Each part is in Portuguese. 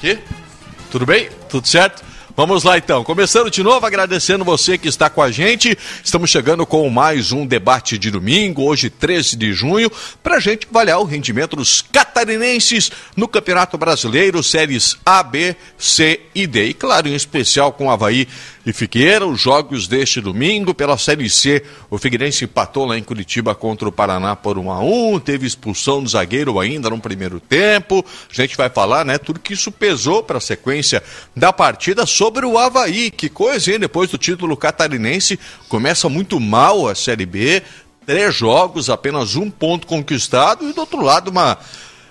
Aqui? Tudo bem? Tudo certo? Vamos lá então, começando de novo, agradecendo você que está com a gente. Estamos chegando com mais um debate de domingo, hoje 13 de junho, para a gente avaliar o rendimento dos catarinenses no Campeonato Brasileiro, séries A, B, C e D. E claro, em especial com Havaí e Figueira, os jogos deste domingo pela Série C. O Figueirense empatou lá em Curitiba contra o Paraná por 1 a 1 teve expulsão do zagueiro ainda no primeiro tempo. A gente vai falar, né, tudo que isso pesou para a sequência da partida sobre o Havaí. Que coisa, hein? Depois do título catarinense, começa muito mal a Série B. Três jogos, apenas um ponto conquistado, e do outro lado, uma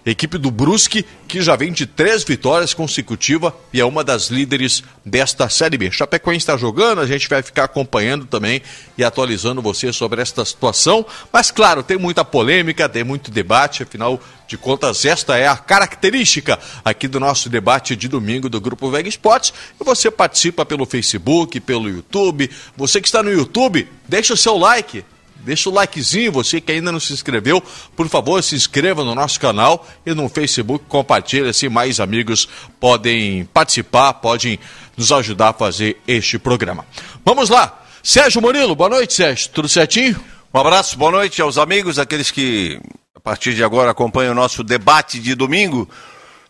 equipe do Brusque, que já vem de três vitórias consecutivas e é uma das líderes desta Série B. Chapecoense está jogando, a gente vai ficar acompanhando também e atualizando você sobre esta situação. Mas, claro, tem muita polêmica, tem muito debate, afinal de contas, esta é a característica aqui do nosso debate de domingo do Grupo Veg Esportes. E você participa pelo Facebook, pelo YouTube. Você que está no YouTube, deixa o seu like Deixa o likezinho, você que ainda não se inscreveu, por favor, se inscreva no nosso canal e no Facebook, compartilhe, assim mais amigos podem participar, podem nos ajudar a fazer este programa. Vamos lá, Sérgio Murilo, boa noite, Sérgio, tudo certinho? Um abraço, boa noite aos amigos, aqueles que a partir de agora acompanham o nosso debate de domingo.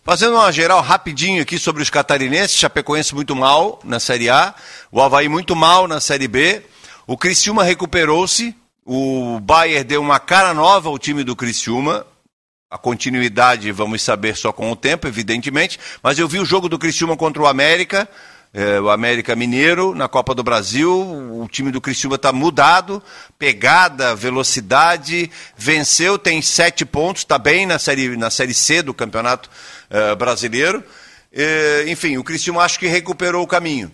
Fazendo uma geral rapidinho aqui sobre os catarinenses, Chapecoense muito mal na Série A, o Havaí muito mal na Série B, o Criciúma recuperou-se, o Bayern deu uma cara nova ao time do Criciúma. A continuidade vamos saber só com o tempo, evidentemente. Mas eu vi o jogo do Criciúma contra o América, é, o América Mineiro, na Copa do Brasil. O time do Criciúma está mudado, pegada, velocidade, venceu, tem sete pontos, está bem na série, na série C do Campeonato é, Brasileiro. É, enfim, o Criciúma acho que recuperou o caminho.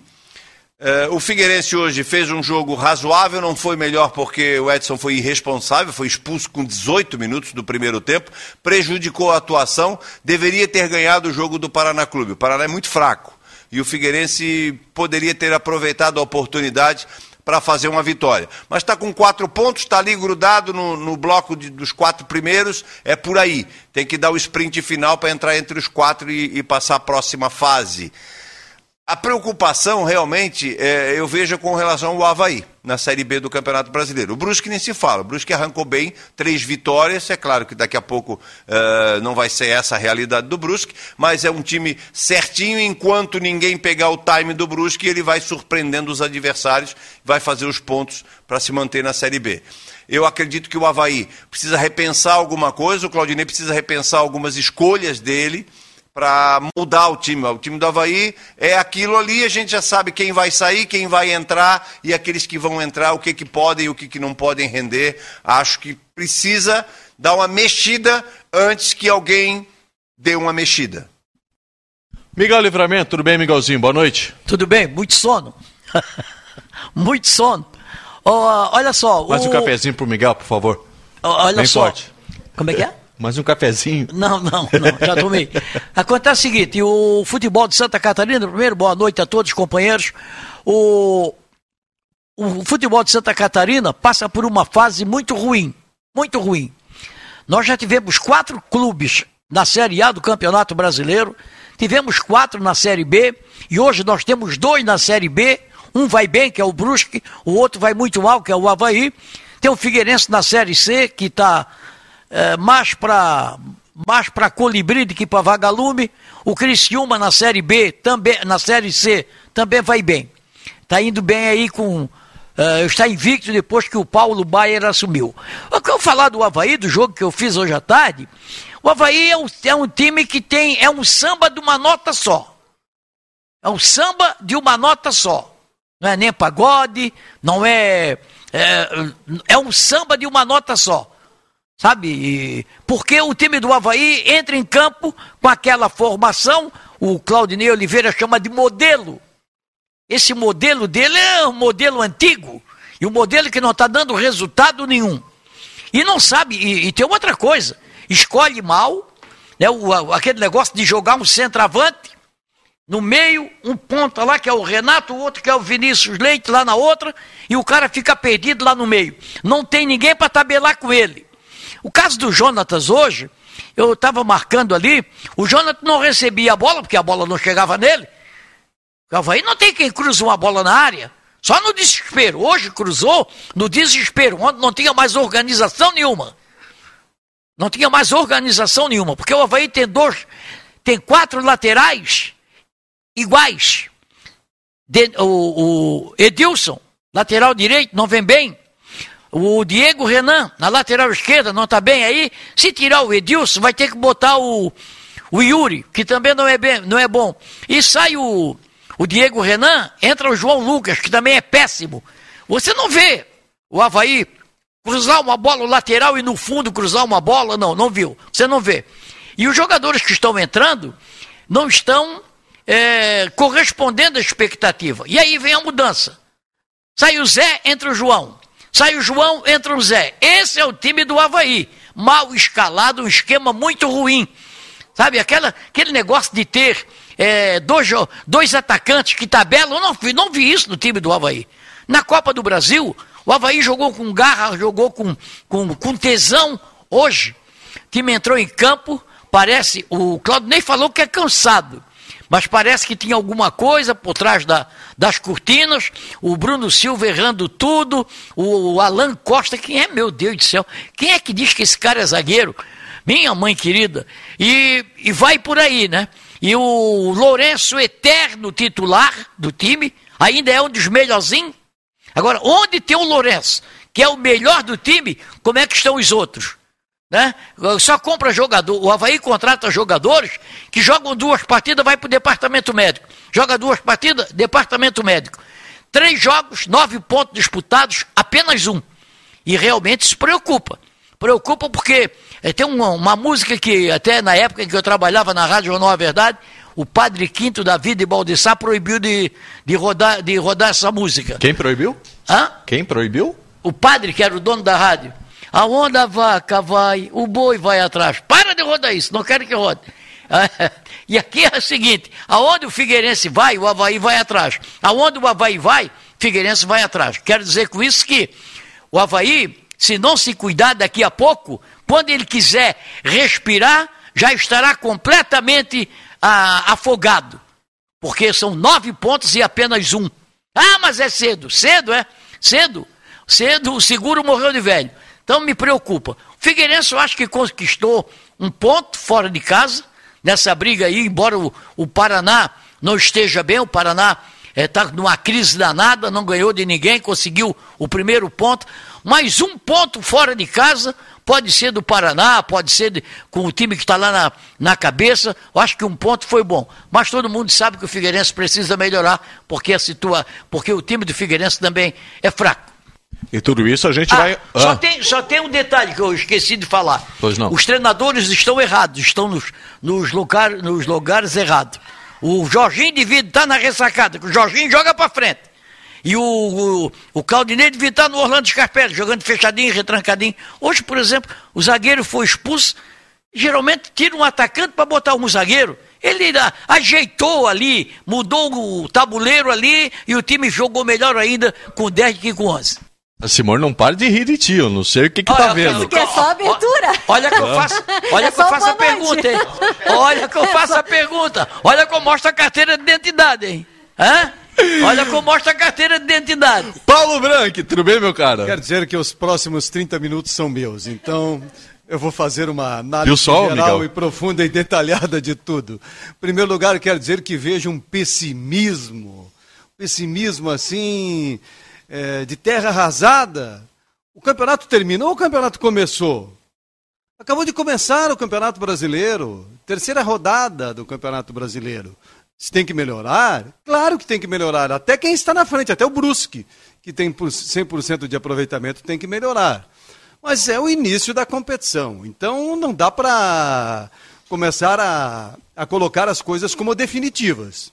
Uh, o Figueirense hoje fez um jogo razoável, não foi melhor porque o Edson foi irresponsável, foi expulso com 18 minutos do primeiro tempo, prejudicou a atuação, deveria ter ganhado o jogo do Paraná Clube. O Paraná é muito fraco e o Figueirense poderia ter aproveitado a oportunidade para fazer uma vitória. Mas está com quatro pontos, está ali grudado no, no bloco de, dos quatro primeiros, é por aí. Tem que dar o sprint final para entrar entre os quatro e, e passar a próxima fase. A preocupação realmente é, eu vejo com relação ao Havaí na Série B do Campeonato Brasileiro. O Brusque nem se fala. O Brusque arrancou bem, três vitórias. É claro que daqui a pouco uh, não vai ser essa a realidade do Brusque, mas é um time certinho. Enquanto ninguém pegar o time do Brusque, ele vai surpreendendo os adversários, vai fazer os pontos para se manter na Série B. Eu acredito que o Havaí precisa repensar alguma coisa, o Claudinei precisa repensar algumas escolhas dele para mudar o time. O time do Havaí é aquilo ali, a gente já sabe quem vai sair, quem vai entrar e aqueles que vão entrar, o que, que podem e o que, que não podem render. Acho que precisa dar uma mexida antes que alguém dê uma mexida. Miguel Livramento, tudo bem, Miguelzinho? Boa noite. Tudo bem, muito sono. muito sono. Oh, olha só. Mais o... um cafezinho pro Miguel, por favor. Oh, olha bem só. Forte. Como é que é? Mais um cafezinho? Não, não, não, já tomei. Acontece o seguinte, o futebol de Santa Catarina, primeiro, boa noite a todos, companheiros. O, o futebol de Santa Catarina passa por uma fase muito ruim, muito ruim. Nós já tivemos quatro clubes na Série A do Campeonato Brasileiro, tivemos quatro na Série B, e hoje nós temos dois na Série B, um vai bem, que é o Brusque, o outro vai muito mal, que é o Havaí. Tem o Figueirense na Série C, que está é, mais para mais para colibri do que para vagalume. O Criciúma na Série B, também na Série C, também vai bem. Está indo bem aí com. Uh, está invicto depois que o Paulo Baier assumiu. O que eu falar do Havaí, do jogo que eu fiz hoje à tarde, o Havaí é um, é um time que tem. É um samba de uma nota só. É um samba de uma nota só. Não é nem pagode, não é. É, é um samba de uma nota só. Sabe? Porque o time do Havaí entra em campo com aquela formação, o Claudinei Oliveira chama de modelo. Esse modelo dele é um modelo antigo, e um modelo que não está dando resultado nenhum. E não sabe, e, e tem outra coisa, escolhe mal, né, o, aquele negócio de jogar um centroavante, no meio, um ponta lá que é o Renato, o outro que é o Vinícius Leite lá na outra, e o cara fica perdido lá no meio. Não tem ninguém para tabelar com ele. O caso do Jonatas hoje, eu estava marcando ali, o Jonathan não recebia a bola, porque a bola não chegava nele. O Havaí não tem quem cruze uma bola na área. Só no desespero. Hoje cruzou no desespero, onde não tinha mais organização nenhuma. Não tinha mais organização nenhuma, porque o Havaí tem dois, tem quatro laterais iguais. De, o, o Edilson, lateral direito, não vem bem. O Diego Renan, na lateral esquerda, não está bem aí. Se tirar o Edilson, vai ter que botar o, o Yuri, que também não é, bem, não é bom. E sai o, o Diego Renan, entra o João Lucas, que também é péssimo. Você não vê o Havaí cruzar uma bola lateral e no fundo cruzar uma bola, não, não viu. Você não vê. E os jogadores que estão entrando não estão é, correspondendo à expectativa. E aí vem a mudança. Sai o Zé, entra o João. Sai o João, entra o Zé. Esse é o time do Havaí. Mal escalado, um esquema muito ruim. Sabe, aquela, aquele negócio de ter é, dois, dois atacantes que tabelam. Eu não, vi, não vi isso no time do Havaí. Na Copa do Brasil, o Havaí jogou com garra, jogou com, com, com tesão. Hoje, o time entrou em campo, parece, o Claudio nem falou que é cansado, mas parece que tinha alguma coisa por trás da, das cortinas, o Bruno Silva errando tudo, o, o Alan Costa, quem é, meu Deus do céu, quem é que diz que esse cara é zagueiro? Minha mãe querida, e, e vai por aí, né? E o Lourenço, eterno titular do time, ainda é um dos melhorzinhos. Agora, onde tem o Lourenço, que é o melhor do time, como é que estão os outros? Né? Só compra jogador. O Havaí contrata jogadores que jogam duas partidas, vai para o departamento médico. Joga duas partidas, departamento médico. Três jogos, nove pontos disputados, apenas um. E realmente se preocupa. Preocupa porque é, tem uma, uma, música que, até na época em que eu trabalhava na Rádio Jornal A Verdade, o padre Quinto da Vida de Baldissá proibiu de, de, rodar, de rodar essa música. Quem proibiu? Hã? Quem proibiu? O padre, que era o dono da rádio. Aonde a vaca vai, o boi vai atrás. Para de rodar isso, não quero que rode. E aqui é o seguinte: aonde o Figueirense vai, o Havaí vai atrás. Aonde o Havaí vai, Figueirense vai atrás. Quero dizer com isso que o Havaí, se não se cuidar daqui a pouco, quando ele quiser respirar, já estará completamente ah, afogado. Porque são nove pontos e apenas um. Ah, mas é cedo. Cedo, é? Cedo. Cedo, o seguro morreu de velho. Então me preocupa. O Figueirense eu acho que conquistou um ponto fora de casa, nessa briga aí, embora o, o Paraná não esteja bem, o Paraná está é, numa crise danada, não ganhou de ninguém, conseguiu o primeiro ponto, mas um ponto fora de casa, pode ser do Paraná, pode ser de, com o time que está lá na, na cabeça. Eu acho que um ponto foi bom. Mas todo mundo sabe que o Figueirense precisa melhorar, porque, a situa, porque o time do Figueirense também é fraco. E tudo isso a gente ah, vai. Ah. Só, tem, só tem um detalhe que eu esqueci de falar. Pois não. Os treinadores estão errados, estão nos, nos, lugar, nos lugares errados. O Jorginho devia estar na ressacada, que o Jorginho joga para frente. E o, o, o Claudinei devia estar no Orlando Scarpelli, jogando fechadinho, retrancadinho. Hoje, por exemplo, o zagueiro foi expulso. Geralmente tira um atacante para botar um zagueiro. Ele ajeitou ali, mudou o tabuleiro ali e o time jogou melhor ainda com 10 que com 11. A Simone não para de rir de ti, eu não sei o que, que olha, tá vendo. Porque é só abertura. Olha que eu faço, olha é que eu faço a pergunta, hein? Olha que eu faço a pergunta. Olha que eu mostro a carteira de identidade, hein? Hã? Olha como mostra a carteira de identidade. Paulo Branco, tudo bem, meu cara? Quero dizer que os próximos 30 minutos são meus, então eu vou fazer uma análise sol, geral Miguel? e profunda e detalhada de tudo. Em primeiro lugar, quero dizer que vejo um pessimismo, pessimismo assim, é, de terra arrasada. O campeonato terminou ou o campeonato começou? Acabou de começar o Campeonato Brasileiro, terceira rodada do Campeonato Brasileiro. Se tem que melhorar, claro que tem que melhorar. Até quem está na frente, até o Brusque, que tem 100% de aproveitamento, tem que melhorar. Mas é o início da competição. Então não dá para começar a, a colocar as coisas como definitivas.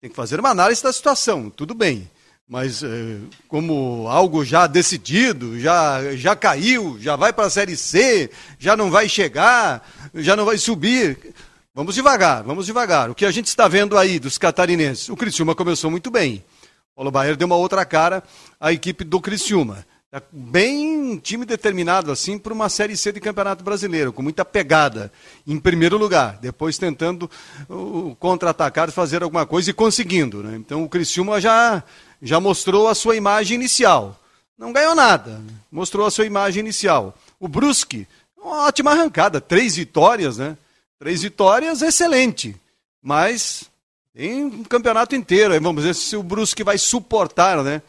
Tem que fazer uma análise da situação, tudo bem. Mas eh, como algo já decidido, já, já caiu, já vai para a Série C, já não vai chegar, já não vai subir. Vamos devagar, vamos devagar. O que a gente está vendo aí dos catarinenses? O Criciúma começou muito bem. O Paulo Baier deu uma outra cara à equipe do Criciúma. Tá bem time determinado assim para uma série C de Campeonato Brasileiro, com muita pegada em primeiro lugar, depois tentando uh, contra-atacar, fazer alguma coisa e conseguindo, né? Então o Criciúma já já mostrou a sua imagem inicial. Não ganhou nada, mostrou a sua imagem inicial. O Brusque, uma ótima arrancada, três vitórias, né? Três vitórias, excelente. Mas em um campeonato inteiro, vamos ver se o Brusque vai suportar, né?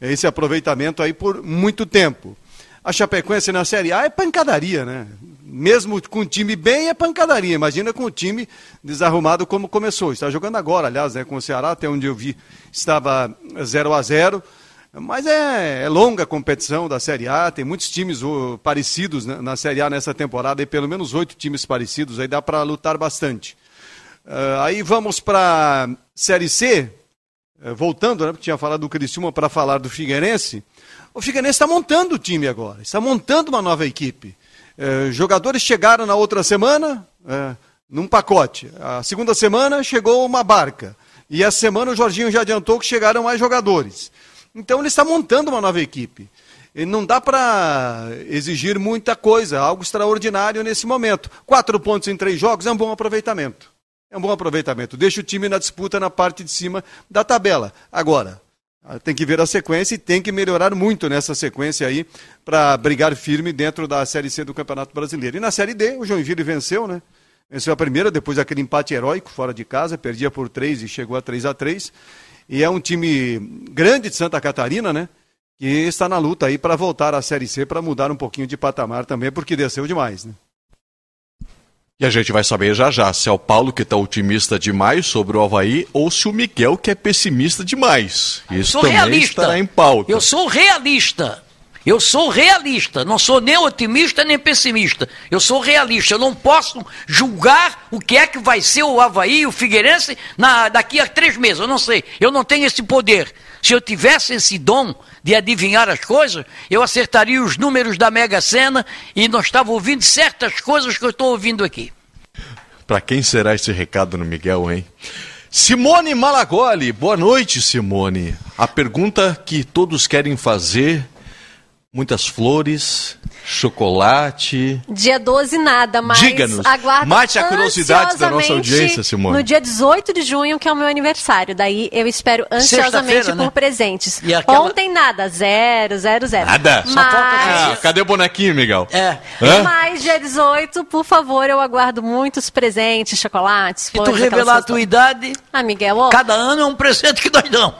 esse aproveitamento aí por muito tempo. A Chapecoense na Série A é pancadaria, né? Mesmo com o time bem, é pancadaria. Imagina com o time desarrumado como começou. Está jogando agora, aliás, né, com o Ceará, até onde eu vi, estava 0 a 0 Mas é, é longa a competição da Série A, tem muitos times parecidos né, na Série A nessa temporada, e pelo menos oito times parecidos, aí dá para lutar bastante. Uh, aí vamos para Série C, é, voltando, né, porque tinha falado do Criciúma para falar do Figueirense, o Figueirense está montando o time agora, está montando uma nova equipe. É, jogadores chegaram na outra semana, é, num pacote. A segunda semana chegou uma barca. E essa semana o Jorginho já adiantou que chegaram mais jogadores. Então ele está montando uma nova equipe. E não dá para exigir muita coisa, algo extraordinário nesse momento. Quatro pontos em três jogos é um bom aproveitamento. É um bom aproveitamento. Deixa o time na disputa na parte de cima da tabela. Agora, tem que ver a sequência e tem que melhorar muito nessa sequência aí para brigar firme dentro da Série C do Campeonato Brasileiro. E na Série D, o Joinville venceu, né? Venceu a primeira, depois daquele empate heróico fora de casa, perdia por 3 e chegou a 3 a 3 E é um time grande de Santa Catarina, né? Que está na luta aí para voltar à Série C, para mudar um pouquinho de patamar também, porque desceu demais, né? E a gente vai saber já já se é o Paulo que está otimista demais sobre o Havaí ou se o Miguel que é pessimista demais. Isso também realista. estará em pauta. Eu sou realista. Eu sou realista, não sou nem otimista nem pessimista. Eu sou realista. Eu não posso julgar o que é que vai ser o Havaí o Figueirense na, daqui a três meses. Eu não sei. Eu não tenho esse poder. Se eu tivesse esse dom de adivinhar as coisas, eu acertaria os números da Mega Sena e não estava ouvindo certas coisas que eu estou ouvindo aqui. Para quem será esse recado no Miguel, hein? Simone Malagoli, boa noite, Simone. A pergunta que todos querem fazer muitas flores, chocolate. Dia 12 nada, mas Diga-nos, mate a curiosidade da nossa audiência, Simone. No dia 18 de junho, que é o meu aniversário. Daí eu espero ansiosamente por né? presentes. Aquela... Ontem nada, zero, zero, zero. Nada? Mas... Ah, cadê o bonequinho, Miguel? É. Hã? Mas dia 18, por favor, eu aguardo muitos presentes, chocolates, flores. E tu revelar a tua idade? Ah, Miguel, ó. Cada ano é um presente que nós damos.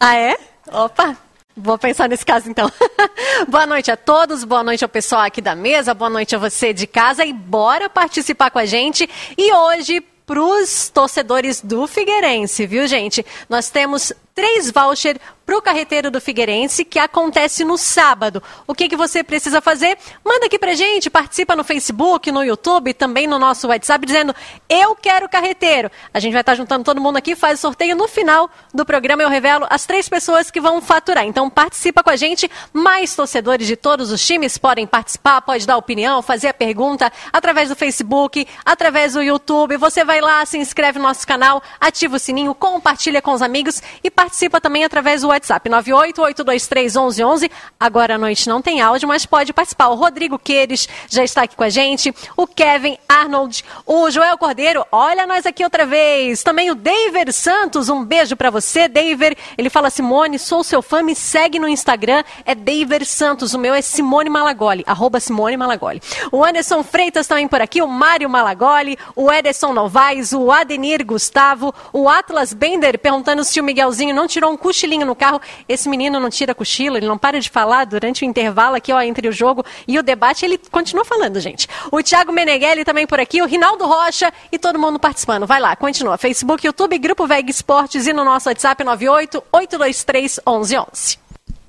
Ah, é? Opa! Vou pensar nesse caso então. boa noite a todos, boa noite ao pessoal aqui da mesa, boa noite a você de casa e bora participar com a gente. E hoje, para os torcedores do Figueirense, viu, gente? Nós temos três vouchers para o carreteiro do Figueirense, que acontece no sábado. O que, que você precisa fazer? Manda aqui para gente, participa no Facebook, no YouTube, também no nosso WhatsApp, dizendo eu quero carreteiro. A gente vai estar tá juntando todo mundo aqui, faz o sorteio. No final do programa eu revelo as três pessoas que vão faturar. Então participa com a gente. Mais torcedores de todos os times podem participar, pode dar opinião, fazer a pergunta através do Facebook, através do YouTube. Você vai lá, se inscreve no nosso canal, ativa o sininho, compartilha com os amigos e participa também através do WhatsApp 988231111. Agora à noite não tem áudio, mas pode participar. O Rodrigo Queires já está aqui com a gente, o Kevin Arnold, o Joel Cordeiro, olha nós aqui outra vez. Também o David Santos, um beijo para você, David. Ele fala: Simone, sou seu fã, me segue no Instagram, é David Santos. O meu é Simone Malagoli, arroba Simone Malagoli. O Anderson Freitas também por aqui, o Mário Malagoli, o Ederson Novaes, o Adenir Gustavo, o Atlas Bender perguntando se o Miguelzinho não tirou um cochilinho no carro. Esse menino não tira cochilo, ele não para de falar durante o intervalo aqui, ó, entre o jogo e o debate, ele continua falando, gente. O Thiago Meneghelli também por aqui, o Rinaldo Rocha e todo mundo participando. Vai lá, continua. Facebook, YouTube, Grupo Veg Esportes e no nosso WhatsApp 98 823 1111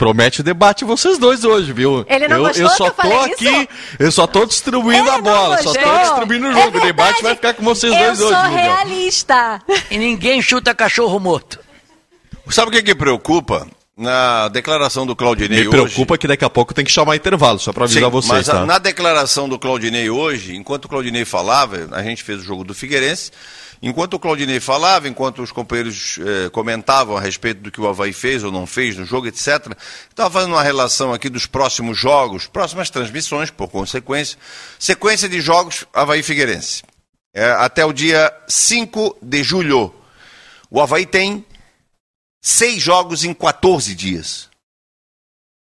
promete debate vocês dois hoje, viu? Ele não eu, gostou eu só tô aqui, isso? eu só tô distribuindo Ele a bola, só tô distribuindo o jogo. É o debate vai ficar com vocês eu dois hoje. Eu sou realista. E ninguém chuta cachorro morto. Sabe o que, que preocupa? Na declaração do Claudinei Me preocupa hoje... que daqui a pouco tem que chamar intervalo, só para avisar Sim, vocês. Mas tá? na declaração do Claudinei hoje, enquanto o Claudinei falava, a gente fez o jogo do Figueirense, Enquanto o Claudinei falava, enquanto os companheiros eh, comentavam a respeito do que o Havaí fez ou não fez no jogo, etc., estava fazendo uma relação aqui dos próximos jogos, próximas transmissões, por consequência. Sequência de jogos Havaí Figueirense. É, até o dia 5 de julho. O Havaí tem seis jogos em 14 dias.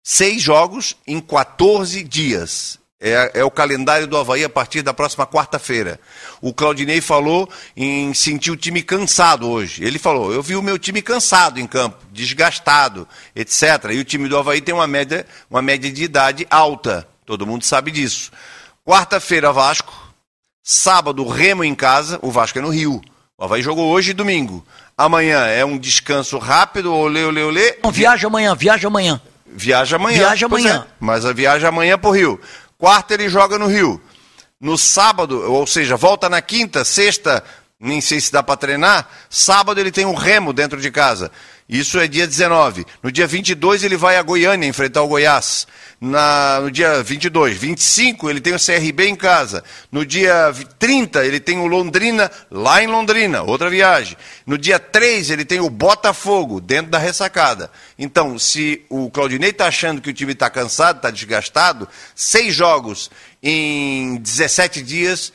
Seis jogos em 14 dias. É, é, o calendário do Havaí a partir da próxima quarta-feira. O Claudinei falou em sentir o time cansado hoje. Ele falou: eu vi o meu time cansado em campo, desgastado, etc. E o time do Havaí tem uma média, uma média de idade alta. Todo mundo sabe disso. Quarta-feira, Vasco. Sábado, Remo em casa. O Vasco é no Rio. O Havaí jogou hoje e domingo. Amanhã é um descanso rápido, olê, olê, olê. Não, viaja amanhã, viaja amanhã. Viaja amanhã. Viaja amanhã. É, mas a viagem amanhã pro Rio. Quarta ele joga no Rio. No sábado, ou seja, volta na quinta, sexta, nem sei se dá para treinar. Sábado ele tem um remo dentro de casa. Isso é dia 19. No dia 22 ele vai a Goiânia enfrentar o Goiás. Na, no dia 22. 25 ele tem o CRB em casa. No dia 30 ele tem o Londrina lá em Londrina, outra viagem. No dia 3 ele tem o Botafogo dentro da ressacada. Então, se o Claudinei está achando que o time está cansado, está desgastado, seis jogos em 17 dias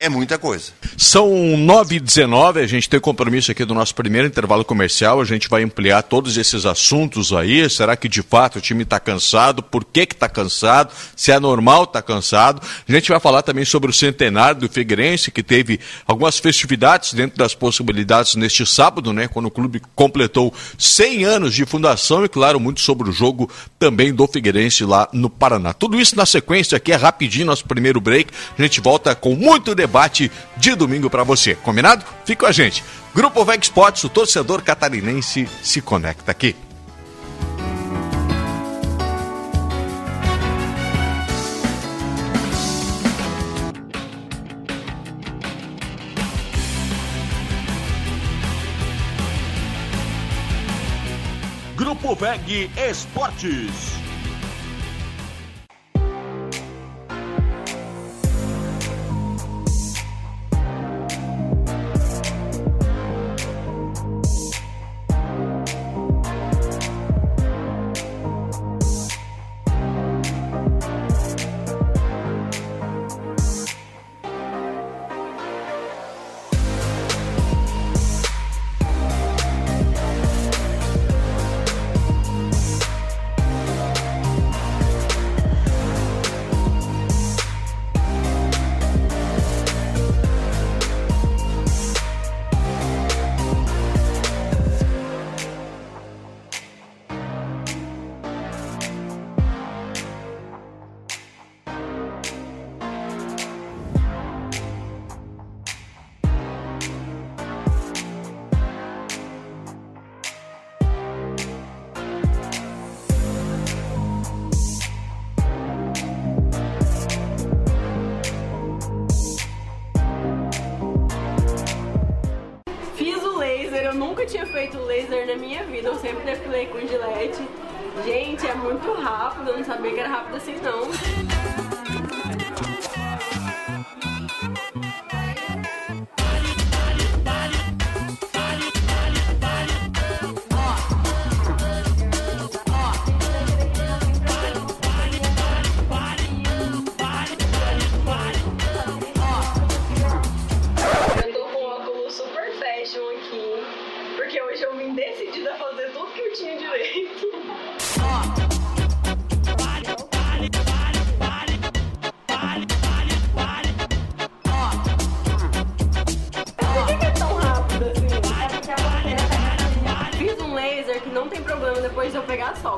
é muita coisa. São 9 e 19 a gente tem compromisso aqui do nosso primeiro intervalo comercial, a gente vai ampliar todos esses assuntos aí, será que de fato o time está cansado, por que que está cansado, se é normal estar tá cansado, a gente vai falar também sobre o centenário do Figueirense, que teve algumas festividades dentro das possibilidades neste sábado, né, quando o clube completou 100 anos de fundação e claro, muito sobre o jogo também do Figueirense lá no Paraná. Tudo isso na sequência aqui, é rapidinho, nosso primeiro break, a gente volta com muito debate debate de domingo para você. Combinado? Fique com a gente. Grupo Veg Sports, o torcedor catarinense se conecta aqui. Grupo VEG Esportes.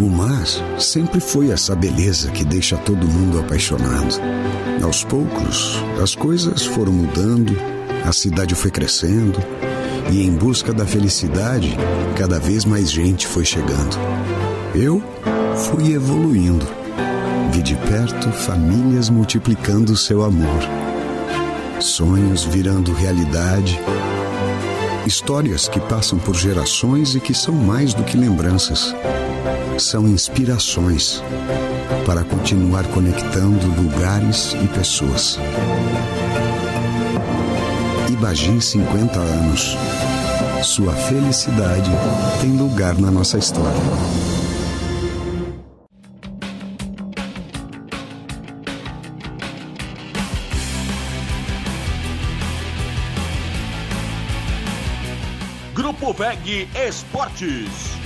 O mar sempre foi essa beleza que deixa todo mundo apaixonado. Aos poucos, as coisas foram mudando, a cidade foi crescendo, e em busca da felicidade, cada vez mais gente foi chegando. Eu fui evoluindo. Vi de perto famílias multiplicando seu amor, sonhos virando realidade, histórias que passam por gerações e que são mais do que lembranças. São inspirações para continuar conectando lugares e pessoas. Ibagi 50 anos. Sua felicidade tem lugar na nossa história. Grupo VEG Esportes.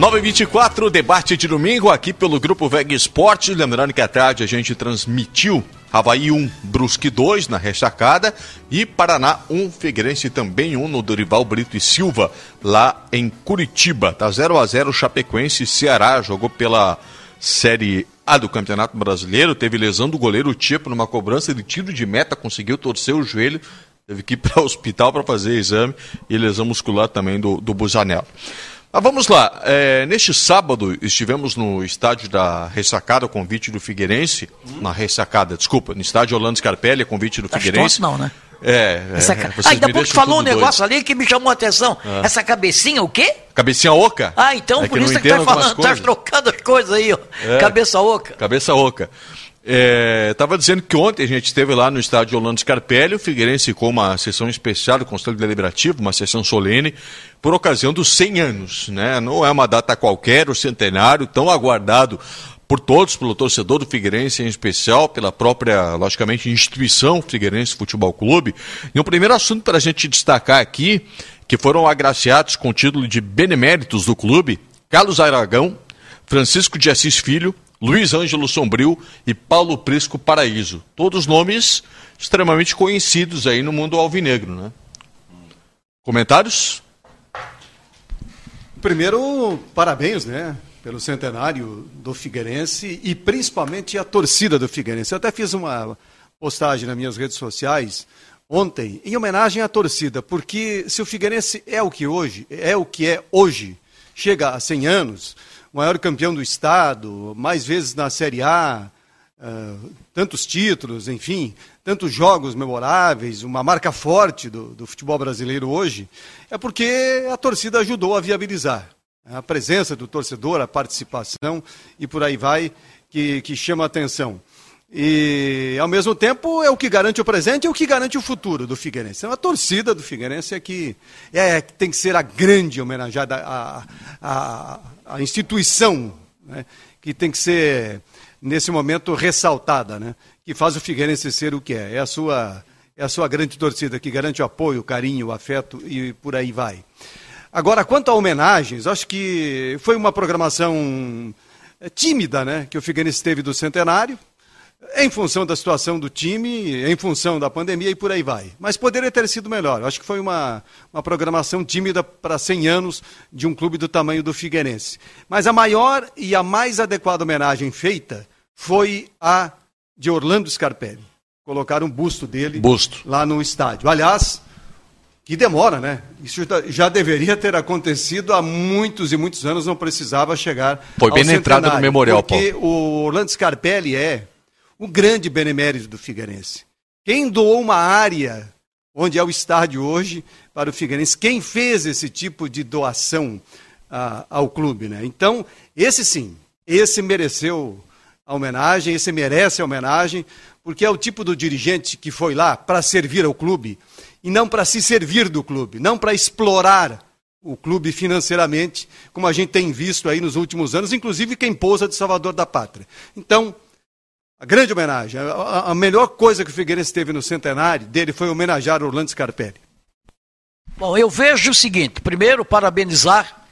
Nove vinte debate de domingo aqui pelo Grupo VEG Esportes. Lembrando que à tarde a gente transmitiu Havaí 1, Brusque 2 na ressacada e Paraná 1, Figueirense também 1 no Dorival Brito e Silva, lá em Curitiba. Tá 0 a 0 Chapecoense Ceará jogou pela Série A do Campeonato Brasileiro, teve lesão do goleiro Tipo numa cobrança de tiro de meta, conseguiu torcer o joelho, teve que ir para o hospital para fazer exame e lesão muscular também do, do Busanel. Ah, vamos lá. É, neste sábado estivemos no estádio da Ressacada, convite do Figueirense. Hum. Na Ressacada, desculpa, no estádio Orlando Scarpelli, convite do tá Figueirense. não, né? É, Essa... é ah, ainda pouco falou um negócio doido. ali que me chamou a atenção. É. Essa cabecinha, o quê? Cabecinha oca? Ah, então é por isso que tá falando, tá trocando as coisas aí, ó. É. Cabeça oca. Cabeça oca. Estava é, dizendo que ontem a gente esteve lá no estádio Orlando Scarpelli, o Figueirense com uma sessão especial do Conselho Deliberativo, uma sessão solene, por ocasião dos 100 anos. Né? Não é uma data qualquer, o centenário, tão aguardado por todos, pelo torcedor do Figueirense em especial, pela própria, logicamente, instituição Figueirense Futebol Clube. E um primeiro assunto para a gente destacar aqui, que foram agraciados com o título de beneméritos do clube, Carlos Aragão, Francisco de Assis Filho, Luiz Ângelo Sombrio e Paulo Prisco Paraíso. Todos nomes extremamente conhecidos aí no mundo alvinegro, né? Comentários? Primeiro, parabéns, né? Pelo centenário do Figueirense e principalmente a torcida do Figueirense. Eu até fiz uma postagem nas minhas redes sociais ontem em homenagem à torcida, porque se o Figueirense é o que hoje, é o que é hoje, chega a 100 anos, maior campeão do estado, mais vezes na Série A, uh, tantos títulos, enfim, tantos jogos memoráveis, uma marca forte do, do futebol brasileiro hoje, é porque a torcida ajudou a viabilizar. A presença do torcedor, a participação e por aí vai, que, que chama a atenção. E, ao mesmo tempo, é o que garante o presente e é o que garante o futuro do Figueirense. Então, a torcida do Figueirense é que, é, que tem que ser a grande homenageada, a, a, a instituição né, que tem que ser, nesse momento, ressaltada, né, que faz o Figueirense ser o que é. É a sua, é a sua grande torcida que garante o apoio, o carinho, o afeto e por aí vai. Agora, quanto a homenagens, acho que foi uma programação é, tímida né, que o Figueirense teve do centenário em função da situação do time, em função da pandemia e por aí vai. Mas poderia ter sido melhor. Eu acho que foi uma, uma programação tímida para 100 anos de um clube do tamanho do Figueirense. Mas a maior e a mais adequada homenagem feita foi a de Orlando Scarpelli. Colocaram um busto dele busto. lá no estádio. Aliás, que demora, né? Isso já deveria ter acontecido há muitos e muitos anos, não precisava chegar. Foi bem na entrada do memorial, Porque Paulo. o Orlando Scarpelli é o grande benemérito do Figueirense. Quem doou uma área onde é o estádio hoje para o Figueirense? Quem fez esse tipo de doação ah, ao clube? Né? Então, esse sim, esse mereceu a homenagem, esse merece a homenagem, porque é o tipo do dirigente que foi lá para servir ao clube e não para se servir do clube, não para explorar o clube financeiramente, como a gente tem visto aí nos últimos anos, inclusive quem pousa de Salvador da Pátria. Então, a grande homenagem. A, a, melhor coisa que o Figueirense teve no centenário dele foi homenagear Orlando Scarpelli. Bom, eu vejo o seguinte: primeiro, parabenizar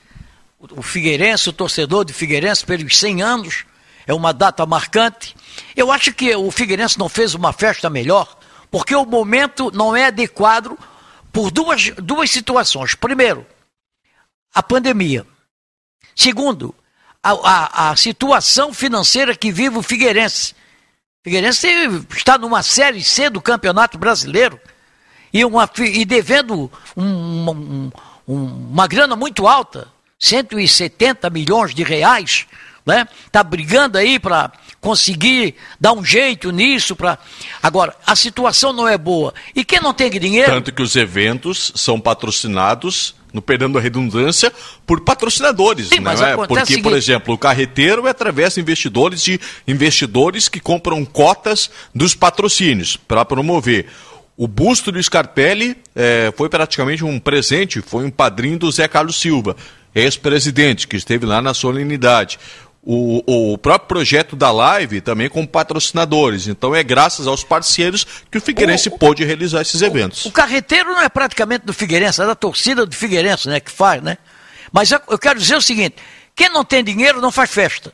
o, Figueirense, o torcedor de Figueirense, pelos 100 anos. É uma data marcante. Eu acho que o Figueirense não fez uma festa melhor, porque o momento não é adequado por duas, duas situações. Primeiro, a pandemia. Segundo, a, a, a situação financeira que vive o Figueirense Figueirense está numa série C do Campeonato Brasileiro e, uma, e devendo um, um, uma grana muito alta, 170 milhões de reais, né? Tá brigando aí para conseguir dar um jeito nisso para agora a situação não é boa e quem não tem dinheiro tanto que os eventos são patrocinados no perdendo a redundância por patrocinadores, Sim, não é? Porque, por exemplo, o carreteiro é através de investidores de investidores que compram cotas dos patrocínios para promover. O busto do Scarpelli é, foi praticamente um presente, foi um padrinho do Zé Carlos Silva, ex-presidente, que esteve lá na solenidade. O, o, próprio projeto da live também com patrocinadores. Então é graças aos parceiros que o Figueirense o, pôde realizar esses eventos. O, o, carreteiro não é praticamente do Figueirense, é da torcida do Figueirense, né, que faz, né? Mas eu, eu quero dizer o seguinte: quem não tem dinheiro não faz festa.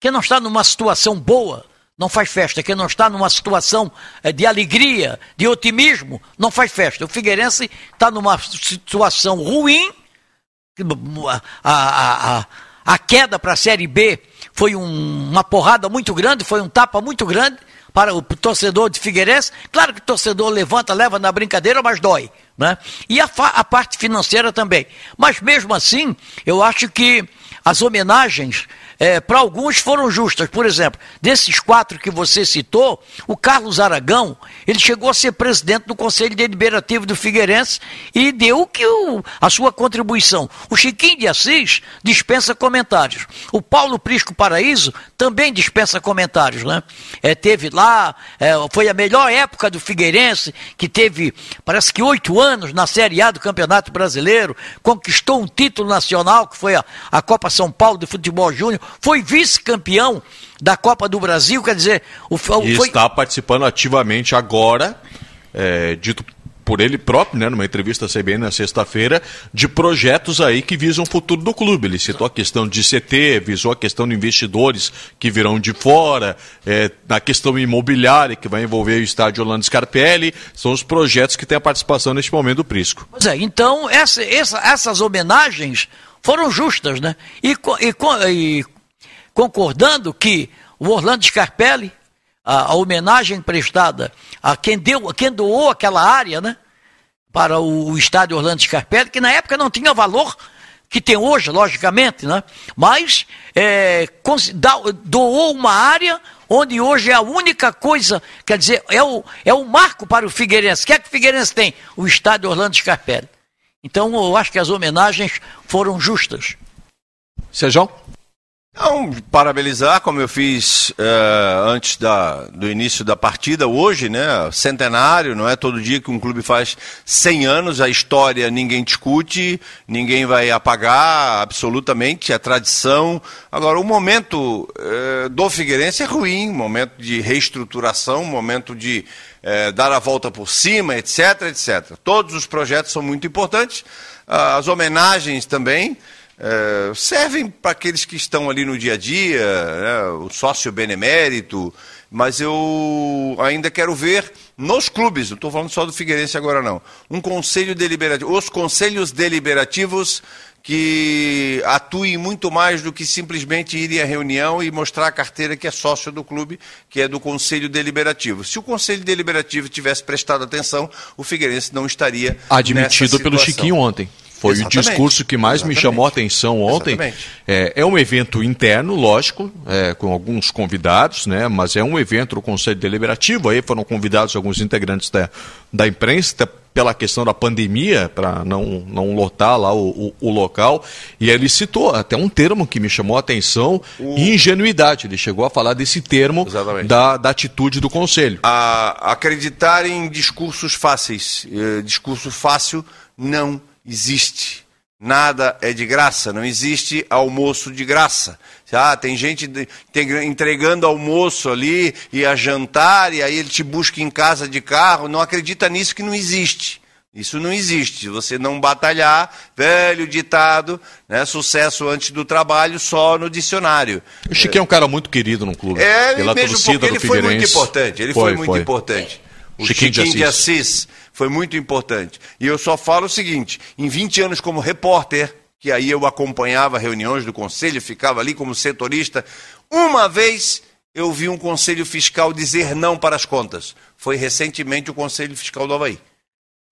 Quem não está numa situação boa não faz festa. Quem não está numa situação eh, de alegria, de otimismo, não faz festa. O Figueirense está numa situação ruim. A, a, a, a queda para a Série B foi um, uma porrada muito grande, foi um tapa muito grande para o torcedor de Figueirense. Claro que o torcedor levanta, leva na brincadeira, mas dói. Né? E a, a parte financeira também. Mas mesmo assim, eu acho que as homenagens é, para alguns foram justas. Por exemplo, desses quatro que você citou, o Carlos Aragão, ele chegou a ser presidente do Conselho Deliberativo do Figueirense e deu que o, a sua contribuição. O Chiquinho de Assis dispensa comentários. O Paulo Prisco Paraíso também dispensa comentários. Né? É, teve lá, é, foi a melhor época do Figueirense, que teve, parece que oito anos na Série A do Campeonato Brasileiro, conquistou um título nacional, que foi a, a Copa São Paulo de Futebol Júnior, foi vice-campeão da Copa do Brasil, quer dizer, o, e foi... está participando ativamente agora, é, dito por ele próprio, né, numa entrevista à CBN na sexta-feira, de projetos aí que visam o futuro do clube. Ele citou a questão de CT, visou a questão de investidores que virão de fora, é, na questão imobiliária que vai envolver o estádio Orlando Scarpelli, são os projetos que têm a participação neste momento do Prisco. Pois é, então essa, essa, essas homenagens foram justas, né? E, e, e concordando que o Orlando Scarpelli, a, a, homenagem prestada a quem, deu, quem doou aquela área, né? Para o, o estádio Orlando Scarpelli, que na época não tinha valor que tem hoje, logicamente, né? Mas é, doou uma área onde hoje é a única coisa, quer dizer, é o, é o marco para o Figueirense. O que é que o Figueirense tem? O estádio Orlando Scarpelli. Então eu acho que as homenagens foram justas. Sejão? Não, parabenizar, como eu fiz uh, antes da, do início da partida, hoje, né? Centenário, não é todo dia que um clube faz 100 anos, a história ninguém discute, ninguém vai apagar absolutamente, é tradição. Agora, o momento uh, do Figueirense é ruim, momento de reestruturação, momento de uh, dar a volta por cima, etc, etc. Todos os projetos são muito importantes, as homenagens também é, servem para aqueles que estão ali no dia a dia, né, o sócio benemérito, mas eu ainda quero ver nos clubes, não estou falando só do Figueirense agora não, um conselho deliberativo, os conselhos deliberativos que atuem muito mais do que simplesmente irem à reunião e mostrar a carteira que é sócio do clube, que é do Conselho Deliberativo. Se o Conselho Deliberativo tivesse prestado atenção, o Figueirense não estaria admitido pelo Chiquinho ontem. Foi Exatamente. o discurso que mais Exatamente. me chamou a atenção ontem. É, é, um evento interno, lógico, é, com alguns convidados, né? Mas é um evento do Conselho Deliberativo. Aí foram convidados alguns integrantes da, da imprensa pela questão da pandemia, para não, não lotar lá o, o, o, local. E ele citou até um termo que me chamou a atenção: o... ingenuidade. Ele chegou a falar desse termo da, da atitude do Conselho. A, acreditar em discursos fáceis. Eh, discurso fácil não existe. Nada é de graça, não existe almoço de graça. Ah, tem gente entregando almoço ali e a jantar, e aí ele te busca em casa de carro. Não acredita nisso que não existe. Isso não existe. Você não batalhar, velho ditado, né? sucesso antes do trabalho só no dicionário. O Chiquinho é um cara muito querido no clube. É, pela mesmo torcida porque ele foi muito importante. Ele foi, foi muito foi. importante. O Chiquinho, Chiquinho de Assis. de Assis foi muito importante. E eu só falo o seguinte: em 20 anos como repórter, que aí eu acompanhava reuniões do conselho, ficava ali como setorista, uma vez eu vi um conselho fiscal dizer não para as contas? Foi recentemente o conselho fiscal do Havaí.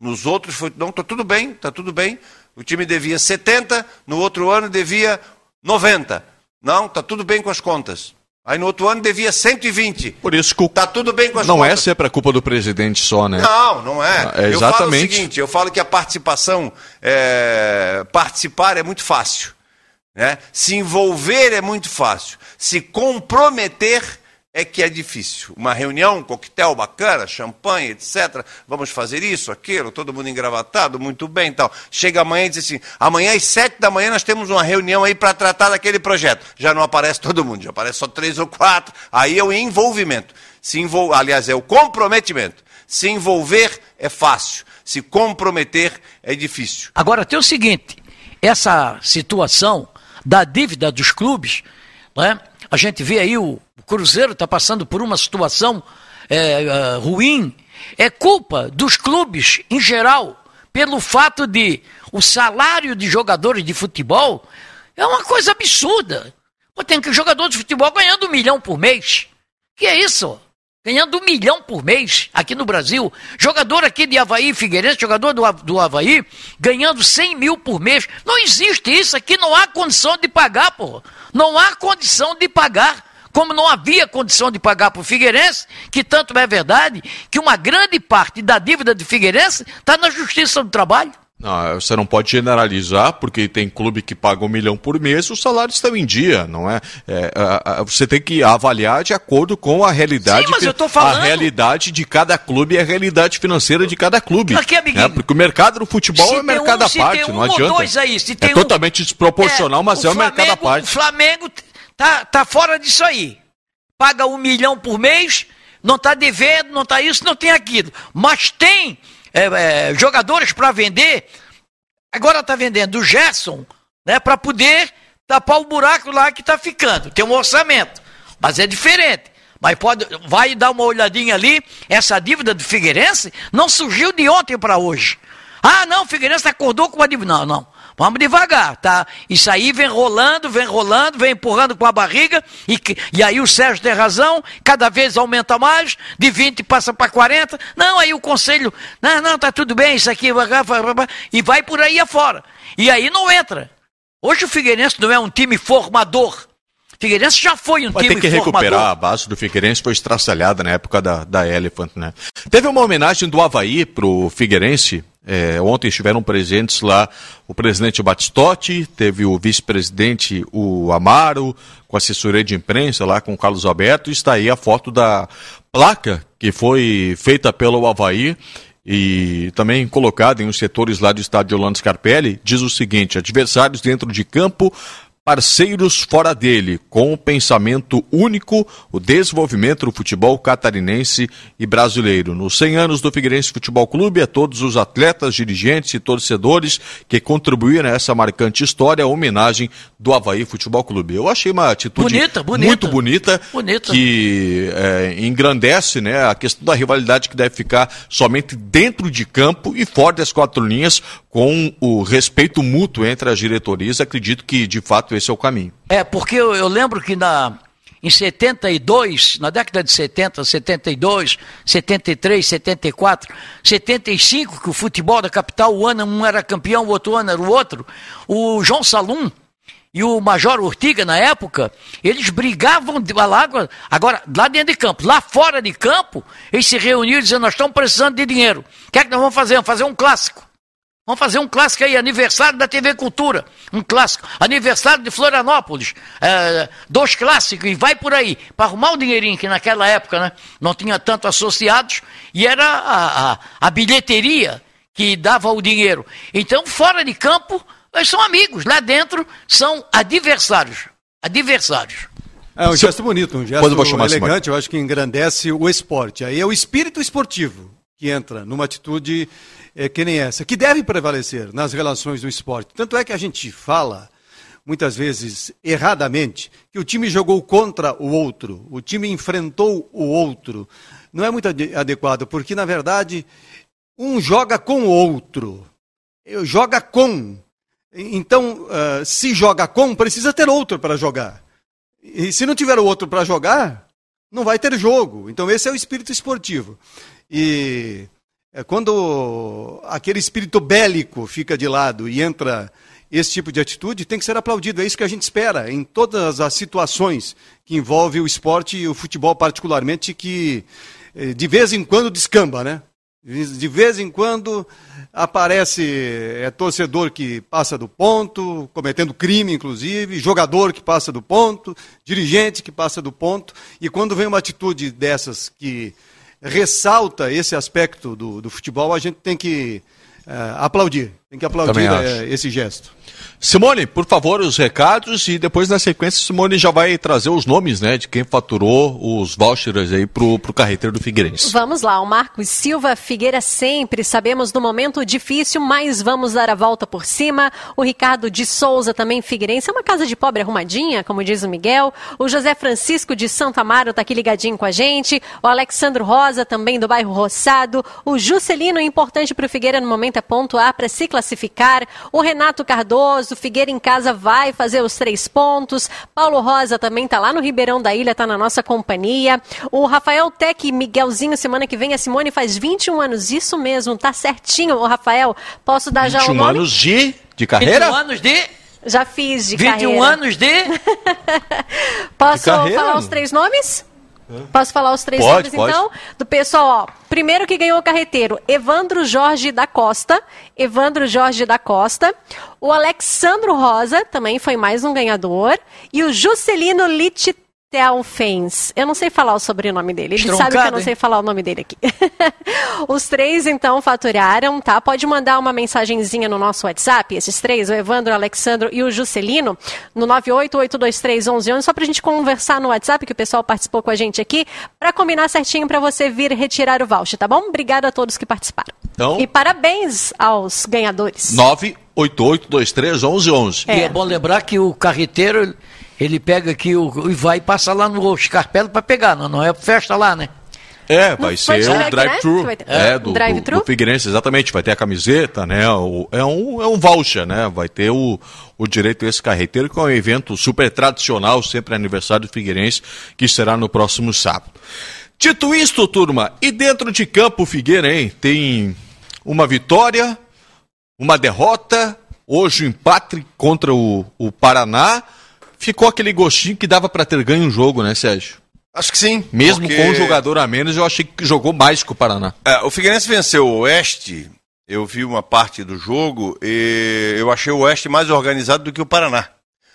Nos outros foi, não, está tudo bem, está tudo bem. O time devia 70, no outro ano devia 90. Não, está tudo bem com as contas. Aí no outro ano devia 120. Por isso que tá tudo bem com as Não contas. é sempre a culpa do presidente só, né? Não, não é. é exatamente. Eu falo o seguinte, eu falo que a participação, é... participar é muito fácil. Né? Se envolver é muito fácil. Se comprometer é que é difícil. Uma reunião, um coquetel bacana, champanhe, etc. Vamos fazer isso, aquilo, todo mundo engravatado, muito bem tal. Chega amanhã e diz assim: amanhã às sete da manhã nós temos uma reunião aí para tratar daquele projeto. Já não aparece todo mundo, já aparece só três ou quatro. Aí é o envolvimento. Se envol... Aliás, é o comprometimento. Se envolver é fácil. Se comprometer é difícil. Agora tem o seguinte: essa situação da dívida dos clubes, né? A gente vê aí o Cruzeiro está passando por uma situação é, uh, ruim, é culpa dos clubes em geral, pelo fato de o salário de jogadores de futebol é uma coisa absurda. Tem que jogador de futebol ganhando um milhão por mês. Que é isso? Ganhando um milhão por mês aqui no Brasil. Jogador aqui de Havaí, Figueirense, jogador do, do Havaí, ganhando 100 mil por mês. Não existe isso aqui, não há condição de pagar, pô. Não há condição de pagar como não havia condição de pagar para o Figueirense, que tanto é verdade que uma grande parte da dívida do Figueirense está na Justiça do Trabalho. Não, você não pode generalizar, porque tem clube que paga um milhão por mês, os salários estão em dia, não é? é a, a, você tem que avaliar de acordo com a realidade. Sim, mas eu tô falando... A realidade de cada clube e a realidade financeira de cada clube. Aqui, amiguinho, é, porque o mercado do futebol é mercado um, à parte, um não adianta. Aí, é totalmente desproporcional, é, mas é o mercado à parte. O Flamengo tá, tá fora disso aí. Paga um milhão por mês, não está devendo, não está isso, não tem aquilo. Mas tem é, é, jogadores para vender. Agora está vendendo o Gerson, né, para poder tapar o buraco lá que está ficando. Tem um orçamento, mas é diferente. Mas pode, vai dar uma olhadinha ali. Essa dívida do Figueirense não surgiu de ontem para hoje. Ah, não, o Figueirense acordou com uma dívida. Não, não. Vamos devagar, tá? Isso aí vem rolando, vem rolando, vem empurrando com a barriga, e, e aí o Sérgio tem razão, cada vez aumenta mais, de 20 passa para 40. Não, aí o conselho, não, não, tá tudo bem, isso aqui, e vai por aí afora. E aí não entra. Hoje o Figueirense não é um time formador. Figueirense já foi um Vai time ter que formador. recuperar a base do Figueirense, foi estraçalhada na época da, da Elephant, né? Teve uma homenagem do Havaí pro Figueirense, é, ontem estiveram presentes lá o presidente Batistotti, teve o vice-presidente o Amaro, com assessoria de imprensa lá com o Carlos Alberto, está aí a foto da placa que foi feita pelo Havaí e também colocada em os setores lá do estádio Orlando Scarpelli, diz o seguinte, adversários dentro de campo parceiros fora dele, com o pensamento único, o desenvolvimento do futebol catarinense e brasileiro. Nos 100 anos do Figueirense Futebol Clube, a todos os atletas, dirigentes e torcedores que contribuíram a essa marcante história, a homenagem do Havaí Futebol Clube. Eu achei uma atitude bonita, bonita, muito bonita, bonita. que é, engrandece né, a questão da rivalidade que deve ficar somente dentro de campo e fora das quatro linhas, com o respeito mútuo entre as diretorias. Acredito que, de fato, esse é o caminho. É, porque eu, eu lembro que na, em 72, na década de 70, 72, 73, 74, 75, que o futebol da capital, o ano um era campeão, o outro ano era o outro, o João Salum e o Major Ortiga, na época, eles brigavam lá, agora, lá dentro de campo. Lá fora de campo, eles se reuniram dizendo, nós estamos precisando de dinheiro. O que é que nós vamos fazer? Vamos fazer um clássico. Vamos fazer um clássico aí, aniversário da TV Cultura. Um clássico. Aniversário de Florianópolis. É, dois clássicos e vai por aí. Para arrumar o dinheirinho, que naquela época né, não tinha tanto associados, e era a, a, a bilheteria que dava o dinheiro. Então, fora de campo, eles são amigos. Lá dentro, são adversários. Adversários. É um gesto bonito, um gesto elegante, eu acho que engrandece o esporte. Aí é o espírito esportivo que entra numa atitude é, que nem essa, que deve prevalecer nas relações do esporte. Tanto é que a gente fala, muitas vezes erradamente, que o time jogou contra o outro, o time enfrentou o outro. Não é muito adequado, porque, na verdade, um joga com o outro, joga com. Então, uh, se joga com, precisa ter outro para jogar. E se não tiver outro para jogar, não vai ter jogo. Então esse é o espírito esportivo. E é, quando aquele espírito bélico fica de lado e entra esse tipo de atitude, tem que ser aplaudido. É isso que a gente espera em todas as situações que envolvem o esporte e o futebol particularmente, que eh, de vez em quando descamba, né? De vez em quando aparece é, torcedor que passa do ponto, cometendo crime, inclusive, jogador que passa do ponto, dirigente que passa do ponto. E quando vem uma atitude dessas que ressalta esse aspecto do, do futebol, a gente tem que é, aplaudir. Tem que aplaudir é, esse gesto. Simone, por favor, os recados e depois na sequência Simone já vai trazer os nomes, né, de quem faturou os vouchers aí pro, pro carreteiro do Figueirense. Vamos lá, o Marcos Silva Figueira sempre, sabemos do momento difícil, mas vamos dar a volta por cima. O Ricardo de Souza também Figueirense, é uma casa de pobre arrumadinha, como diz o Miguel. O José Francisco de Santo Amaro tá aqui ligadinho com a gente. O Alexandro Rosa também do bairro Roçado. O Juscelino, importante pro Figueira no momento é ponto A para se classificar. O Renato Cardoso o Figueira em casa vai fazer os três pontos. Paulo Rosa também está lá no Ribeirão da Ilha, está na nossa companhia. O Rafael Tec Miguelzinho, semana que vem, a Simone faz 21 anos. Isso mesmo, tá certinho, o Rafael. Posso dar já o nome? 21 anos de, de carreira? 21 anos de... Já fiz de 21 carreira. 21 anos de... Posso de falar os três nomes? Posso falar os três pode, nomes, então? Do pessoal, ó. Primeiro que ganhou o carreteiro, Evandro Jorge da Costa. Evandro Jorge da Costa. O Alexandro Rosa, também foi mais um ganhador. E o Juscelino Littitano. Telfens. Eu não sei falar o sobrenome dele. Ele Estroncado, sabe que eu não sei falar o nome dele aqui. Os três, então, faturaram, tá? Pode mandar uma mensagenzinha no nosso WhatsApp, esses três, o Evandro, o Alexandro e o Juscelino, no 988231111, só pra gente conversar no WhatsApp, que o pessoal participou com a gente aqui, para combinar certinho para você vir retirar o voucher, tá bom? Obrigada a todos que participaram. Então, e parabéns aos ganhadores. 988231111. É. E é bom lembrar que o carreteiro ele pega aqui o, e vai e passa lá no Scarpelo para pegar, não, não é festa lá, né? É, vai ser o drive-thru. Né? É, do, drive do, do Figueirense, exatamente. Vai ter a camiseta, né? O, é, um, é um voucher, né? Vai ter o, o direito a esse carreteiro, que é um evento super tradicional, sempre aniversário do Figueirense, que será no próximo sábado. Dito isto, turma, e dentro de campo Figueira, hein? Tem uma vitória, uma derrota, hoje o empate contra o, o Paraná ficou aquele gostinho que dava para ter ganho um jogo, né, Sérgio? Acho que sim. Mesmo porque... com um jogador a menos, eu achei que jogou mais que o Paraná. É, o Figueirense venceu o Oeste. Eu vi uma parte do jogo e eu achei o Oeste mais organizado do que o Paraná.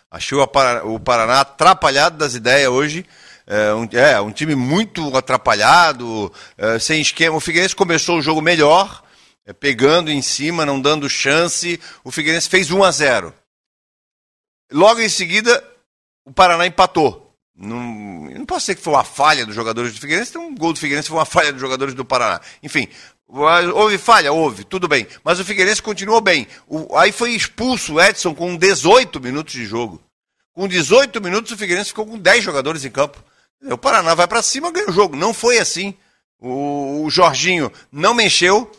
Achei o Paraná atrapalhado das ideias hoje. É um, é, um time muito atrapalhado, é, sem esquema. O Figueirense começou o jogo melhor, é, pegando em cima, não dando chance. O Figueirense fez 1 a 0. Logo em seguida, o Paraná empatou. Não, não posso dizer que foi uma falha dos jogadores do Figueirense, tem um gol do Figueirense foi uma falha dos jogadores do Paraná. Enfim, houve falha? Houve, tudo bem. Mas o Figueirense continuou bem. O, aí foi expulso o Edson com 18 minutos de jogo. Com 18 minutos o Figueirense ficou com 10 jogadores em campo. O Paraná vai para cima ganha o jogo. Não foi assim. O, o, Jorginho não mexeu,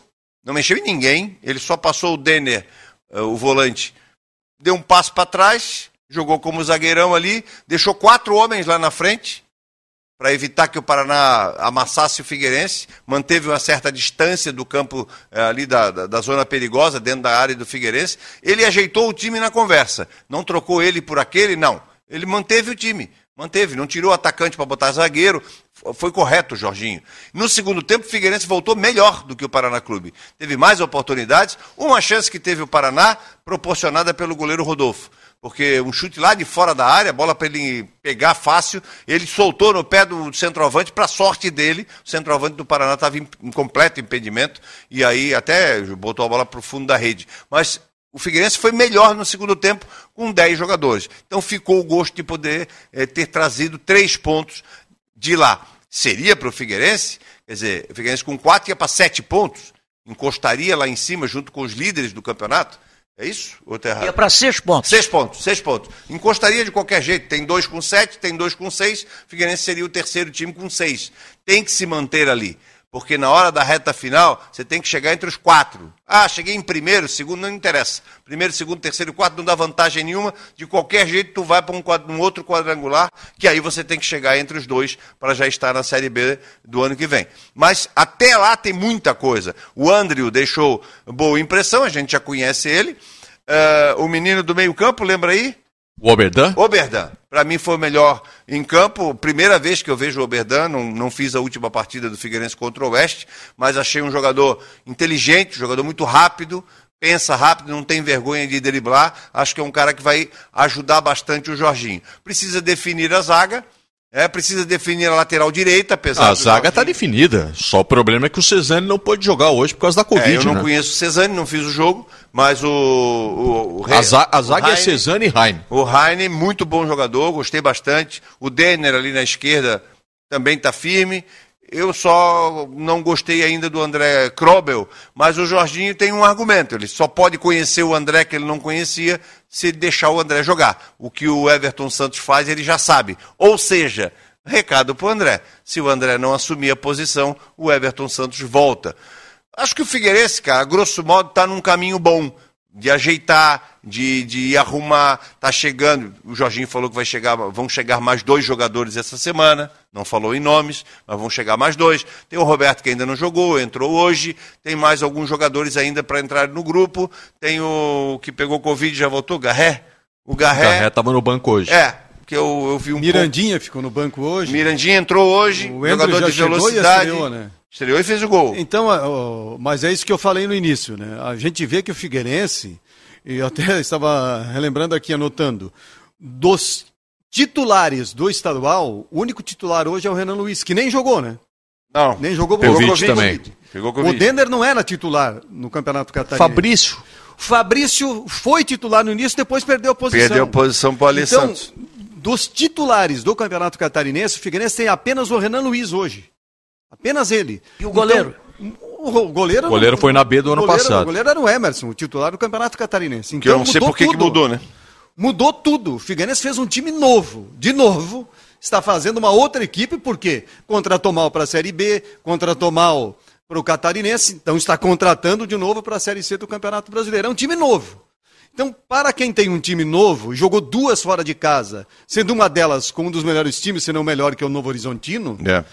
não mexeu em ninguém. Ele só passou o Denner, eh, o volante, deu um passo para trás jogou como zagueirão ali, deixou quatro homens lá na frente para evitar que o Paraná amassasse o Figueirense, manteve uma certa distância do campo é, ali da, da, da, zona perigosa, dentro da área do Figueirense. Ele ajeitou o time na conversa. Não trocou ele por aquele, não. Ele manteve o time. Manteve, não tirou o atacante para botar zagueiro. Foi correto, Jorginho. No segundo tempo, o Figueirense voltou melhor do que o Paraná Clube. Teve mais oportunidades. Uma chance que teve o Paraná, proporcionada pelo goleiro Rodolfo porque um chute lá de fora da área, bola para ele pegar fácil, ele soltou no pé do centroavante, para sorte dele, o centroavante do Paraná estava em, em, completo impedimento, e aí até botou a bola para o fundo da rede. Mas o Figueirense foi melhor no segundo tempo, com 10 jogadores. Então ficou o gosto de poder é, ter trazido três pontos de lá. Seria para o Figueirense, quer dizer, o Figueirense com 4 ia para 7 pontos, encostaria lá em cima junto com os líderes do campeonato. É isso? Ou tá errado? Ia para seis pontos. Seis pontos, seis pontos. Encostaria de qualquer jeito. Tem dois com sete, tem dois com seis. Figueirense seria o terceiro time com seis. Tem que se manter ali. Porque na hora da reta final, você tem que chegar entre os quatro. Ah, cheguei em primeiro, segundo, não interessa. Primeiro, segundo, terceiro e quarto não dá vantagem nenhuma. De qualquer jeito, tu vai para um, um, outro quadrangular, que aí você tem que chegar entre os dois para já estar na Série B do ano que vem. Mas até lá tem muita coisa. O Andrew deixou boa impressão, a gente já conhece ele. Uh, o menino do meio campo, lembra aí? O Oberdan? Oberdan. Para mim foi o melhor em campo. Primeira vez que eu vejo o Oberdan. Não, não fiz a última partida do Figueirense contra o Oeste, mas achei um jogador inteligente, um jogador muito rápido, pensa rápido, não tem vergonha de driblar. Acho que é um cara que vai ajudar bastante o Jorginho. Precisa definir a zaga. É, precisa definir a lateral direita, apesar A zaga está definida. Só o problema é que o Cesani não pôde jogar hoje por causa da Covid. É, eu não né? conheço o Cesani, não fiz o jogo, mas o. o, o a, za a zaga o é Cesani e Heine. O Heine, muito bom jogador, gostei bastante. O Denner ali na esquerda também está firme. Eu só não gostei ainda do André Krobel, mas o Jorginho tem um argumento. Ele só pode conhecer o André que ele não conhecia se deixar o André jogar. O que o Everton Santos faz, ele já sabe. Ou seja, recado para o André: se o André não assumir a posição, o Everton Santos volta. Acho que o Figueirense, cara, grosso modo, está num caminho bom de ajeitar, de, de arrumar. Tá chegando. O Jorginho falou que vai chegar, vão chegar mais dois jogadores essa semana. Não falou em nomes, mas vão chegar mais dois. Tem o Roberto que ainda não jogou, entrou hoje. Tem mais alguns jogadores ainda para entrar no grupo. Tem o que pegou Covid e já voltou, Garré. O Garré. Garré estava no banco hoje. É, que eu, eu vi um Mirandinha pouco... ficou no banco hoje. Mirandinha entrou hoje, o jogador de velocidade. Estreou, né? Estreou e fez o gol. Então, mas é isso que eu falei no início, né? A gente vê que o Figueirense, e eu até estava relembrando aqui, anotando, dos titulares do estadual, o único titular hoje é o Renan Luiz, que nem jogou, né? Não. Nem jogou por Covid também. Pegou O Dender não era titular no Campeonato Catarinense. Fabrício. Fabrício foi titular no início, depois perdeu a posição. Perdeu a posição para o então, Santos. Dos titulares do Campeonato Catarinense, o Figueirense tem apenas o Renan Luiz hoje. Apenas ele. E o goleiro? Então, o goleiro, o goleiro foi na B do ano goleiro, passado. O goleiro era o Emerson, o titular do Campeonato Catarinense. Então, que eu não sei por que mudou, né? Mudou tudo. O Figueirense fez um time novo, de novo. Está fazendo uma outra equipe, porque contratou mal para a Série B, contratou mal para o Catarinense, então está contratando de novo para a Série C do Campeonato Brasileiro. É um time novo. Então, para quem tem um time novo, jogou duas fora de casa, sendo uma delas com um dos melhores times, se não melhor que é o Novo Horizontino, é.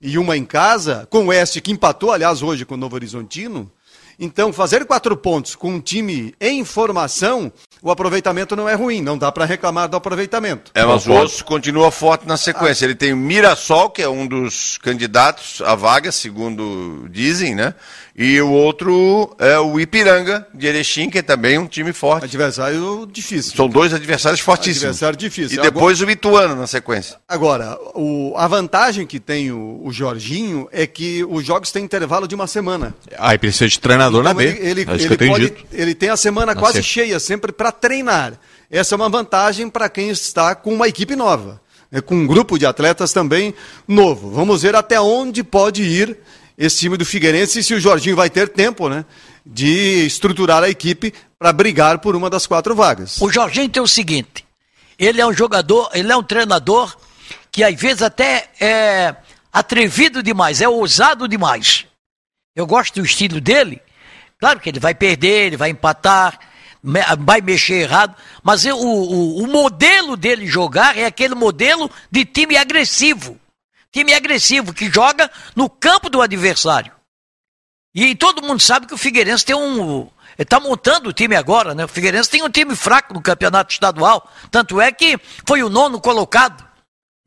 E uma em casa, com o Oeste que empatou, aliás, hoje com o Novo Horizontino. Então, fazer quatro pontos com um time em formação o aproveitamento não é ruim, não dá para reclamar do aproveitamento. É, mas o Osso continua forte na sequência. Ele tem o Mirassol, que é um dos candidatos à vaga, segundo dizem, né? E o outro é o Ipiranga, de Erechim, que é também um time forte. Adversário difícil. São dois adversários fortíssimos. Adversário difícil. E depois Agora... o Ituano na sequência. Agora, o... a vantagem que tem o... o, Jorginho é que os jogos têm intervalo de uma semana. Ah, e precisa de treinador então, na B. Ele, ele, é ele, pode... ele, tem a semana na quase cheia, sempre para treinar. Essa é uma vantagem para quem está com uma equipe nova. É, com um grupo de atletas também novo. Vamos ver até onde pode ir esse time do Figueirense e se o Jorginho vai ter tempo, né? De estruturar a equipe para brigar por uma das quatro vagas. O Jorginho tem o seguinte: ele é um jogador, ele é um treinador que às vezes até é atrevido demais, é ousado demais. Eu gosto do estilo dele. Claro que ele vai perder, ele vai empatar, vai mexer errado, mas o, o, o modelo dele jogar é aquele modelo de time agressivo. Time agressivo que joga no campo do adversário. E todo mundo sabe que o Figueirense tem um. Está montando o time agora, né? O Figueirense tem um time fraco no campeonato estadual. Tanto é que foi o nono colocado.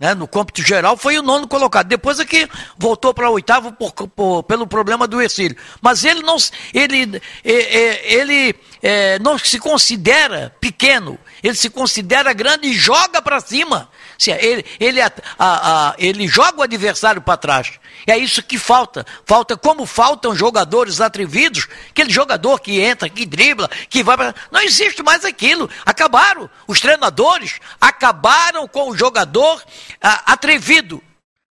Né? No cômputo geral foi o nono colocado. Depois é que voltou para oitavo por, por, pelo problema do Ercílio. Mas ele não, ele, ele, ele é, não se considera pequeno. Ele se considera grande e joga para cima. Ele, ele, a, a, ele joga o adversário para trás. É isso que falta. Falta como faltam jogadores atrevidos, aquele jogador que entra, que dribla, que vai para. Não existe mais aquilo. Acabaram. Os treinadores acabaram com o jogador a, atrevido.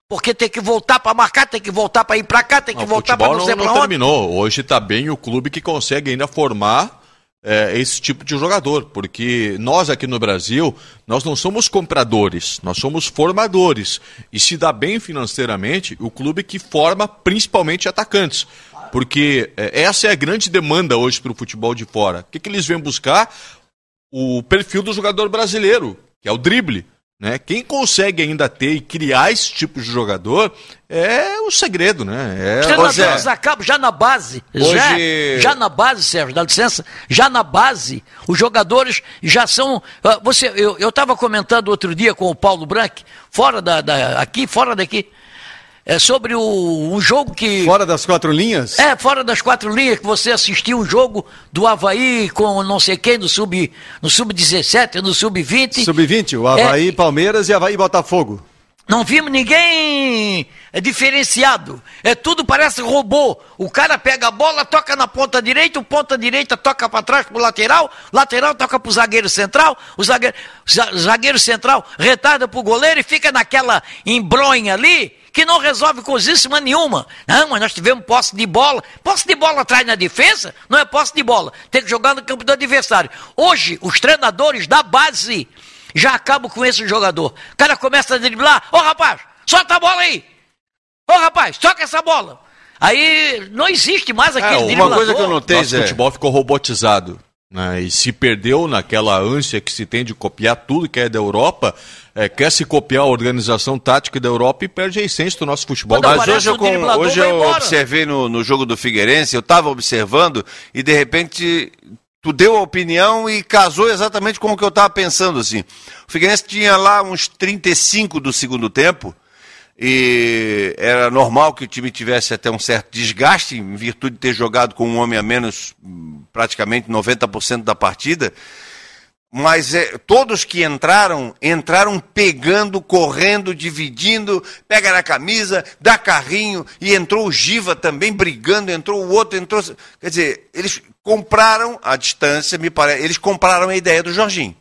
Porque tem que voltar para marcar, tem que voltar para ir para cá, tem que não, voltar para não, não, não terminou. Hoje está bem o clube que consegue ainda formar é, esse tipo de jogador, porque nós aqui no Brasil, nós não somos compradores, nós somos formadores. E se dá bem financeiramente, o clube que forma principalmente atacantes. Porque é, essa é a grande demanda hoje para o futebol de fora. O que, que eles vêm buscar? O perfil do jogador brasileiro, que é o drible. Né? Quem consegue ainda ter e criar esse tipo de jogador é o segredo, né? É... Os treinadores acabam já na base. Hoje... Já, já na base, Sérgio, dá licença. Já na base, os jogadores já são. Ah, você, eu estava comentando outro dia com o Paulo Branco, fora da, da, aqui, fora daqui é sobre o, um jogo que. Fora das quatro linhas? É, fora das quatro linhas, que você assistiu um jogo do Havaí com não sei quem no sub-17, no sub no sub-20. Sub-20, o Havaí, é, Palmeiras e Havaí Botafogo. Não vimos ninguém diferenciado. É tudo parece robô. O cara pega a bola, toca na ponta direita, o ponta direita toca para trás pro lateral, lateral toca pro zagueiro central, o zagueiro, zagueiro central retarda pro goleiro e fica naquela embronha ali que não resolve coisíssima nenhuma. Não, mas nós tivemos posse de bola. Posse de bola atrás na defesa não é posse de bola. Tem que jogar no campo do adversário. Hoje, os treinadores da base já acabam com esse jogador. O cara começa a driblar. Ô rapaz, solta a bola aí. Ô rapaz, toca essa bola. Aí não existe mais aquele é, uma driblador. coisa que eu notei, Nosso é... futebol ficou robotizado. Né, e se perdeu naquela ânsia que se tem de copiar tudo que é da Europa, é, quer se copiar a organização tática da Europa e perde a essência do nosso futebol. Mas hoje eu, com, hoje eu observei no, no jogo do Figueirense, eu estava observando e de repente tu deu a opinião e casou exatamente com o que eu estava pensando. assim. O Figueirense tinha lá uns 35 do segundo tempo e era normal que o time tivesse até um certo desgaste, em virtude de ter jogado com um homem a menos praticamente 90% da partida. Mas é, todos que entraram, entraram pegando, correndo, dividindo, pega na camisa, dá carrinho, e entrou o Giva também brigando, entrou o outro, entrou. Quer dizer, eles compraram a distância, me parece, eles compraram a ideia do Jorginho.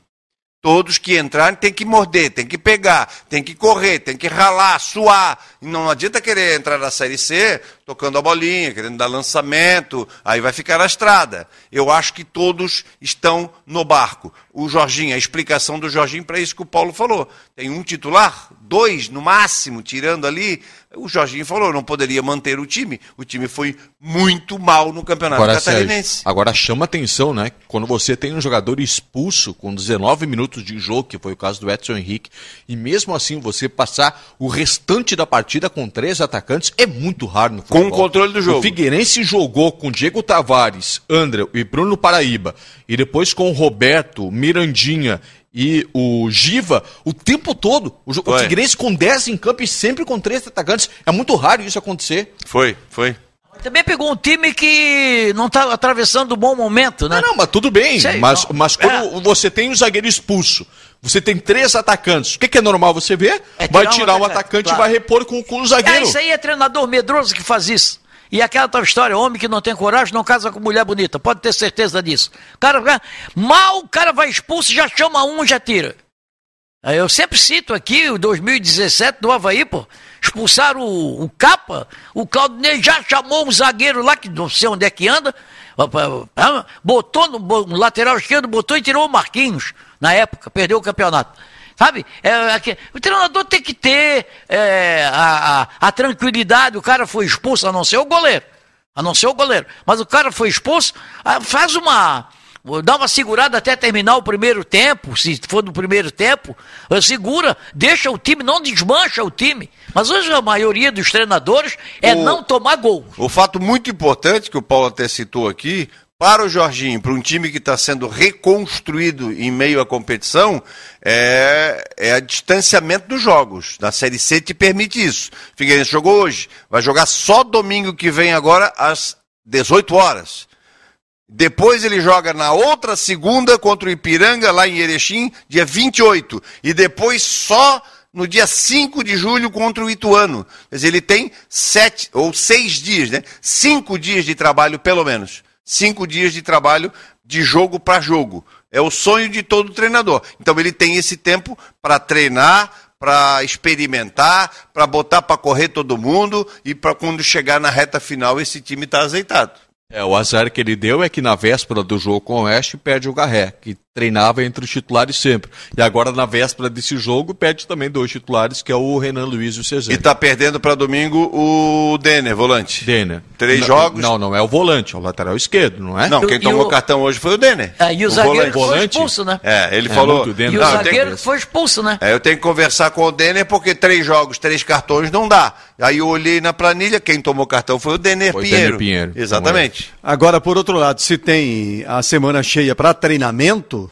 Todos que entrarem tem que morder, tem que pegar, tem que correr, tem que ralar, suar. Não adianta querer entrar na Série C tocando a bolinha, querendo dar lançamento, aí vai ficar na estrada. Eu acho que todos estão no barco. O Jorginho, a explicação do Jorginho para isso que o Paulo falou. Tem um titular, dois no máximo, tirando ali o Jorginho falou, não poderia manter o time. O time foi muito mal no Campeonato agora, Catarinense. Sérgio, agora chama atenção, né? Quando você tem um jogador expulso com 19 minutos de jogo, que foi o caso do Edson Henrique, e mesmo assim você passar o restante da partida com três atacantes, é muito raro no futebol. Com o controle do jogo. O Figueirense jogou com Diego Tavares, André e Bruno Paraíba, e depois com Roberto, Mirandinha e o Giva o tempo todo. O, o Figueirense com 10 em campo e sempre com três atacantes. É muito raro isso acontecer. Foi, foi. Também pegou um time que não está atravessando um bom momento, né? Não, não mas tudo bem. Sei, mas, mas quando é. você tem o zagueiro expulso, você tem três atacantes, o que, que é normal você ver? É vai tirar um atacante, atacante claro. e vai repor com, com o zagueiro. É, isso aí é treinador medroso que faz isso. E aquela tal história, homem que não tem coragem não casa com mulher bonita, pode ter certeza disso. Cara, mal o cara vai expulso, já chama um, já tira. Eu sempre cito aqui o 2017 do Havaí, pô. Expulsaram o, o Capa, o Claudinei já chamou um zagueiro lá, que não sei onde é que anda, botou no, no lateral esquerdo, botou e tirou o Marquinhos na época, perdeu o campeonato. Sabe? É, é, o treinador tem que ter é, a, a, a, tranquilidade. O cara foi expulso, a não ser o goleiro. A não ser o goleiro. Mas o cara foi expulso, faz uma. Dá uma segurada até terminar o primeiro tempo, se for no primeiro tempo, segura, deixa o time, não desmancha o time. Mas hoje a maioria dos treinadores é o, não tomar gol. O fato muito importante que o Paulo até citou aqui, para o Jorginho, para um time que está sendo reconstruído em meio à competição, é, é distanciamento dos jogos. Na Série C te permite isso. Figueirense jogou hoje, vai jogar só domingo que vem agora às 18 horas. Depois ele joga na outra segunda contra o Ipiranga, lá em Erechim, dia 28. E depois só no dia 5 de julho contra o Ituano. Dizer, ele tem sete ou seis dias, né? Cinco dias de trabalho, pelo menos cinco dias de trabalho de jogo para jogo. É o sonho de todo treinador. Então ele tem esse tempo para treinar, para experimentar, para botar para correr todo mundo e para quando chegar na reta final esse time está azeitado. É, o azar que ele deu é que na véspera do jogo com o Oeste perde o Garré, que treinava entre os titulares sempre. E agora na véspera desse jogo perde também dois titulares, que é o Renan Luiz e o Cezé. E tá perdendo para domingo o Denner, volante. Denner. Três não, jogos. Não, não é o volante, é o lateral esquerdo, não é? Não, quem tomou o... cartão hoje foi o Denner. É, e o, o zagueiro volante. foi expulso, né? É, ele é, falou. E o não, zagueiro tenho... foi expulso, né? É, eu tenho que conversar com o Denner porque três jogos, três cartões não dá. Aí eu olhei na planilha, quem tomou cartão foi o Denner foi Pinheiro. Denner Pinheiro. Exatamente. Agora, por outro lado, se tem a semana cheia para treinamento,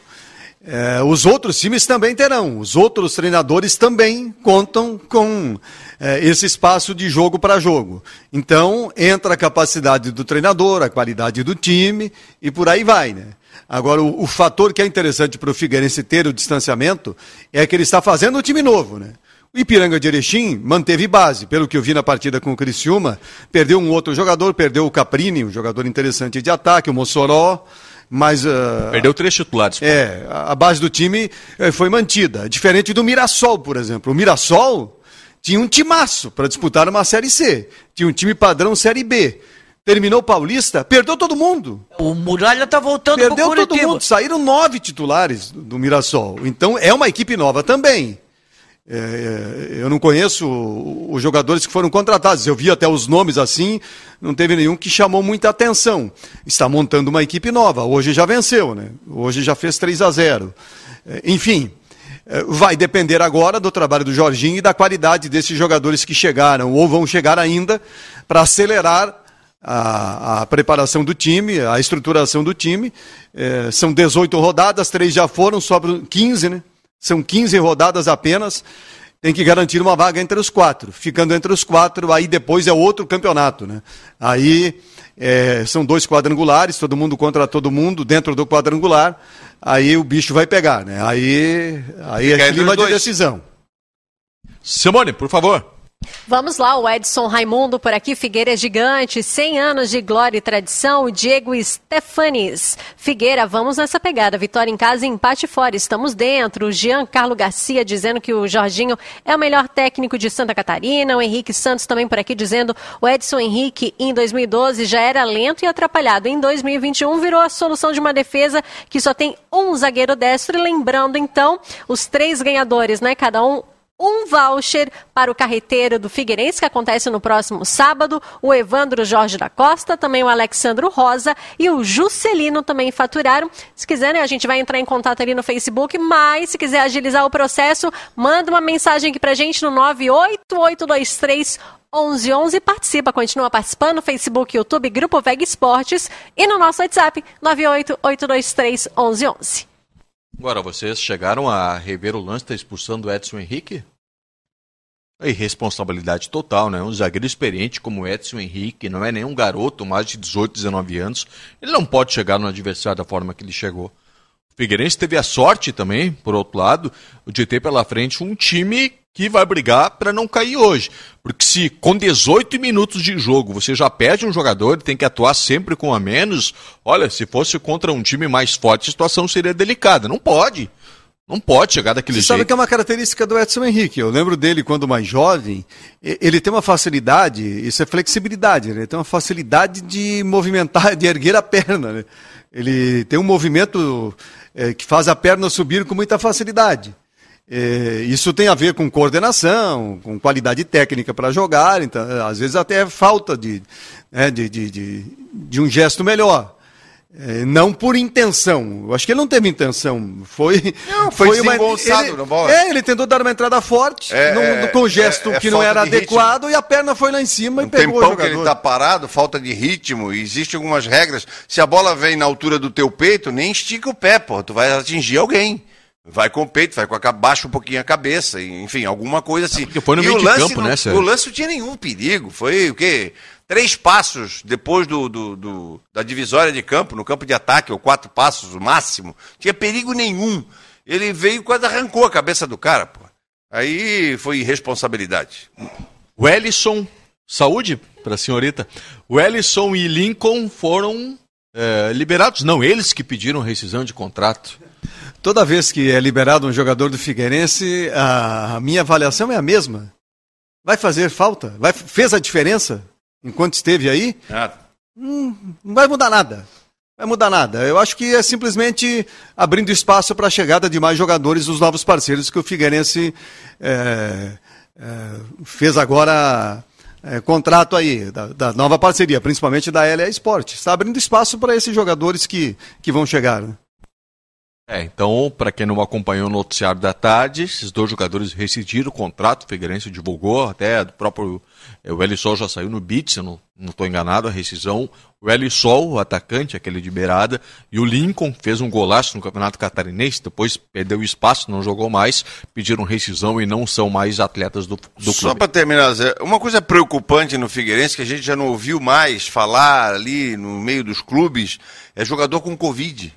é, os outros times também terão. Os outros treinadores também contam com é, esse espaço de jogo para jogo. Então, entra a capacidade do treinador, a qualidade do time e por aí vai, né? Agora, o, o fator que é interessante para o Figueirense ter o distanciamento é que ele está fazendo um time novo, né? O Ipiranga de Erechim manteve base, pelo que eu vi na partida com o Criciúma, perdeu um outro jogador, perdeu o Caprini, um jogador interessante de ataque, o Mossoró, mas... Uh, perdeu três titulares. É, a base do time eh, foi mantida, diferente do Mirassol, por exemplo. O Mirassol tinha um timaço para disputar uma Série C, tinha um time padrão Série B. Terminou o Paulista, perdeu todo mundo. O Muralha está voltando Perdeu todo mundo, saíram nove titulares do Mirassol. Então é uma equipe nova também. É, é, eu não conheço os jogadores que foram contratados. Eu vi até os nomes assim, não teve nenhum que chamou muita atenção. Está montando uma equipe nova. Hoje já venceu, né? Hoje já fez 3 a 0. É, enfim, é, vai depender agora do trabalho do Jorginho e da qualidade desses jogadores que chegaram ou vão chegar ainda para acelerar a, a, preparação do time, a estruturação do time. É, são 18 rodadas, três já foram, sobram 15, né? São 15 rodadas apenas. Tem que garantir uma vaga entre os quatro. Ficando entre os quatro, aí depois é outro campeonato. Né? Aí é, são dois quadrangulares, todo mundo contra todo mundo, dentro do quadrangular. Aí o bicho vai pegar. Né? Aí, aí é clima de decisão. Simone, por favor. Vamos lá, o Edson Raimundo por aqui, Figueira Gigante, 100 anos de glória e tradição, Diego Stefanes. Figueira, vamos nessa pegada, vitória em casa e empate fora, estamos dentro. O Jean Carlo Garcia dizendo que o Jorginho é o melhor técnico de Santa Catarina, o Henrique Santos também por aqui dizendo o Edson Henrique em 2012 já era lento e atrapalhado, em 2021 virou a solução de uma defesa que só tem um zagueiro destro e lembrando então os três ganhadores, né, cada um um voucher para o carreteiro do Figueirense, que acontece no próximo sábado. O Evandro Jorge da Costa, também o Alexandro Rosa e o Juscelino também faturaram. Se quiserem, a gente vai entrar em contato ali no Facebook, mas se quiser agilizar o processo, manda uma mensagem aqui pra gente no 98823 1111 participa, continua participando no Facebook, YouTube, Grupo Veg Esportes e no nosso WhatsApp 98823 1111. Agora, vocês chegaram a rever o lance da expulsão do Edson Henrique? É irresponsabilidade total, né? Um zagueiro experiente como Edson Henrique, não é nenhum garoto, mais de 18, 19 anos. Ele não pode chegar no adversário da forma que ele chegou. O Figueirense teve a sorte também, por outro lado, de ter pela frente um time que vai brigar para não cair hoje. Porque se com 18 minutos de jogo você já perde um jogador e tem que atuar sempre com a menos, olha, se fosse contra um time mais forte, a situação seria delicada. Não pode. Não pode chegar daquele Você jeito. sabe que é uma característica do Edson Henrique. Eu lembro dele quando mais jovem. Ele tem uma facilidade, isso é flexibilidade, né? ele tem uma facilidade de movimentar, de erguer a perna. Né? Ele tem um movimento é, que faz a perna subir com muita facilidade. É, isso tem a ver com coordenação, com qualidade técnica para jogar, então, às vezes até falta de, né, de, de, de, de, um gesto melhor. É, não por intenção. Eu acho que ele não teve intenção. Foi, não, foi, foi uma. Ele, na bola. É, ele tentou dar uma entrada forte, é, num, é, com um gesto é, que não era adequado, ritmo. e a perna foi lá em cima um e pegou o jogador. que ele está parado, falta de ritmo, existem algumas regras. Se a bola vem na altura do teu peito, nem estica o pé, pô, tu vai atingir alguém. Vai com o peito, vai com a baixa um pouquinho a cabeça, enfim, alguma coisa assim. É porque foi no e meio de campo, não, né, Sérgio? O lance não tinha nenhum perigo. Foi o quê? Três passos depois do, do, do, da divisória de campo, no campo de ataque, ou quatro passos, o máximo. Tinha perigo nenhum. Ele veio e quase arrancou a cabeça do cara, pô. Aí foi irresponsabilidade. O Ellison, saúde para a senhorita. O Ellison e Lincoln foram é, liberados. Não, eles que pediram rescisão de contrato. Toda vez que é liberado um jogador do Figueirense, a minha avaliação é a mesma. Vai fazer falta? Vai, fez a diferença enquanto esteve aí? Nada. hum, não vai mudar nada. Vai mudar nada. Eu acho que é simplesmente abrindo espaço para a chegada de mais jogadores dos novos parceiros que o Figueirense é, é, fez agora é, contrato aí, da, da, nova parceria, principalmente da LA Sport. Está abrindo espaço para esses jogadores que, que vão chegar. Né? É, então, para quem não acompanhou o noticiário da tarde, esses dois jogadores rescindiram o contrato, o Figueirense divulgou, até do próprio é, o Elisol já saiu no beat, se eu não estou enganado, a rescisão. O Elisol, o atacante, aquele de beirada, e o Lincoln fez um golaço no Campeonato Catarinense, depois perdeu espaço, não jogou mais, pediram rescisão e não são mais atletas do, do clube. Só para terminar, Zé, uma coisa preocupante no Figueirense, que a gente já não ouviu mais falar ali no meio dos clubes, é jogador com Covid.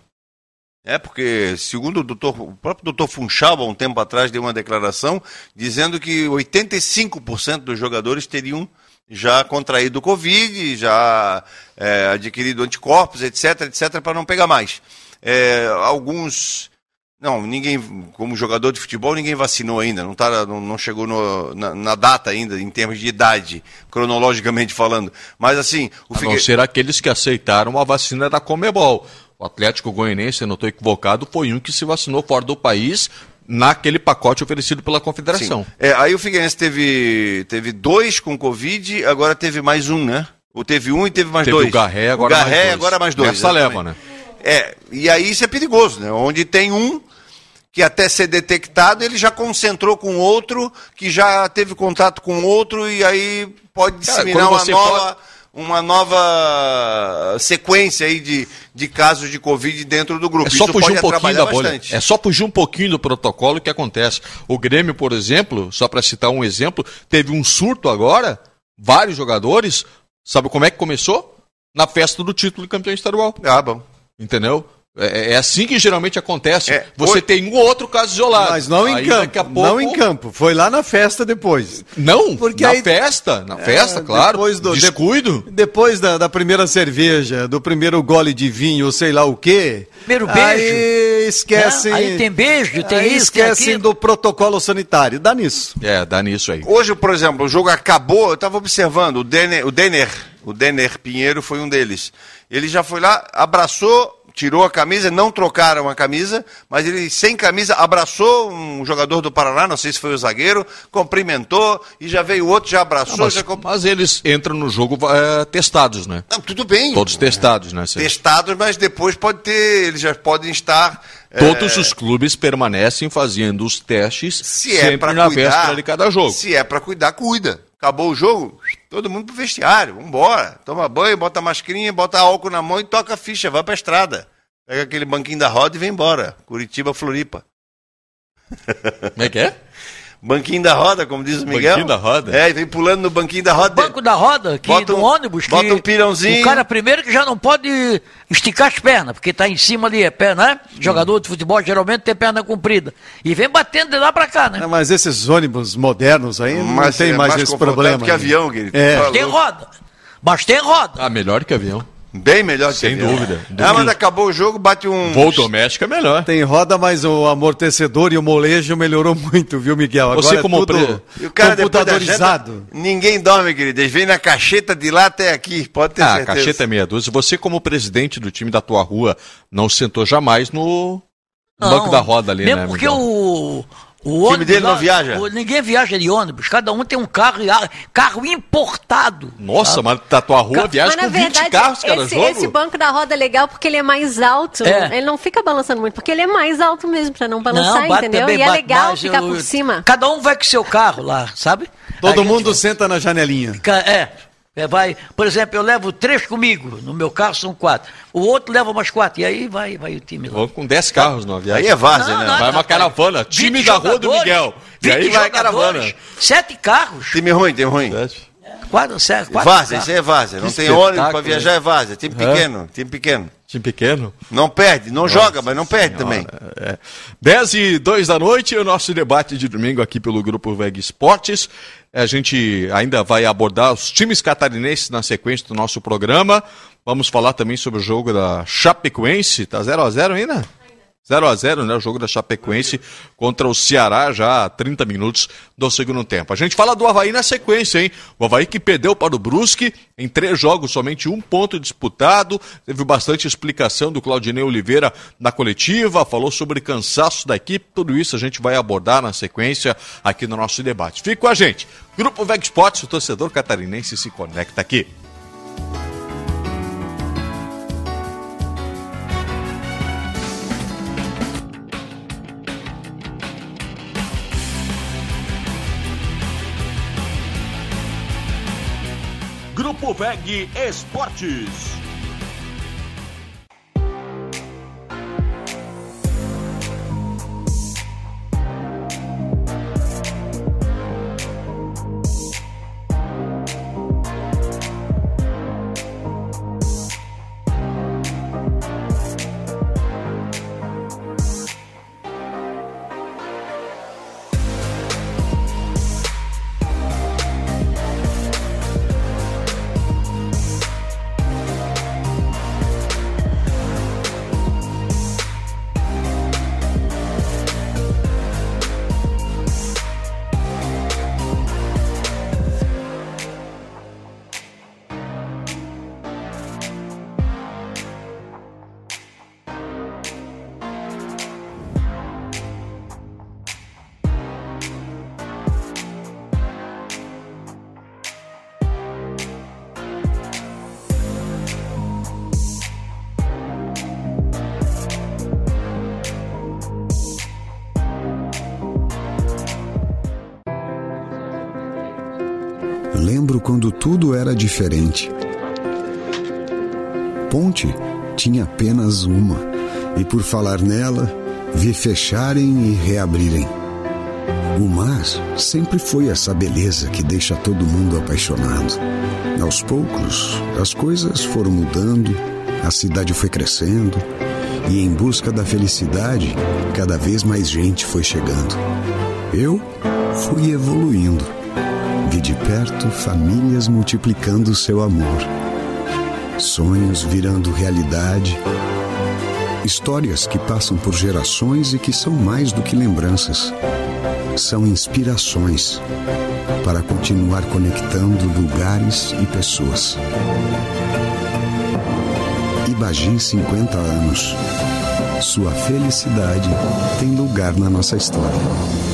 É, porque, segundo o, doutor, o próprio doutor Funchal, há um tempo atrás, deu uma declaração dizendo que 85% dos jogadores teriam já contraído o Covid, já é, adquirido anticorpos, etc, etc, para não pegar mais. É, alguns. Não, ninguém, como jogador de futebol, ninguém vacinou ainda, não, tá, não, não chegou no, na, na, data ainda, em termos de idade, cronologicamente falando. Mas assim. O a Figue... não ser aqueles que aceitaram a vacina da Comebol. O Atlético Goianiense, não estou equivocado, foi um que se vacinou fora do país naquele pacote oferecido pela Confederação. É, aí o Figueirense teve, teve dois com Covid, agora teve mais um, né? Ou teve um e teve mais teve dois. O Garré, agora o Garré, mais dois. agora mais dois. Essa leva, né? É, e aí isso é perigoso, né? Onde tem um que até ser detectado, ele já concentrou com outro, que já teve contato com outro, e aí pode disseminar Cara, uma nova... uma nova sequência aí de, de casos de Covid dentro do grupo. É só Isso fugir um pouquinho da bolha. Bastante. É só fugir um pouquinho do protocolo que acontece. O Grêmio, por exemplo, só para citar um exemplo, teve um surto agora, vários jogadores. Sabe como é que começou? Na festa do título de campeão estadual. Ah, bom. Entendeu? É, é, assim que geralmente acontece. É, Você foi... tem um ou outro caso isolado. Mas não em campo. Pouco... Não em campo. Foi lá na festa depois. Não, Porque na aí... festa. Na festa, é, claro. Depois do descuido. Depois da, da, primeira cerveja, do primeiro gole de vinho, ou sei lá o quê. Primeiro beijo. Aí esquecem. Aí tem beijo, tem aí isso. Esquecem do protocolo sanitário. Dá nisso. É, dá nisso aí. Hoje, por exemplo, o jogo acabou. Eu estava observando. O Denner, o Denner, o Denner Pinheiro foi um deles. Ele já foi lá, abraçou tirou a camisa, não trocaram a camisa, mas ele, sem camisa, abraçou um jogador do Paraná, não sei se foi o zagueiro, cumprimentou e já veio outro, já abraçou. Não, mas, já mas, eles entram no jogo é, testados, né? Não, tudo bem. Todos testados, né? Testados, mas depois pode ter, eles já podem estar. Todos é... os clubes permanecem fazendo os testes se é sempre na cuidar, véspera de cada jogo. Se é para cuidar, cuida. Acabou o jogo, todo mundo pro vestiário, vambora. Toma banho, bota mascarinha, bota álcool na mão e toca a ficha, vai pra estrada. Pega aquele banquinho da roda e vem embora. Curitiba, Floripa. Como é que é? Banquinho da roda, como diz o Miguel. Banquinho da roda? É, e vem pulando no banquinho da roda. Banco da roda, que bota um, no ônibus. Bota que um pirãozinho. O cara primeiro que já não pode esticar as pernas, porque tá em cima ali, é perna, né? Jogador de futebol geralmente tem perna comprida. E vem batendo de lá pra cá, né? mas esses ônibus modernos aí mas não tem é mais, mais esse problema. que avião, querido. É. Mas tem roda. Mas tem roda. Ah, melhor que avião. Bem melhor que Sem dúvida. Ah, mas acabou o jogo, bate um. Voo doméstico é melhor. Tem roda, mas o amortecedor e o molejo melhorou muito, viu, Miguel? Agora Você é como é tudo pre... o cara computadorizado. Jeta, ninguém dorme, querido. Eles vêm na cacheta de lá até aqui, pode ter ah, certeza. a cacheta é meia dúzia. Você, como presidente do time da tua rua, não sentou jamais no não, banco da roda ali, mesmo né? Porque Miguel? o o, o time dele lá, não viaja? O, ninguém viaja de ônibus, cada um tem um carro, carro importado. Nossa, sabe? mas tá tua rua viaja com 20 verdade, carros cada esse, jogo. Esse banco da roda é legal porque ele é mais alto. É. Ele não fica balançando muito, porque ele é mais alto mesmo, pra não balançar, não, entendeu? Também, e é legal mais, ficar eu, por cima. Cada um vai com seu carro lá, sabe? Todo mundo senta na janelinha. É. É, vai, por exemplo, eu levo três comigo, no meu carro são quatro. O outro leva mais quatro, e aí vai, vai o time lá. Vamos com dez carros no viagem. Aí é várzea, né? Não, vai uma caravana, time da rua do Miguel. E aí vai caravana. Sete carros. Time ruim, time ruim. Sete. Quatro, sete, quatro várzea, isso é várzea. Não tem ônibus para viajar, é várzea. Time pequeno, time pequeno. Time pequeno? Não perde, não Nossa joga, mas não perde também. É. 10 e 2 da noite, o nosso debate de domingo aqui pelo Grupo VEG Esportes. A gente ainda vai abordar os times catarinenses na sequência do nosso programa. Vamos falar também sobre o jogo da Chapecoense. Tá 0 a 0 ainda? 0 a 0 né? O jogo da Chapecoense contra o Ceará já há 30 minutos do segundo tempo. A gente fala do Havaí na sequência, hein? O Havaí que perdeu para o Brusque em três jogos, somente um ponto disputado. Teve bastante explicação do Claudinei Oliveira na coletiva, falou sobre cansaço da equipe. Tudo isso a gente vai abordar na sequência aqui no nosso debate. Fique com a gente. Grupo Veg Sports, o torcedor catarinense se conecta aqui. Grupo VEG Esportes. Tudo era diferente. Ponte tinha apenas uma, e por falar nela, vi fecharem e reabrirem. O mar sempre foi essa beleza que deixa todo mundo apaixonado. Aos poucos, as coisas foram mudando, a cidade foi crescendo, e em busca da felicidade, cada vez mais gente foi chegando. Eu fui evoluindo Vi de perto famílias multiplicando seu amor, sonhos virando realidade, histórias que passam por gerações e que são mais do que lembranças. São inspirações para continuar conectando lugares e pessoas. Ibagi 50 anos. Sua felicidade tem lugar na nossa história.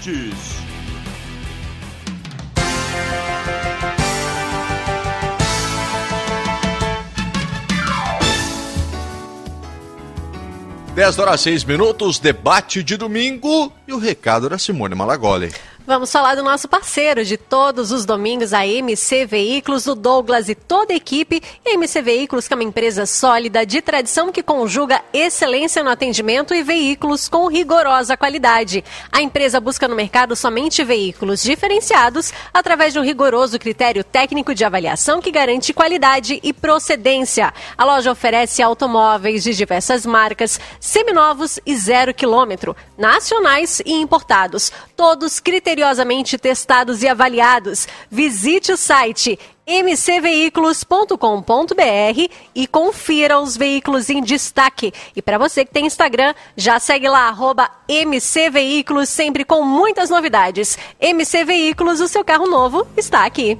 Esportes. Dez horas seis minutos, debate de domingo e o recado da Simone Malagoli. Vamos falar do nosso parceiro de todos os domingos, a MC Veículos, o Douglas e toda a equipe. MC Veículos, que é uma empresa sólida, de tradição, que conjuga excelência no atendimento e veículos com rigorosa qualidade. A empresa busca no mercado somente veículos diferenciados através de um rigoroso critério técnico de avaliação que garante qualidade e procedência. A loja oferece automóveis de diversas marcas, seminovos e zero quilômetro, nacionais e importados, todos criteriosamente testados e avaliados. Visite o site mcveículos.com.br e confira os veículos em destaque. E para você que tem Instagram, já segue lá, arroba mcveículos, sempre com muitas novidades. MC Veículos, o seu carro novo está aqui.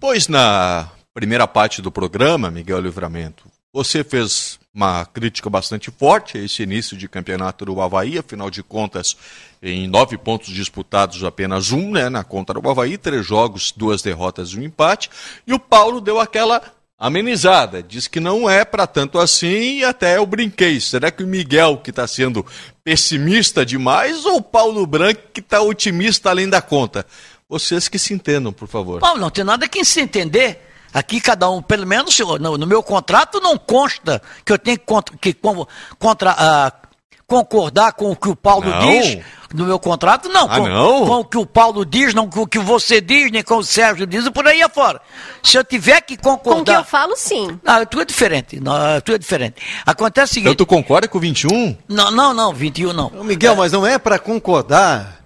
Pois na primeira parte do programa, Miguel Livramento, você fez uma crítica bastante forte a esse início de campeonato do Havaí, afinal de contas, em nove pontos disputados, apenas um né, na conta do Havaí, três jogos, duas derrotas e um empate. E o Paulo deu aquela amenizada, diz que não é para tanto assim e até eu brinquei. Será que o Miguel que está sendo pessimista demais ou o Paulo Branco que está otimista além da conta? Vocês que se entendam, por favor. Paulo, não tem nada que se entender. Aqui cada um, pelo menos no, no meu contrato não consta que eu tenho que, contra, que contra, uh, concordar com o que o Paulo não. diz no meu contrato, não. Ah, com, não. com o que o Paulo diz, não com o que você diz, nem com o Sérgio diz, e por aí afora. Se eu tiver que concordar. Com o que eu falo, sim. Não, tudo é diferente. Não, tudo é diferente. Acontece o seguinte. Então tu concorda com o 21? Não, não, não, 21 não. Miguel, é. mas não é para concordar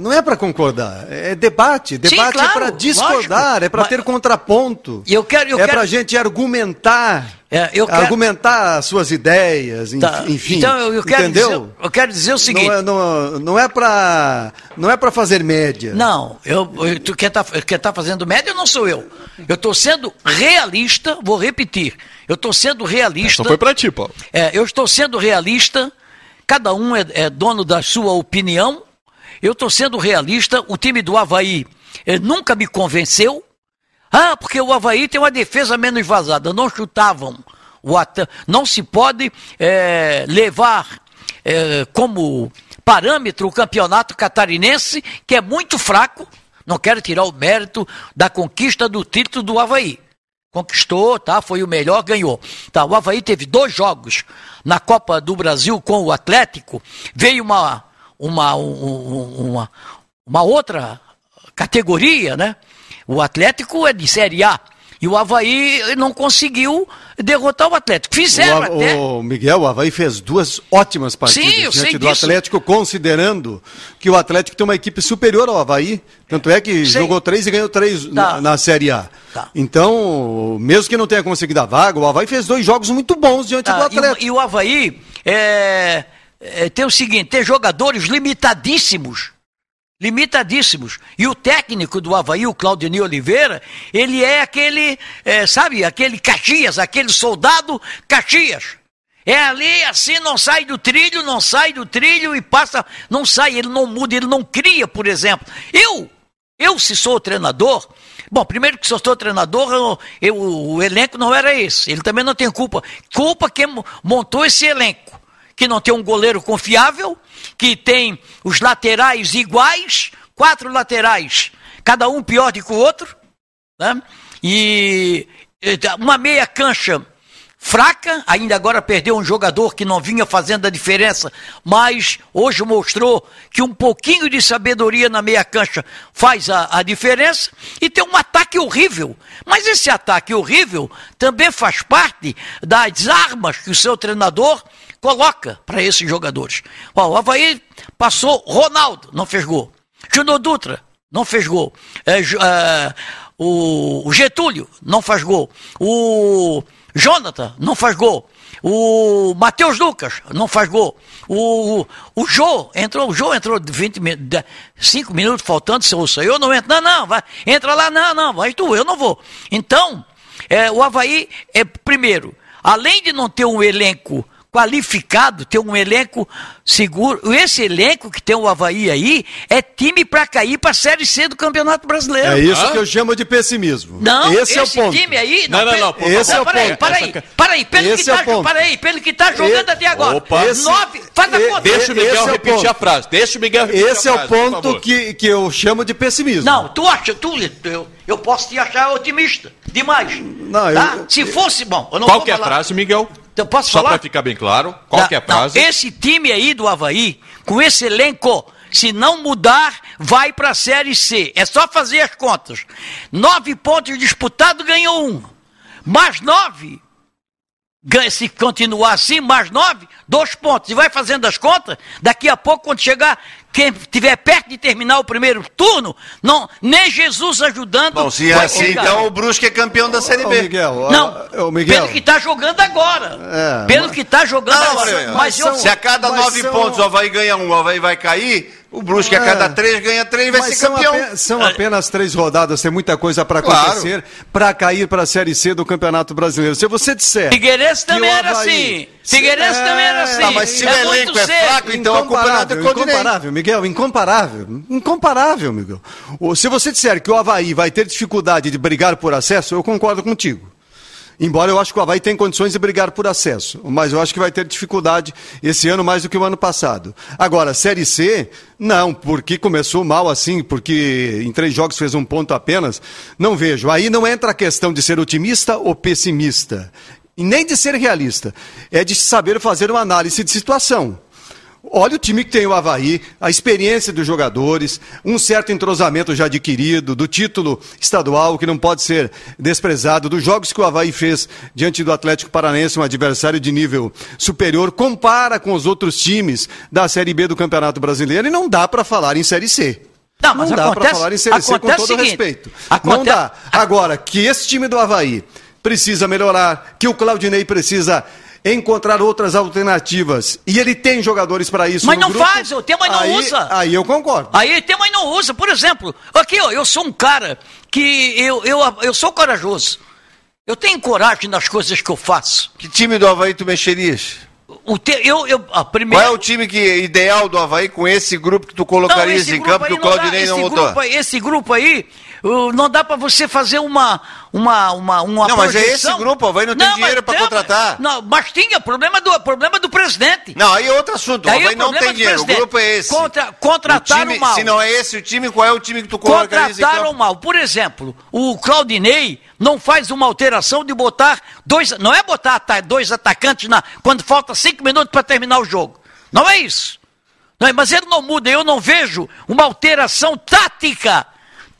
não é para concordar, é debate. Debate Sim, é claro, é para discordar, lógico, é para ter contraponto. Eu quero, eu é quero... para a gente argumentar, é, quero... argumentar as suas ideias, tá. enfim. Então eu, eu quero entendeu? Dizer, eu quero dizer o seguinte. Não é, não, não é para não é para fazer média. Não, eu, eu tu quer tá, quer tá fazendo média não sou eu. Eu estou sendo realista. Vou repetir. Eu estou sendo realista. Só foi para ti, Paulo. É, eu estou sendo realista. Cada um é, é dono da sua opinião eu estou sendo realista, o time do Havaí eh, nunca me convenceu. Ah, porque o Havaí tem uma defesa menos vazada. Não chutavam. Não se pode eh, levar eh, como parâmetro o campeonato catarinense, que é muito fraco. Não quero tirar o mérito da conquista do título do Havaí. Conquistou, tá? Foi o melhor, ganhou. Tá, o Havaí teve dois jogos na Copa do Brasil com o Atlético. Veio uma uma, uma, uma outra categoria, né? O Atlético é de Série A. E o Havaí não conseguiu derrotar o Atlético. Fizeram o, até. O Miguel, o Havaí fez duas ótimas partidas Sim, diante do disso. Atlético, considerando que o Atlético tem uma equipe superior ao Havaí. Tanto é que jogou três e ganhou três tá. na, na, Série A. Tá. Então, mesmo que não tenha conseguido a vaga, o Havaí fez dois jogos muito bons diante tá. do Atlético. E, e o Havaí é é, tem o seguinte: tem jogadores limitadíssimos. Limitadíssimos. E o técnico do Havaí, o Claudinei Oliveira, ele é aquele, é, sabe, aquele Caxias, aquele soldado Caxias. É ali assim, não sai do trilho, não sai do trilho e passa, não sai, ele não muda, ele não cria, por exemplo. Eu, eu se sou treinador, bom, primeiro que se eu sou treinador, eu, eu, o elenco não era esse, ele também não tem culpa. Culpa quem montou esse elenco que não tem um goleiro confiável, que tem os laterais iguais, quatro laterais, cada um pior do que o outro, né? e uma meia cancha fraca, ainda agora perdeu um jogador que não vinha fazendo a diferença, mas hoje mostrou que um pouquinho de sabedoria na meia cancha faz a, a diferença, e tem um ataque horrível. Mas esse ataque horrível também faz parte das armas que o seu treinador coloca para esses jogadores. Ó, o Havaí passou Ronaldo, não fez gol. Júnior Dutra, não fez gol. É, é, o, o Getúlio, não faz gol. O Jonathan, não faz gol. O Matheus Lucas não faz gol. O, o Jô entrou, o Jô entrou 20 5 minutos faltando, se eu, não entra, não, não, vai, entra lá, não, não, vai tu, eu não vou. Então, é, o Havaí é, primeiro, além de não ter um elenco qualificado, ter um elenco seguro. Esse elenco que tem o Havaí aí é time para cair para a Série C do Campeonato Brasileiro. É isso ah? que eu chamo de pessimismo. Não, esse, esse é o ponto. time aí. Não, não, não. não, esse não, é o para ponto. Para aí, para aí, pelo esse que está é para aí, pelo que tá jogando esse, até agora. Opa. Esse, Nove, faz a conta. Deixa o Miguel é repetir a frase. Deixa o Miguel repetir Esse é o ponto que, que eu chamo de pessimismo. Não, tu acha, tu, eu, eu posso te achar otimista demais. Não, tá? eu, Se fosse, bom, eu não Qual que é a frase, Miguel? Então, posso Só falar? para ficar bem claro, qual não, é a frase? Não, esse time aí do Havaí, com esse elenco, se não mudar, vai para a Série C. É só fazer as contas. Nove pontos disputados, ganhou um. Mais nove. se continuar assim, mais nove, dois pontos. E vai fazendo as contas, daqui a pouco, quando chegar, quem estiver perto de terminar o primeiro turno, não, nem Jesus ajudando. Bom, se é assim, então o Brusque é campeão da Série B. Ô, Miguel, não, ô, Miguel. pelo que está jogando agora. É, pelo mas... que está jogando não, agora. Mas, mas, se a cada nove são... pontos o Havaí ganha um, o Havaí vai cair, o Brusque, é. a cada três, ganha três, vai Mas ser campeão. São, apenas, são apenas três rodadas, tem muita coisa para acontecer claro. para cair para a Série C do Campeonato Brasileiro. Se você disser. Figueirense também era assim. Figueirense é... também era assim. Tá, mas se é o elenco é fraco, então a culpa é Incomparável, Miguel, incomparável. Incomparável, Miguel. Se você disser que o Havaí vai ter dificuldade de brigar por acesso, eu concordo contigo. Embora eu acho que o Havaí tem condições de brigar por acesso, mas eu acho que vai ter dificuldade esse ano mais do que o ano passado. Agora, Série C, não, porque começou mal assim, porque em três jogos fez um ponto apenas, não vejo. Aí não entra a questão de ser otimista ou pessimista, e nem de ser realista, é de saber fazer uma análise de situação. Olha o time que tem o Havaí, a experiência dos jogadores, um certo entrosamento já adquirido, do título estadual que não pode ser desprezado, dos jogos que o Havaí fez diante do Atlético Paranense, um adversário de nível superior, compara com os outros times da Série B do Campeonato Brasileiro e não dá para falar em Série C. Não, não dá para falar em Série C com todo seguinte, respeito. Acontece, não dá. Agora, que esse time do Havaí precisa melhorar, que o Claudinei precisa encontrar outras alternativas. E ele tem jogadores para isso. Mas não grupo, faz, o tema não aí, usa. Aí eu concordo. Aí o tema não usa. Por exemplo, aqui ó, eu sou um cara que eu, eu, eu sou corajoso. Eu tenho coragem nas coisas que eu faço. Que time do Havaí tu mexerias? O te, eu, eu, a primeira... Qual é o time que, ideal do Havaí com esse grupo que tu colocarias não, em campo que o Claudinei não, não votou? Esse grupo aí, não dá para você fazer uma uma uma uma Não, mas é esse grupo, o Havaí não tem não, dinheiro para contratar. Não, mas tinha problema do problema do presidente. Não, aí é outro assunto. O Havaí não tem dinheiro, o grupo é esse. Contra, contrataram time, mal. Se não é esse o time, qual é o time que tu Contrataram mal. Por exemplo, o Claudinei não faz uma alteração de botar dois, não é botar dois atacantes na quando falta cinco minutos para terminar o jogo. Não é isso. Não é, mas ele não muda, eu não vejo uma alteração tática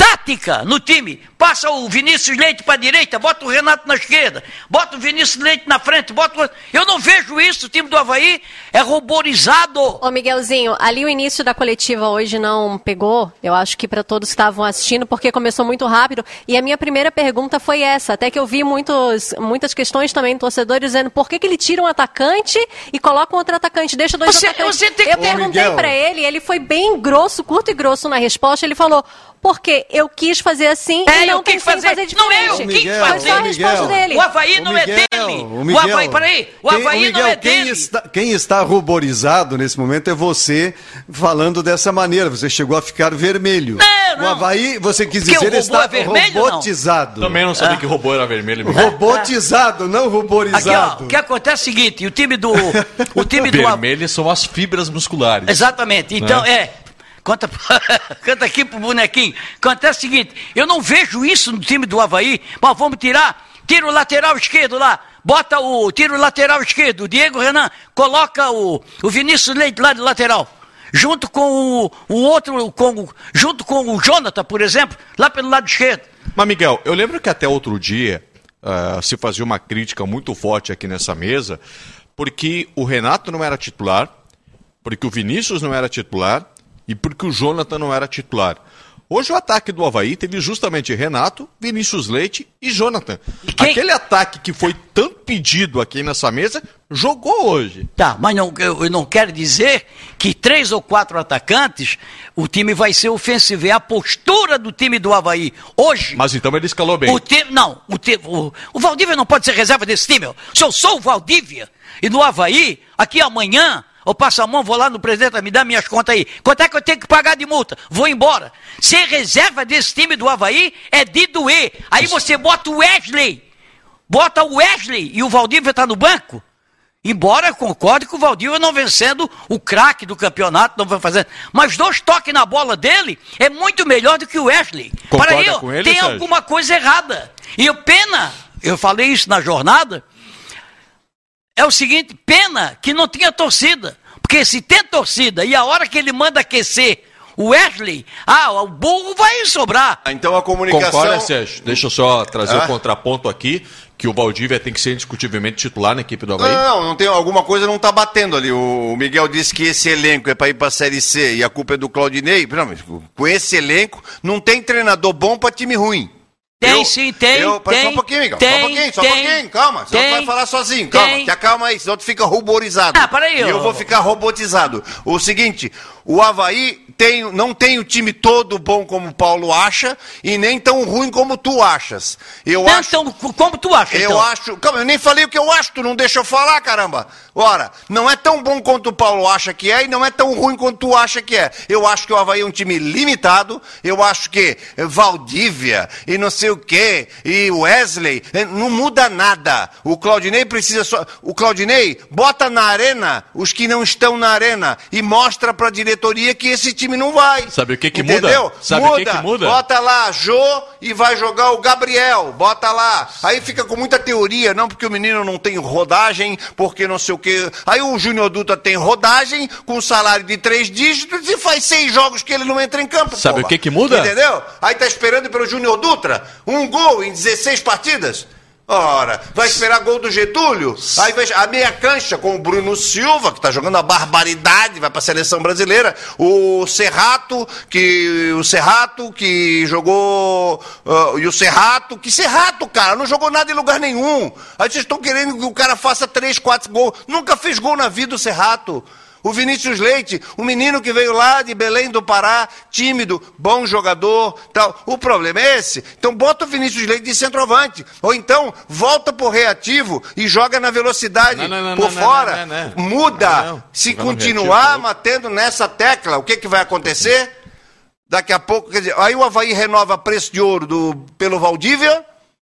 tática no time. Passa o Vinícius Leite para a direita, bota o Renato na esquerda, bota o Vinícius Leite na frente, bota o... Eu não vejo isso, o time do Havaí é ruborizado. Ô Miguelzinho, ali o início da coletiva hoje não pegou, eu acho que para todos que estavam assistindo, porque começou muito rápido, e a minha primeira pergunta foi essa, até que eu vi muitos, muitas questões também do torcedor dizendo por que, que ele tira um atacante e coloca um outro atacante, deixa dois você, atacantes. Você tem... Eu Ô, perguntei para ele, ele foi bem grosso, curto e grosso na resposta, ele falou, porque eu quis fazer assim é, e não pensei fazer. fazer diferente. Não é eu, quem Miguel, fazer. Foi a resposta dele. O Havaí não é Miguel, é dele. O, Miguel, o Havaí, peraí, o Havaí Miguel, não é quem dele. Está, quem está ruborizado nesse momento é você falando dessa maneira. Você chegou a ficar vermelho. Não, não. O Havaí, você quis dizer, está é vermelho, robotizado. Não? Também não sabia ah. que robô era vermelho. Mesmo. Robotizado, não ruborizado. Aqui, ó, o que acontece é o seguinte, o time do... O time do Vermelho são as fibras musculares. Exatamente. Então, né? é, Conta, canta aqui pro bonequinho. Acontece o seguinte, eu não vejo isso no time do Havaí, mas vamos tirar, tira o lateral esquerdo lá, bota o, tira o lateral esquerdo, Diego Renan, coloca o, o Vinícius Leite lá de lateral. Junto com o, o outro, com, junto com o Jonathan, por exemplo, lá pelo lado esquerdo. Mas, Miguel, eu lembro que até outro dia uh, se fazia uma crítica muito forte aqui nessa mesa, porque o Renato não era titular, porque o Vinícius não era titular, e porque o Jonathan não era titular. Hoje o ataque do Havaí teve justamente Renato, Vinícius Leite e Jonathan. E quem... Aquele ataque que foi tanto pedido aqui nessa mesa, jogou hoje. Tá, mas não, eu, eu não quero dizer que três ou quatro atacantes, o time vai ser ofensivo. É a postura do time do Havaí hoje. Mas então ele escalou bem. O time, não, o, time, o, o Valdívia não pode ser reserva desse time. Se eu sou o Valdívia e no Havaí, aqui amanhã ou passo a mão, vou lá no presidente, me dá minhas contas aí. Quanto é que eu tenho que pagar de multa? Vou embora. Ser reserva desse time do Havaí é de doer. Aí você bota o Wesley. Bota o Wesley e o Valdívia está no banco. Embora eu concorde que o Valdívia não vencendo o craque do campeonato, não vai fazendo. Mas dois toques na bola dele é muito melhor do que o Wesley. Concorda Para com ele, tem Sérgio? alguma coisa errada. E eu pena, eu falei isso na jornada, é o seguinte: pena que não tinha torcida. Porque se tem torcida e a hora que ele manda aquecer O Wesley, ah, o burro vai sobrar. Ah, então a comunicação. Concorda, Sérgio? Deixa eu só trazer o ah? um contraponto aqui que o Valdívia tem que ser indiscutivelmente titular na equipe do Havaí? Não, não tem alguma coisa não está batendo ali. O Miguel disse que esse elenco é para ir para a Série C e a culpa é do Claudinei. Não, com esse elenco não tem treinador bom para time ruim. Tem eu, sim, tem. Eu, tem, só um pouquinho, Miguel. Tem, só um pouquinho, só um pouquinho. Calma. Senão tu vai falar sozinho. Calma. Tem. Te acalma aí, senão tu fica ruborizado. Ah, peraí. E eu vou ficar robotizado. O seguinte, o Havaí tem, não tem o time todo bom como o Paulo acha e nem tão ruim como tu achas. Eu não, acho, como tu acha? Eu então? acho. Calma, eu nem falei o que eu acho, tu não deixa eu falar, caramba. Ora, não é tão bom quanto o Paulo acha que é e não é tão ruim quanto tu acha que é. Eu acho que o Havaí é um time limitado. Eu acho que Valdívia e não sei o quê, e Wesley, eh, não muda nada. O Claudinei precisa só. O Claudinei bota na arena os que não estão na arena e mostra para a diretoria que esse time não vai. Sabe o que que Entendeu? muda? Sabe muda. o que que muda? Bota lá Jô e vai jogar o Gabriel. Bota lá. Aí fica com muita teoria, não porque o menino não tem rodagem, porque não sei o quê. Aí o Júnior Dutra tem rodagem com salário de três dígitos e faz seis jogos que ele não entra em campo. Sabe o que que muda? Entendeu? Aí tá esperando pelo Júnior Dutra um gol em 16 partidas. Ora, vai esperar gol do Getúlio? Aí vai a meia cancha com o Bruno Silva, que está jogando a barbaridade, vai para a seleção brasileira. O Serrato, que o Serrato que jogou uh, e o Serrato, que Serrato, cara, não jogou nada em lugar nenhum. Aí vocês estão querendo que o cara faça três, quatro gols. Nunca fez gol na vida o Serrato. O Vinícius Leite, o menino que veio lá de Belém do Pará, tímido, bom jogador, tal. O problema é esse. Então bota o Vinícius Leite de centroavante. Ou então volta pro reativo e joga na velocidade não, não, não, por fora. Muda. Se continuar matando nessa tecla, o que, que vai acontecer? Daqui a pouco, quer dizer, aí o Havaí renova preço de ouro do, pelo Valdívia.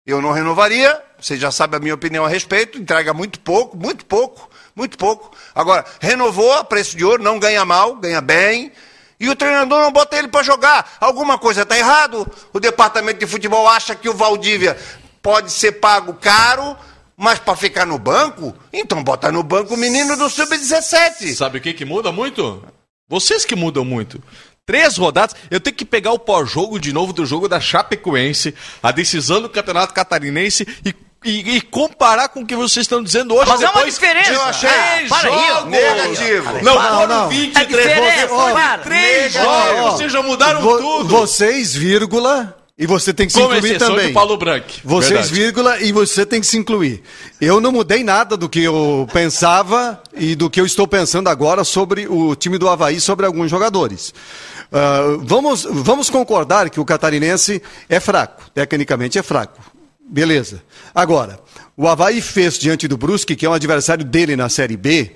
Eu não renovaria. Você já sabe a minha opinião a respeito. Entrega muito pouco, muito pouco. Muito pouco. Agora, renovou a preço de ouro, não ganha mal, ganha bem. E o treinador não bota ele para jogar. Alguma coisa está errado. O departamento de futebol acha que o Valdívia pode ser pago caro, mas para ficar no banco, então bota no banco o menino do sub-17. Sabe o que, que muda muito? Vocês que mudam muito. Três rodadas, eu tenho que pegar o pós-jogo de novo do jogo da Chapecoense, a decisão do Campeonato Catarinense e e, e, comparar com o que vocês estão dizendo hoje. Mas é uma diferença. Eu achei é, para jogos. Negativo. Não, não, não. 23 é jogos. Três jogos. Vocês já mudaram Vo tudo. Vocês, vírgula. E você tem que se incluir também. De Paulo Branco. Vocês, Verdade. vírgula, e você tem que se incluir. Eu não mudei nada do que eu pensava e do que eu estou pensando agora sobre o time do Havaí, sobre alguns jogadores. Uh, vamos, vamos concordar que o catarinense é fraco, tecnicamente é fraco. Beleza. Agora, o Havaí fez diante do Brusque, que é um adversário dele na Série B,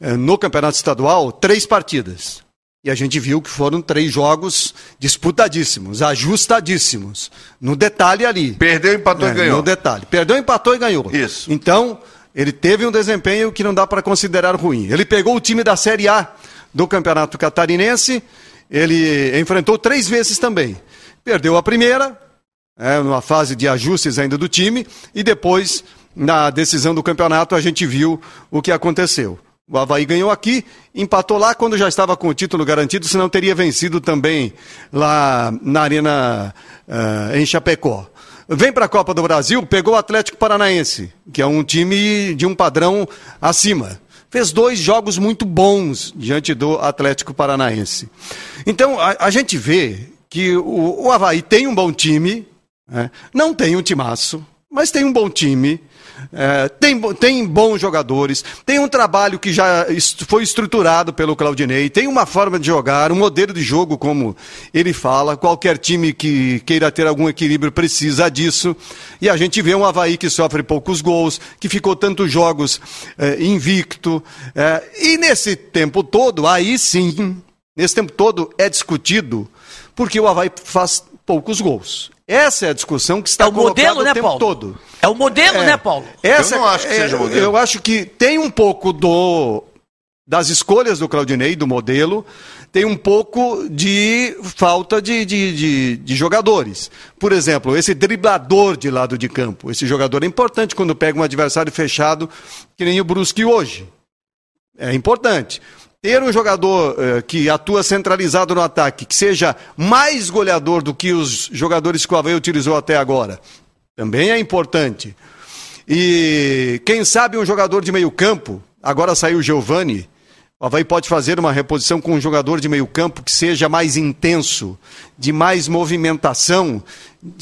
eh, no Campeonato Estadual, três partidas. E a gente viu que foram três jogos disputadíssimos, ajustadíssimos. No detalhe ali. Perdeu, empatou é, e ganhou. No detalhe. Perdeu, empatou e ganhou. Isso. Então, ele teve um desempenho que não dá para considerar ruim. Ele pegou o time da Série A do Campeonato Catarinense, ele enfrentou três vezes também. Perdeu a primeira, é, numa fase de ajustes ainda do time, e depois, na decisão do campeonato, a gente viu o que aconteceu. O Havaí ganhou aqui, empatou lá quando já estava com o título garantido, senão teria vencido também lá na Arena uh, em Chapecó. Vem para a Copa do Brasil, pegou o Atlético Paranaense, que é um time de um padrão acima. Fez dois jogos muito bons diante do Atlético Paranaense. Então, a, a gente vê que o, o Havaí tem um bom time, é. Não tem um timaço, mas tem um bom time. É, tem, tem bons jogadores, tem um trabalho que já foi estruturado pelo Claudinei, tem uma forma de jogar, um modelo de jogo, como ele fala. Qualquer time que queira ter algum equilíbrio precisa disso. E a gente vê um Havaí que sofre poucos gols, que ficou tantos jogos é, invicto. É, e nesse tempo todo, aí sim, nesse tempo todo é discutido porque o Havaí faz poucos gols. Essa é a discussão que está é o modelo, né, o tempo Paulo? todo. É o modelo, é, né, Paulo? Essa, eu não acho que é, seja modelo. Eu acho que tem um pouco do das escolhas do Claudinei, do modelo, tem um pouco de falta de, de, de, de, jogadores. Por exemplo, esse driblador de lado de campo. Esse jogador é importante quando pega um adversário fechado, que nem o Brusque hoje. É importante. Ter um jogador uh, que atua centralizado no ataque, que seja mais goleador do que os jogadores que o Havaí utilizou até agora, também é importante. E quem sabe um jogador de meio campo, agora saiu o Giovani, o Havaí pode fazer uma reposição com um jogador de meio campo que seja mais intenso, de mais movimentação,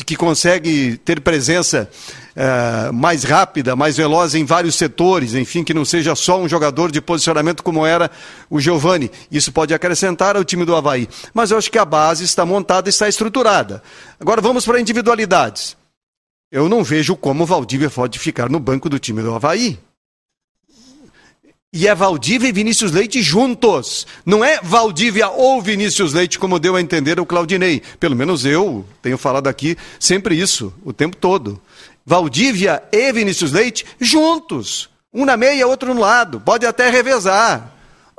que consegue ter presença uh, mais rápida, mais veloz em vários setores, enfim, que não seja só um jogador de posicionamento como era o Giovani. Isso pode acrescentar ao time do Havaí. Mas eu acho que a base está montada está estruturada. Agora vamos para individualidades. Eu não vejo como o Valdívia pode ficar no banco do time do Havaí. E é Valdívia e Vinícius Leite juntos. Não é Valdívia ou Vinícius Leite, como deu a entender o Claudinei. Pelo menos eu tenho falado aqui sempre isso, o tempo todo. Valdívia e Vinícius Leite juntos. Um na meia, outro no lado. Pode até revezar.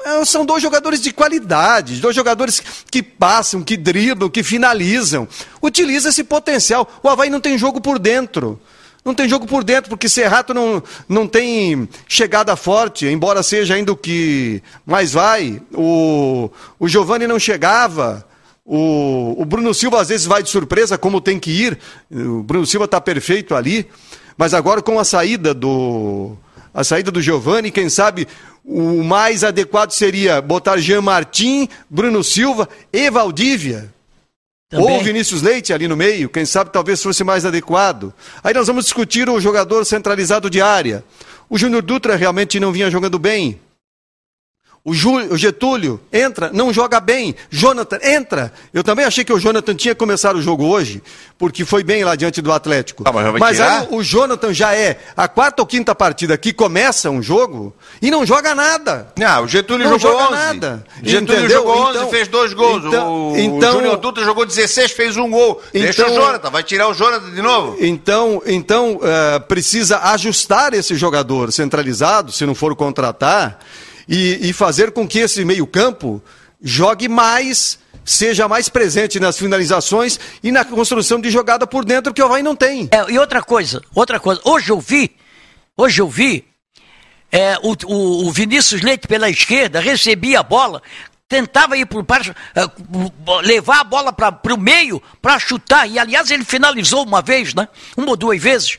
É, são dois jogadores de qualidade, dois jogadores que passam, que driblam, que finalizam. Utiliza esse potencial. O Havaí não tem jogo por dentro. Não tem jogo por dentro, porque Serrato não, não tem chegada forte, embora seja ainda o que mais vai. O, o Giovani não chegava. O, o Bruno Silva às vezes vai de surpresa, como tem que ir. O Bruno Silva está perfeito ali. Mas agora com a saída do. A saída do Giovani, quem sabe o mais adequado seria botar Jean Martin, Bruno Silva e Valdívia. Também. Ou Vinícius Leite ali no meio, quem sabe talvez fosse mais adequado. Aí nós vamos discutir o jogador centralizado de área. O Júnior Dutra realmente não vinha jogando bem. O, o, Getúlio entra, não joga bem. Jonathan entra. Eu também achei que o Jonathan tinha começado o jogo hoje, porque foi bem lá diante do Atlético. Ah, mas, mas aí o Jonathan já é a quarta ou quinta partida que começa um jogo e não joga nada. Não, ah, o Getúlio não jogou joga 11. nada. Getúlio Entendeu? jogou 11 então, fez dois gols. Então, o, então, Júnior Dutra jogou 16, fez um gol. Então, Deixa o Jonathan, vai tirar o Jonathan de novo. Então, então uh, precisa ajustar esse jogador centralizado, se não for contratar e, e fazer com que esse meio-campo jogue mais, seja mais presente nas finalizações e na construção de jogada por dentro que o Havaí não tem. É, e outra coisa, outra coisa, hoje eu vi, hoje eu vi é, o, o, o, Vinícius Leite pela esquerda recebia a bola, tentava ir por baixo, eh, levar a bola para o meio para chutar. E aliás, ele finalizou uma vez, né? Uma ou duas vezes,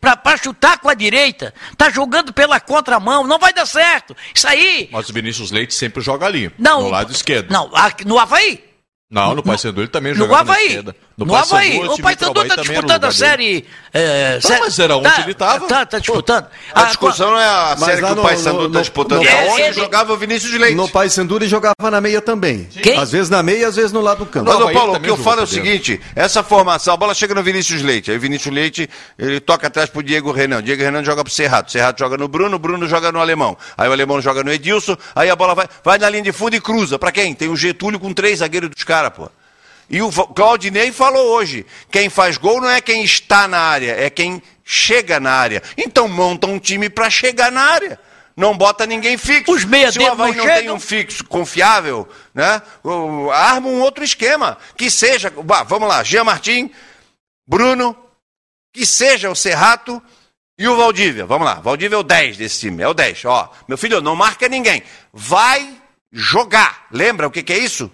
para chutar com a direita. Tá jogando pela contramão, não vai dar certo. Isso aí. Mas o Vinícius Leite sempre joga ali, não, no lado esquerdo. Não, no Havaí. Não, no Paysandu ele também jogava no Havaí. na esquerda. No, no Havaí. O Paysandu está disputando a série... É, não, mas era onde tá, ele estava. Está tá disputando. Pô, a discussão não é a série que o Paysandu está disputando. É onde ele... jogava o Vinícius Leite. No Paysandu ele jogava na meia também. Quem? Às vezes na meia, às vezes no lado do campo. Mas, Paulo, o que eu falo é o seguinte, essa formação, a bola chega no Vinícius Leite. Aí o Vinícius Leite, ele toca atrás pro Diego Renan. Diego Renan joga pro Serrato. Serrato joga no Bruno, Bruno joga no Alemão. Aí o Alemão joga no Edilson. Aí a bola vai, vai na linha de fundo e cruza. Pra quem? Tem o Getúlio com três zagueiros dos caras, pô. E o Claudinei falou hoje: quem faz gol não é quem está na área, é quem chega na área. Então monta um time para chegar na área. Não bota ninguém fixo. Os meia Se o Havaí não, não tem um fixo confiável, né? Arma um outro esquema. Que seja. Vamos lá, Jean Martin, Bruno, que seja o Serrato e o Valdívia. Vamos lá, Valdívia é o 10 desse time. É o 10. Ó, meu filho, não marca ninguém. Vai jogar. Lembra o que, que é isso?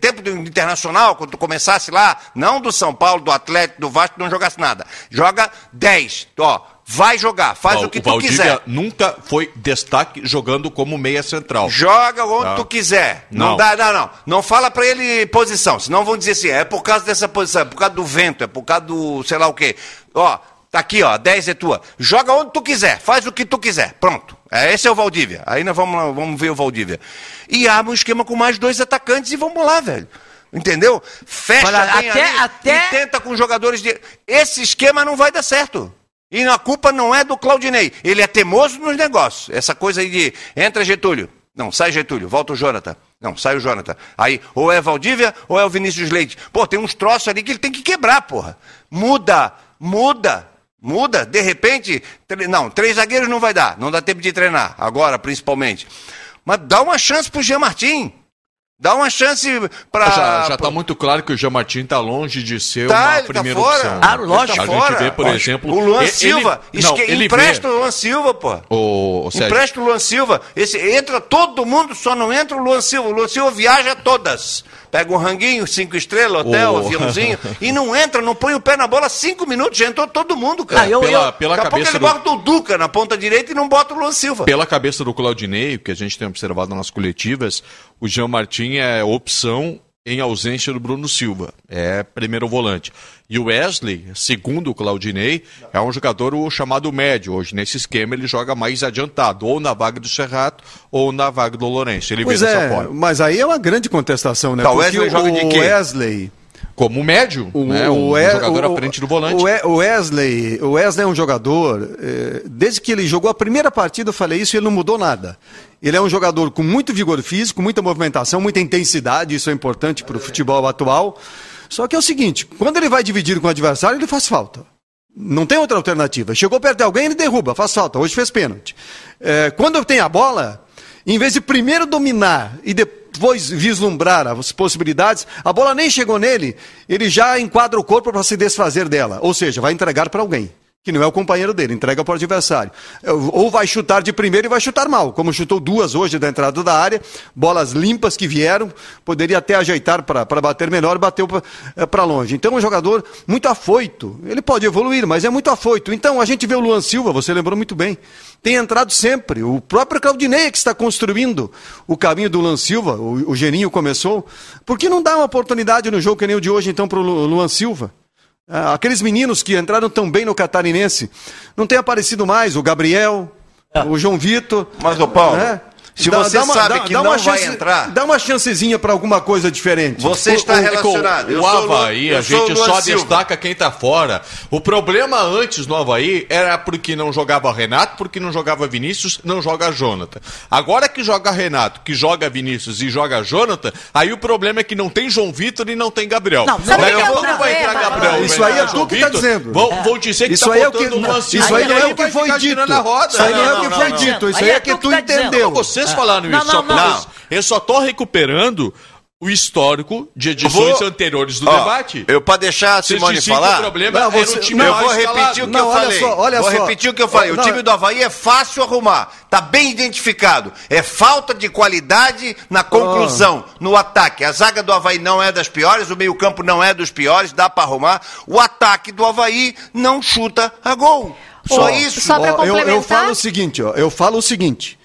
Tempo do internacional, quando tu começasse lá, não do São Paulo, do Atlético, do Vasco, não jogasse nada. Joga 10. Ó, vai jogar, faz o que o tu Valdívia quiser. nunca foi destaque jogando como meia central. Joga onde não. tu quiser. Não. não. dá, não, não. Não fala para ele posição, senão vão dizer assim, é por causa dessa posição, é por causa do vento, é por causa do sei lá o quê. Ó, tá aqui, ó, 10 é tua. Joga onde tu quiser, faz o que tu quiser. Pronto. É, esse é o Valdívia. Aí nós vamos, vamos ver o Valdívia. E abre um esquema com mais dois atacantes e vamos lá, velho. Entendeu? Fecha Olha, até, até... e tenta com jogadores de. Esse esquema não vai dar certo. E a culpa não é do Claudinei. Ele é teimoso nos negócios. Essa coisa aí de entra Getúlio. Não, sai Getúlio, volta o Jonathan. Não, sai o Jonathan. Aí, ou é Valdívia ou é o Vinícius Leite. Pô, tem uns troços ali que ele tem que quebrar, porra. Muda, muda. Muda, de repente, não, três zagueiros não vai dar, não dá tempo de treinar, agora principalmente. Mas dá uma chance pro Jean Martin. Dá uma chance para. Já, já tá muito claro que o Jean Martin tá longe de ser tá, uma tá primeira tá opção. Ah, lógico. A gente vê, por lógico. exemplo. O Luan ele, Silva. Ele, não, ele empresta vê. o Luan Silva, pô. O, o empresta o Luan Silva. Esse, entra todo mundo, só não entra o Luan Silva. O Luan Silva viaja todas. Pega um ranguinho, cinco estrelas, hotel, oh. aviãozinho, e não entra, não põe o pé na bola cinco minutos, já entrou todo mundo, cara. Ah, eu, pela, eu, pela Daqui cabeça a pouco ele do... bota o Duca na ponta direita e não bota o Luan Silva. Pela cabeça do Claudinei, que a gente tem observado nas coletivas, o Jean Martin é opção em ausência do Bruno Silva. É primeiro volante. E o Wesley, segundo o Claudinei, é um jogador chamado médio. Hoje, nesse esquema, ele joga mais adiantado, ou na vaga do Serrato, ou na vaga do Lourenço. Ele pois vê é, forma. Mas aí é uma grande contestação, né? Tá, o Wesley joga de quê? Wesley como médio, o, né? um, o, jogador o, à frente do volante. O Wesley, o Wesley é um jogador, eh, desde que ele jogou a primeira partida, eu falei isso, ele não mudou nada. Ele é um jogador com muito vigor físico, muita movimentação, muita intensidade, isso é importante para o futebol atual. Só que é o seguinte, quando ele vai dividir com o adversário, ele faz falta. Não tem outra alternativa. Chegou perto de alguém, ele derruba, faz falta. Hoje fez pênalti. É, quando tem a bola, em vez de primeiro dominar e depois vislumbrar as possibilidades, a bola nem chegou nele, ele já enquadra o corpo para se desfazer dela. Ou seja, vai entregar para alguém que não é o companheiro dele, entrega para o adversário. Ou vai chutar de primeiro e vai chutar mal, como chutou duas hoje da entrada da área, bolas limpas que vieram, poderia até ajeitar para bater melhor, bateu para é, longe. Então é um jogador muito afoito, ele pode evoluir, mas é muito afoito. Então a gente vê o Luan Silva, você lembrou muito bem, tem entrado sempre, o próprio Claudinei que está construindo o caminho do Luan Silva, o, o Geninho começou, por que não dá uma oportunidade no jogo que nem o de hoje então para o Luan Silva? Ah, aqueles meninos que entraram tão bem no Catarinense, não tem aparecido mais o Gabriel, é. o João Vitor. Mas, o Paulo, né? Se dá, você dá uma, sabe dá, que dá não chance, vai entrar. Dá uma chancezinha para alguma coisa diferente. Você está o, relacionado. O, o Havaí, a gente só Silva. destaca quem está fora. O problema antes no Havaí era porque não jogava Renato, porque não jogava Vinícius, não joga Jonathan. Agora que joga Renato, que joga Vinícius e joga Jonathan, aí o problema é que não tem João Vitor e não tem Gabriel. Não, não Daí quando vai entrar Gabriel? Isso aí é tu que está dizendo. Vão, vão dizer que isso tá é o que, não, Isso aí não é o que foi dito. Isso aí não é o que foi dito. Isso aí é que tu entendeu. Vocês falaram isso. Não. Eu só tô recuperando o histórico de edições vou... anteriores do Ó, debate. Eu para deixar a Simone falar. O problema não, você... time não, eu vou repetir o que não, eu falei. Só, olha vou só. repetir o que eu falei. Não, o time do Havaí é fácil arrumar, tá bem identificado. É falta de qualidade na conclusão, oh. no ataque. A zaga do Havaí não é das piores, o meio-campo não é dos piores, dá para arrumar. O ataque do Havaí não chuta a gol. Só oh, isso. Só oh, eu, eu falo o seguinte, ó, eu falo o seguinte.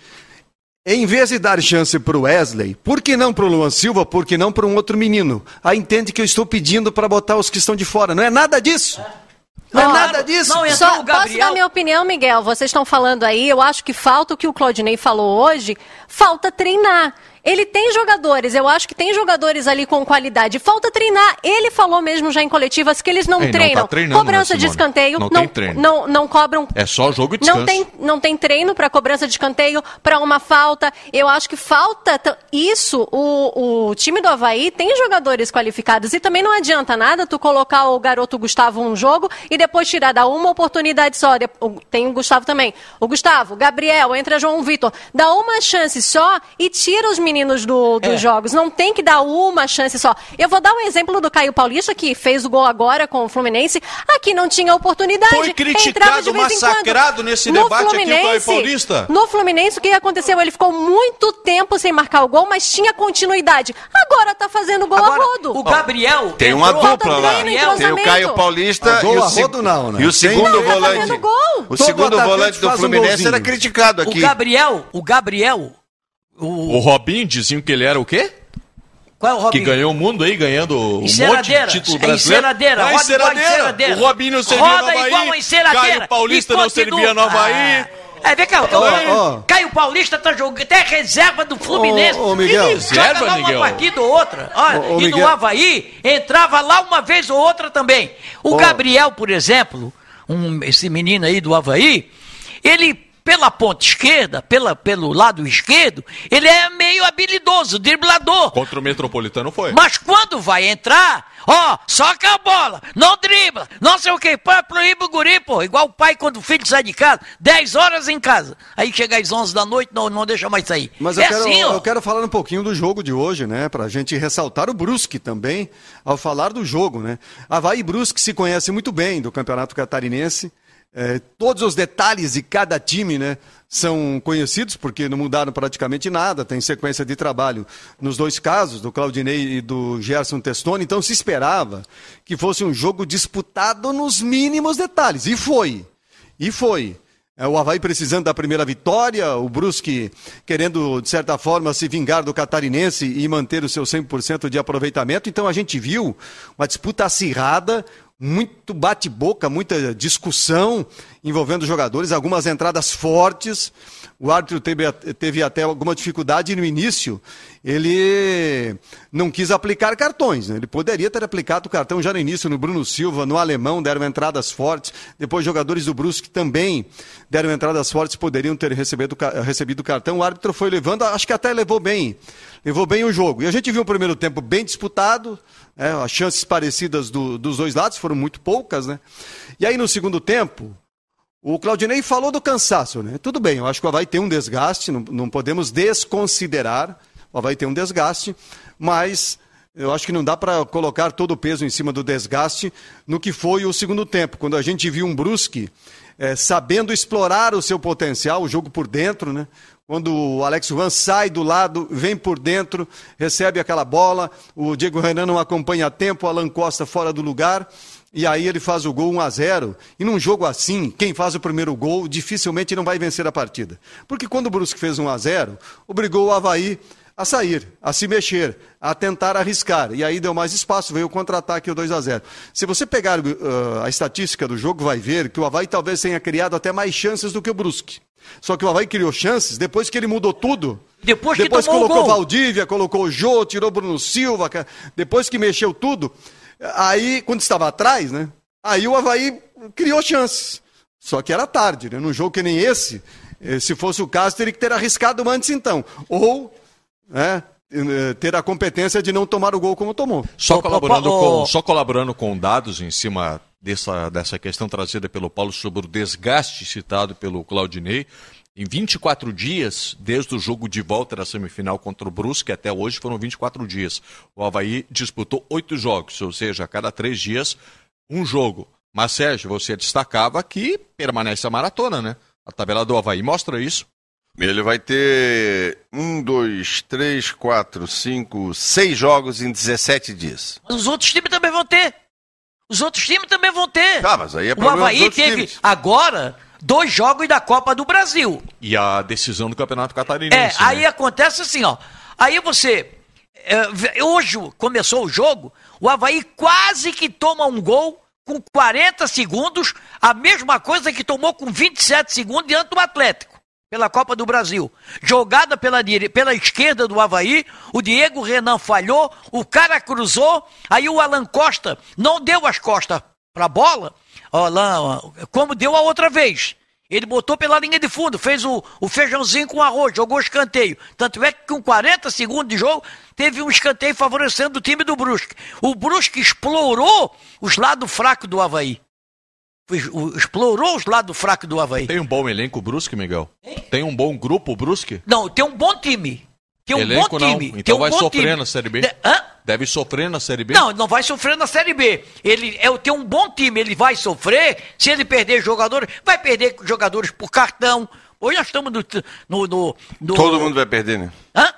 Em vez de dar chance para o Wesley, por que não para o Luan Silva, por que não para um outro menino? Aí entende que eu estou pedindo para botar os que estão de fora. Não é nada disso. Não, é nada disso. Não, Só, posso dar minha opinião, Miguel? Vocês estão falando aí, eu acho que falta o que o Claudinei falou hoje, falta treinar. Ele tem jogadores, eu acho que tem jogadores ali com qualidade. Falta treinar. Ele falou mesmo já em coletivas que eles não Ei, treinam. Não tá cobrança né, de escanteio, não, não, não, não, cobram. É só jogo e descanso. Não tem, não tem treino para cobrança de escanteio, para uma falta. Eu acho que falta isso. O, o time do Havaí tem jogadores qualificados. E também não adianta nada tu colocar o garoto Gustavo um jogo e depois tirar da uma oportunidade só. Tem o Gustavo também. O Gustavo, Gabriel, entra João Vitor. Dá uma chance só e tira os meninos meninos do, dos é. jogos. Não tem que dar uma chance só. Eu vou dar um exemplo do Caio Paulista, que fez o gol agora com o Fluminense. Aqui não tinha oportunidade. Foi criticado, massacrado nesse no debate Fluminense, aqui o Caio Paulista. No Fluminense, o que aconteceu? Ele ficou muito tempo sem marcar o gol, mas tinha continuidade. Agora tá fazendo gol agora, a rodo. O Gabriel... Tem uma dupla lá. Tem o Caio Paulista e o, rodo, não, né? e o segundo tá volante. O segundo volante do Fluminense um era criticado aqui. O Gabriel, o Gabriel o, o Robinho diziam que ele era o quê? Qual é o Robinho? Que ganhou o mundo aí, ganhando um monte de título brasileiro. Enceradeira, ah, enceradeira. enceradeira. O Robinho não servia Roda no Havaí. Caio Paulista não servia no Havaí. Ah. É, vem cá, oh, oh. Caio Paulista tá jogando até reserva do Fluminense. Ô, oh, Miguel. Reserva, joga lá Miguel. uma partida ou outra. Olha, e Miguel. no Havaí, entrava lá uma vez ou outra também. O Gabriel, por exemplo, um, esse menino aí do Havaí, ele pela ponta esquerda, pela, pelo lado esquerdo, ele é meio habilidoso, driblador. Contra o Metropolitano foi. Mas quando vai entrar, ó, soca a bola, não dribla, não sei o que, pá, proíbe o guri, pô. Igual o pai quando o filho sai de casa, 10 horas em casa. Aí chega às 11 da noite, não, não deixa mais sair. Mas eu, é quero, assim, eu quero falar um pouquinho do jogo de hoje, né? Pra gente ressaltar o Brusque também, ao falar do jogo, né? Havaí e Brusque se conhecem muito bem do Campeonato Catarinense. É, todos os detalhes de cada time né, são conhecidos, porque não mudaram praticamente nada, tem sequência de trabalho nos dois casos, do Claudinei e do Gerson Testoni, então se esperava que fosse um jogo disputado nos mínimos detalhes, e foi, e foi. É, o Havaí precisando da primeira vitória, o Brusque querendo, de certa forma, se vingar do catarinense e manter o seu 100% de aproveitamento. Então a gente viu uma disputa acirrada, muito bate-boca, muita discussão envolvendo jogadores, algumas entradas fortes. O árbitro teve, teve, até alguma dificuldade no início. Ele não quis aplicar cartões. Né? Ele poderia ter aplicado o cartão já no início, no Bruno Silva, no Alemão, deram entradas fortes. Depois, jogadores do Brusque também deram entradas fortes, poderiam ter recebido, recebido o cartão. O árbitro foi levando, acho que até levou bem. Levou bem o jogo. E a gente viu um primeiro tempo bem disputado. É, as chances parecidas do, dos dois lados foram muito poucas, né? E aí no segundo tempo, o Claudinei falou do cansaço, né? Tudo bem, eu acho que o Havaí tem um desgaste, não, não podemos desconsiderar, o Havaí tem um desgaste, mas eu acho que não dá para colocar todo o peso em cima do desgaste no que foi o segundo tempo, quando a gente viu um Brusque é, sabendo explorar o seu potencial, o jogo por dentro, né? Quando o Alex Juan sai do lado, vem por dentro, recebe aquela bola, o Diego Renan não acompanha a tempo, o Alan Costa fora do lugar, e aí ele faz o gol 1 a 0. E num jogo assim, quem faz o primeiro gol dificilmente não vai vencer a partida. Porque quando o Brusque fez 1 a 0, obrigou o Havaí a sair, a se mexer, a tentar arriscar. E aí deu mais espaço, veio o contra-ataque o 2 a 0. Se você pegar uh, a estatística do jogo, vai ver que o Havaí talvez tenha criado até mais chances do que o Brusque. Só que o Havaí criou chances depois que ele mudou tudo. Depois que depois colocou Valdívia, colocou o Jô, tirou Bruno Silva, depois que mexeu tudo. Aí, quando estava atrás, né? Aí o Havaí criou chances. Só que era tarde, né? Num jogo que nem esse, eh, se fosse o caso, teria que ter arriscado antes então. Ou né, eh, ter a competência de não tomar o gol como tomou. Só colaborando, com, só colaborando com dados em cima dessa, dessa questão trazida pelo Paulo sobre o desgaste citado pelo Claudinei. Em 24 dias, desde o jogo de volta da semifinal contra o Brusque até hoje, foram 24 dias. O Havaí disputou oito jogos, ou seja, a cada três dias, um jogo. Mas, Sérgio, você destacava que permanece a maratona, né? A tabela do Havaí mostra isso. Ele vai ter um, dois, três, quatro, cinco, seis jogos em 17 dias. Mas os outros times também vão ter. Os outros times também vão ter. Tá, mas aí é O Havaí teve times. agora dois jogos da Copa do Brasil. E a decisão do Campeonato Catarinense. É, né? aí acontece assim, ó. Aí você. É, hoje começou o jogo, o Havaí quase que toma um gol com 40 segundos, a mesma coisa que tomou com 27 segundos diante do Atlético pela Copa do Brasil. Jogada pela, pela esquerda do Havaí, o Diego Renan falhou, o cara cruzou, aí o Alan Costa não deu as costas para a bola, como deu a outra vez. Ele botou pela linha de fundo, fez o, o feijãozinho com arroz, jogou escanteio. Tanto é que com 40 segundos de jogo, teve um escanteio favorecendo o time do Brusque. O Brusque explorou os lados fracos do Havaí explorou os lados fracos do Havaí. Tem um bom elenco o Brusque, Miguel? Tem um bom grupo o Brusque? Não, tem um bom time. Tem um elenco, bom time. Não. Então um vai sofrer time. na Série B? De... Hã? Deve sofrer na Série B? Não, não vai sofrer na Série B. Ele é, tem um bom time, ele vai sofrer se ele perder jogadores, vai perder jogadores por cartão. Hoje nós estamos no, no, no, no... Todo mundo vai perder, né? Hã?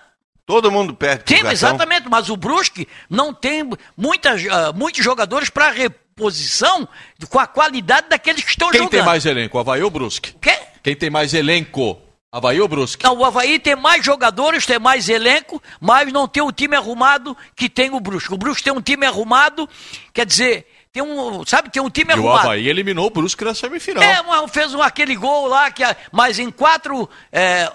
Todo mundo perde. Sim, exatamente, mas o Brusque não tem muitas, uh, muitos jogadores para posição com a qualidade daqueles que estão Quem jogando. Quem tem mais elenco, Havaí ou Brusque? Quê? Quem tem mais elenco? Havaí ou Brusque? Não, o Havaí tem mais jogadores, tem mais elenco, mas não tem o time arrumado que tem o Brusque. O Brusque tem um time arrumado, quer dizer, tem um, sabe, tem um time e arrumado. o Havaí eliminou o Brusque na semifinal. É, fez um, aquele gol lá, que, mas em quatro, é,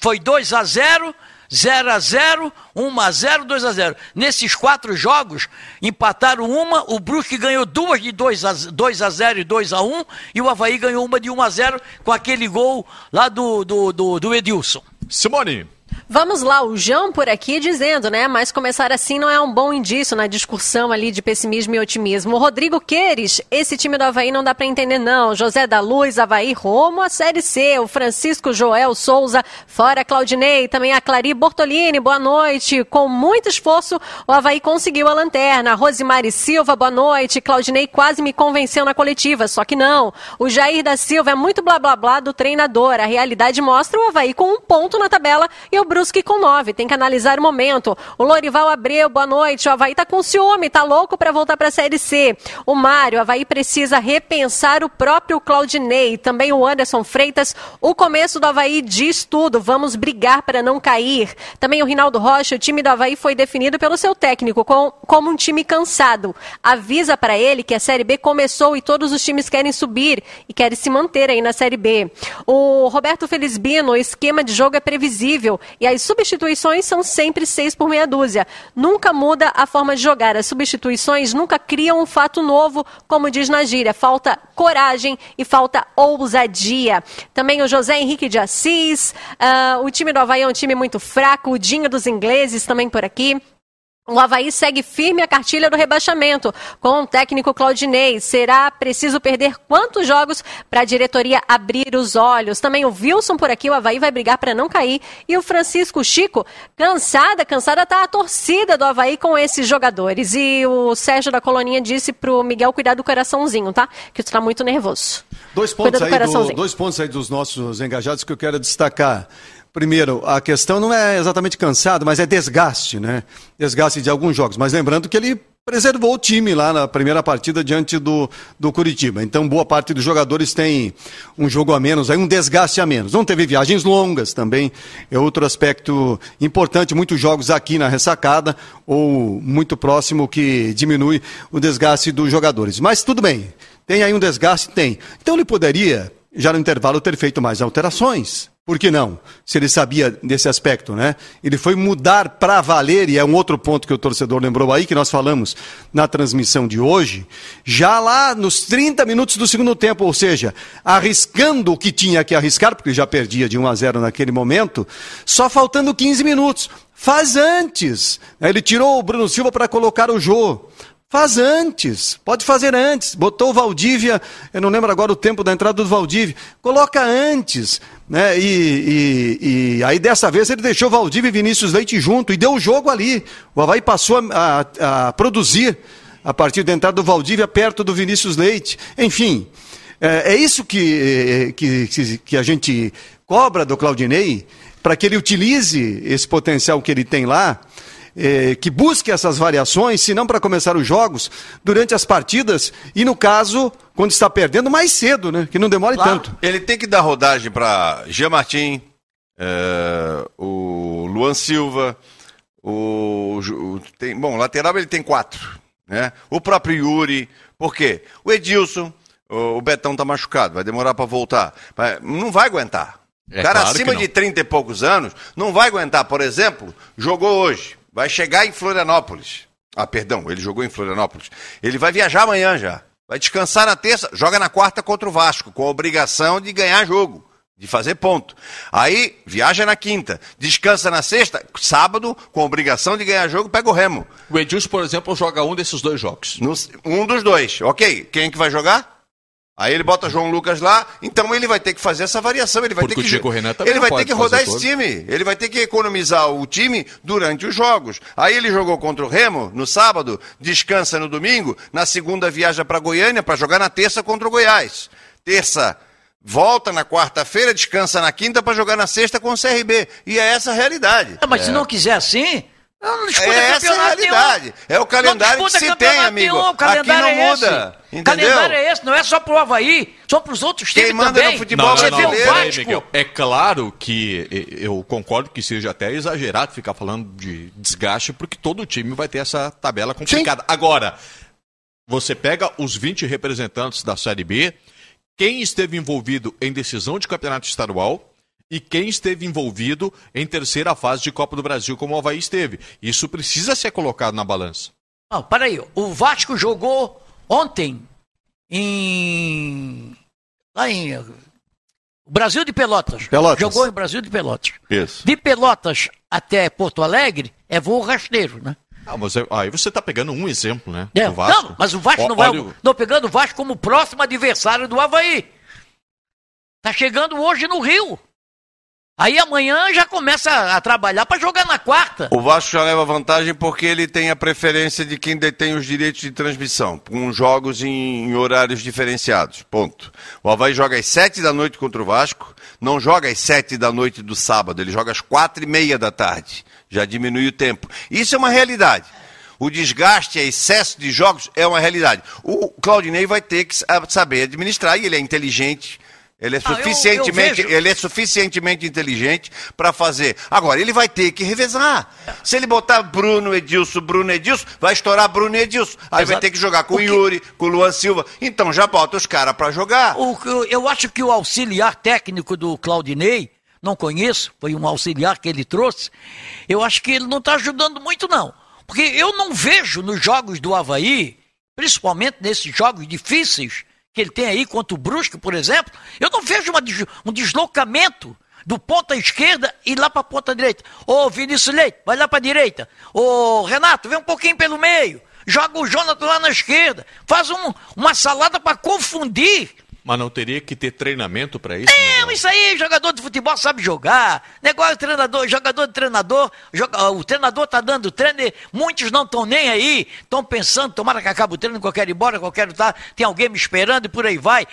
foi 2 a 0 0 a 0 1 a 0 2 a 0 Nesses quatro jogos, empataram uma, o Brusque ganhou duas de 2 a, 2 a 0 e 2 a 1 e o Havaí ganhou uma de 1 a 0 com aquele gol lá do, do, do, do Edilson. Simone. Vamos lá, o João por aqui dizendo, né? Mas começar assim não é um bom indício na discussão ali de pessimismo e otimismo. Rodrigo Queires, esse time do Havaí não dá para entender, não. José da Luz, Havaí Romo, a Série C. O Francisco Joel Souza, fora Claudinei. Também a Clari Bortolini, boa noite. Com muito esforço, o Havaí conseguiu a lanterna. Rosimari Silva, boa noite. Claudinei quase me convenceu na coletiva, só que não. O Jair da Silva é muito blá blá blá do treinador. A realidade mostra o Havaí com um ponto na tabela e o Brusque com nove. Tem que analisar o momento. O Lorival Abreu, boa noite. O Havaí tá com ciúme, tá louco para voltar para a Série C. O Mário, o Havaí precisa repensar o próprio Claudinei. Também o Anderson Freitas. O começo do Havaí diz tudo. Vamos brigar para não cair. Também o Rinaldo Rocha. O time do Havaí foi definido pelo seu técnico com, como um time cansado. Avisa para ele que a Série B começou e todos os times querem subir e querem se manter aí na Série B. O Roberto Felizbino, o esquema de jogo é previsível e as substituições são sempre seis por meia dúzia. Nunca muda a forma de jogar. As substituições nunca criam um fato novo, como diz na gíria. Falta coragem e falta ousadia. Também o José Henrique de Assis. Uh, o time do Havaí é um time muito fraco. O Dinho dos ingleses também por aqui. O Havaí segue firme a cartilha do rebaixamento. Com o técnico Claudinei, será preciso perder quantos jogos para a diretoria abrir os olhos? Também o Wilson por aqui, o Havaí vai brigar para não cair. E o Francisco Chico, cansada, cansada tá a torcida do Havaí com esses jogadores. E o Sérgio da Coloninha disse pro Miguel cuidar do coraçãozinho, tá? Que tu tá muito nervoso. Dois pontos, aí do, dois pontos aí dos nossos engajados que eu quero destacar. Primeiro, a questão não é exatamente cansado, mas é desgaste, né? Desgaste de alguns jogos. Mas lembrando que ele preservou o time lá na primeira partida diante do, do Curitiba. Então, boa parte dos jogadores tem um jogo a menos, aí um desgaste a menos. Não teve viagens longas também, é outro aspecto importante. Muitos jogos aqui na ressacada ou muito próximo que diminui o desgaste dos jogadores. Mas tudo bem, tem aí um desgaste? Tem. Então, ele poderia, já no intervalo, ter feito mais alterações por que não? Se ele sabia desse aspecto, né? Ele foi mudar para valer, e é um outro ponto que o torcedor lembrou aí, que nós falamos na transmissão de hoje, já lá nos 30 minutos do segundo tempo, ou seja, arriscando o que tinha que arriscar, porque já perdia de 1 a 0 naquele momento, só faltando 15 minutos. Faz antes. Ele tirou o Bruno Silva para colocar o Jô. Faz antes, pode fazer antes. Botou o Valdívia, eu não lembro agora o tempo da entrada do Valdívia. Coloca antes, né? E, e, e aí dessa vez ele deixou Valdívia e Vinícius Leite junto e deu o jogo ali. O Havaí passou a, a, a produzir a partir da entrada do Valdívia perto do Vinícius Leite. Enfim, é, é isso que, que, que a gente cobra do Claudinei para que ele utilize esse potencial que ele tem lá eh, que busque essas variações, se não para começar os jogos, durante as partidas e, no caso, quando está perdendo, mais cedo, né? Que não demore claro. tanto. Ele tem que dar rodagem para Jean Martin, eh, o Luan Silva, o, o, tem, bom, lateral ele tem quatro, né? O próprio Yuri, por quê? O Edilson, o, o Betão tá machucado, vai demorar para voltar, não vai aguentar. É cara claro acima de 30 e poucos anos não vai aguentar, por exemplo, jogou hoje vai chegar em Florianópolis. Ah, perdão, ele jogou em Florianópolis. Ele vai viajar amanhã já. Vai descansar na terça, joga na quarta contra o Vasco, com a obrigação de ganhar jogo, de fazer ponto. Aí, viaja na quinta, descansa na sexta, sábado, com a obrigação de ganhar jogo, pega o Remo. O Edilson, por exemplo, joga um desses dois jogos. No, um dos dois, ok. Quem é que vai jogar? Aí ele bota João Lucas lá, então ele vai ter que fazer essa variação, ele vai Porque ter que Diego Renan ele vai ter que rodar esse time, ele vai ter que economizar o time durante os jogos. Aí ele jogou contra o Remo no sábado, descansa no domingo, na segunda viaja para Goiânia para jogar na terça contra o Goiás. Terça volta na quarta-feira, descansa na quinta para jogar na sexta com o CRB. E é essa a realidade. É, mas é. se não quiser assim, não disputa é essa é a realidade. É o calendário que se tem, amigo. Nenhum. Aqui não é muda. Entendeu? calendário é esse, não é só pro Havaí, só pros outros times Quem manda também. no futebol não, não, não, É claro que eu concordo que seja até exagerado ficar falando de desgaste, porque todo time vai ter essa tabela complicada. Sim. Agora, você pega os 20 representantes da Série B, quem esteve envolvido em decisão de campeonato estadual, e quem esteve envolvido em terceira fase de Copa do Brasil, como o Havaí esteve. Isso precisa ser colocado na balança. Não, peraí. O Vasco jogou ontem em. Lá em. Brasil de Pelotas. Pelotas. Jogou em Brasil de Pelotas. Isso. De Pelotas até Porto Alegre é voo rasteiro, né? Ah, mas aí você está pegando um exemplo, né? É. Não, mas o Vasco o, não vai. Olha... Não pegando o Vasco como próximo adversário do Havaí. Tá chegando hoje no Rio. Aí amanhã já começa a trabalhar para jogar na quarta. O Vasco já leva vantagem porque ele tem a preferência de quem detém os direitos de transmissão, com jogos em, em horários diferenciados. Ponto. O Havaí joga às sete da noite contra o Vasco, não joga às sete da noite do sábado, ele joga às quatro e meia da tarde. Já diminui o tempo. Isso é uma realidade. O desgaste, o excesso de jogos é uma realidade. O Claudinei vai ter que saber administrar e ele é inteligente ele é suficientemente, ah, eu, eu ele é suficientemente inteligente para fazer. Agora, ele vai ter que revezar. Se ele botar Bruno Edilson, Bruno Edilson, vai estourar Bruno Edilson. Aí Exato. vai ter que jogar com o, Yuri, com o Luan Silva. Então já bota os caras para jogar. O, eu acho que o auxiliar técnico do Claudinei, não conheço, foi um auxiliar que ele trouxe. Eu acho que ele não está ajudando muito, não. Porque eu não vejo nos jogos do Havaí, principalmente nesses jogos difíceis, que ele tem aí contra o Brusque, por exemplo, eu não vejo uma, um deslocamento do ponta esquerda e lá para a ponta direita. Ô Vinícius Leite, vai lá para a direita. Ô Renato, vem um pouquinho pelo meio. Joga o Jonathan lá na esquerda. Faz um, uma salada para confundir mas não teria que ter treinamento para isso? Né? isso aí, jogador de futebol sabe jogar. Negócio treinador, jogador de treinador, joga, o treinador tá dando treino, muitos não estão nem aí, estão pensando, tomara que acabe o treino, que eu quero ir embora, que eu quero estar, tá, tem alguém me esperando e por aí vai.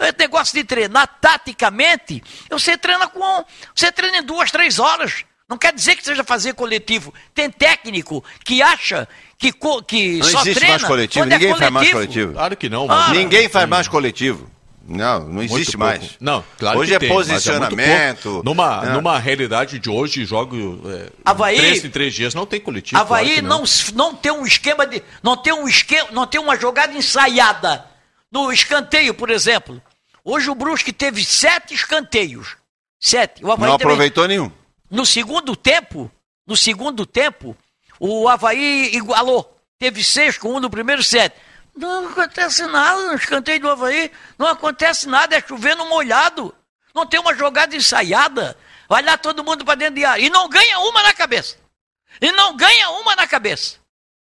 É negócio de treinar taticamente, você treina com. Você treina em duas, três horas. Não quer dizer que seja fazer coletivo. Tem técnico que acha que, que não só existe treina mais coletivo. Ninguém é faz mais coletivo. Claro que não. Ah, Ninguém faz mais coletivo. Não, não existe mais. Não, claro Hoje é tem, posicionamento. É numa, né? numa realidade de hoje, jogo é, Havaí, três em três dias, não tem coletivo. Havaí claro não. não. não tem um esquema de. Não tem um esquema, não tem uma jogada ensaiada. No escanteio, por exemplo. Hoje o Brusque teve sete escanteios. Sete. O Havaí não aproveitou nenhum. No segundo tempo, no segundo tempo, o Havaí igualou. Teve seis com um no primeiro set. Não acontece nada no escanteio do Havaí. Não acontece nada, é chovendo molhado. Não tem uma jogada ensaiada. Vai lá todo mundo para dentro de área. E não ganha uma na cabeça. E não ganha uma na cabeça.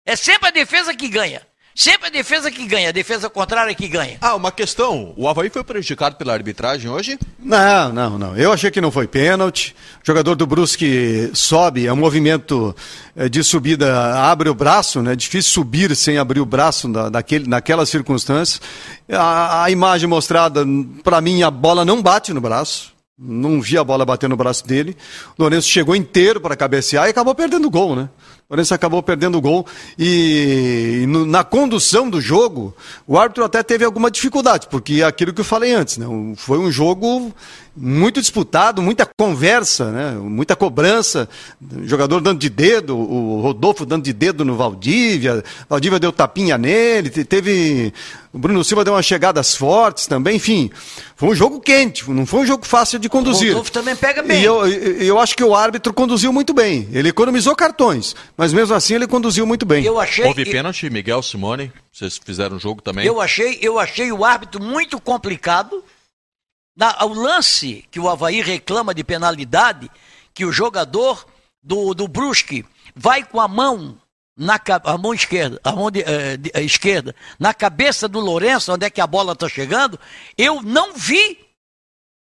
É sempre a defesa que ganha. Sempre a defesa que ganha, a defesa contrária que ganha. Ah, uma questão. O Havaí foi prejudicado pela arbitragem hoje? Não, não, não. Eu achei que não foi pênalti. O jogador do Brusque sobe, é um movimento eh, de subida, abre o braço, né? É difícil subir sem abrir o braço na, naquele, naquelas circunstâncias. A, a imagem mostrada, para mim, a bola não bate no braço. Não vi a bola bater no braço dele. O Lourenço chegou inteiro para cabecear e acabou perdendo o gol, né? O Lourenço acabou perdendo o gol e, no, na condução do jogo, o árbitro até teve alguma dificuldade, porque é aquilo que eu falei antes, né? Foi um jogo muito disputado, muita conversa, né? muita cobrança, jogador dando de dedo, o Rodolfo dando de dedo no Valdívia, Valdívia deu tapinha nele, teve. O Bruno Silva deu umas chegadas fortes também, enfim. Foi um jogo quente, não foi um jogo fácil de conduzir. O Rodolfo também pega bem. E eu, eu acho que o árbitro conduziu muito bem. Ele economizou cartões, mas mesmo assim ele conduziu muito bem. Eu achei. Houve pênalti, Miguel Simone. Vocês fizeram o jogo também? Eu achei, eu achei o árbitro muito complicado na, o lance que o Havaí reclama de penalidade, que o jogador do, do Brusque vai com a mão na a mão esquerda, a mão de, eh, de, eh, esquerda, na cabeça do Lourenço, onde é que a bola está chegando, eu não vi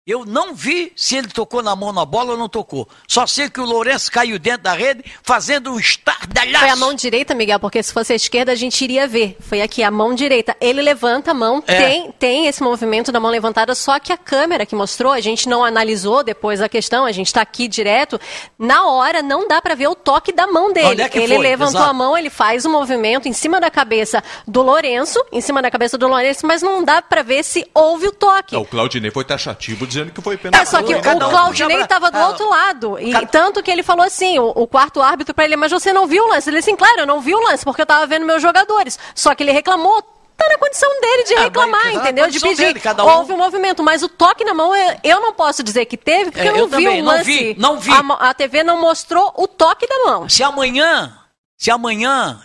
eu não vi se ele tocou na mão na bola ou não tocou. Só sei que o Lourenço caiu dentro da rede fazendo um estardalhaço. Foi a mão direita, Miguel, porque se fosse a esquerda a gente iria ver. Foi aqui a mão direita. Ele levanta a mão, é. tem, tem esse movimento da mão levantada, só que a câmera que mostrou, a gente não analisou depois a questão, a gente está aqui direto. Na hora não dá para ver o toque da mão dele. É ele foi? levantou Exato. a mão, ele faz o um movimento em cima da cabeça do Lourenço, em cima da cabeça do Lourenço, mas não dá para ver se houve o toque. o Claudinei foi taxativo dizendo que foi pênalti. É, só que o Claudinei estava do outro lado. E tanto que ele falou assim, o, o quarto árbitro para ele, mas você não viu o lance? Ele disse assim, claro, eu não vi o lance, porque eu estava vendo meus jogadores. Só que ele reclamou tá na condição dele de é, reclamar, é, entendeu? De pedir. Dele, um... Houve um movimento, mas o toque na mão eu não posso dizer que teve, porque é, eu não eu vi também, o lance. Não vi, não vi. A, a TV não mostrou o toque da mão. Se amanhã, se amanhã